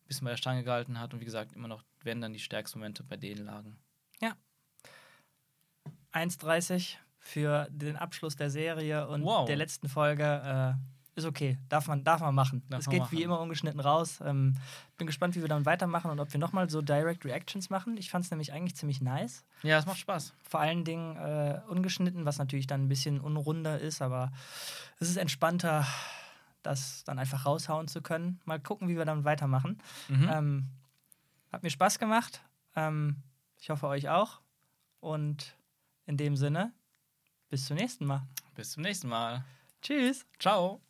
ein bisschen bei der Stange gehalten hat. Und wie gesagt, immer noch, wenn dann die stärksten Momente bei denen lagen. 1,30 für den Abschluss der Serie und Wow. der letzten Folge. Äh, ist okay, darf man, darf man machen. Darf es man geht machen. wie immer ungeschnitten raus. Ähm, bin gespannt, wie wir dann weitermachen und ob wir nochmal so Direct Reactions machen. Ich fand es nämlich eigentlich ziemlich nice. Ja, es macht Spaß. Vor allen Dingen äh, ungeschnitten, was natürlich dann ein bisschen unrunder ist, aber es ist entspannter, das dann einfach raushauen zu können. Mal gucken, wie wir dann weitermachen. Mhm. Ähm, hat mir Spaß gemacht. Ähm, ich hoffe, euch auch. Und in dem Sinne, bis zum nächsten Mal. Bis zum nächsten Mal. Tschüss. Ciao.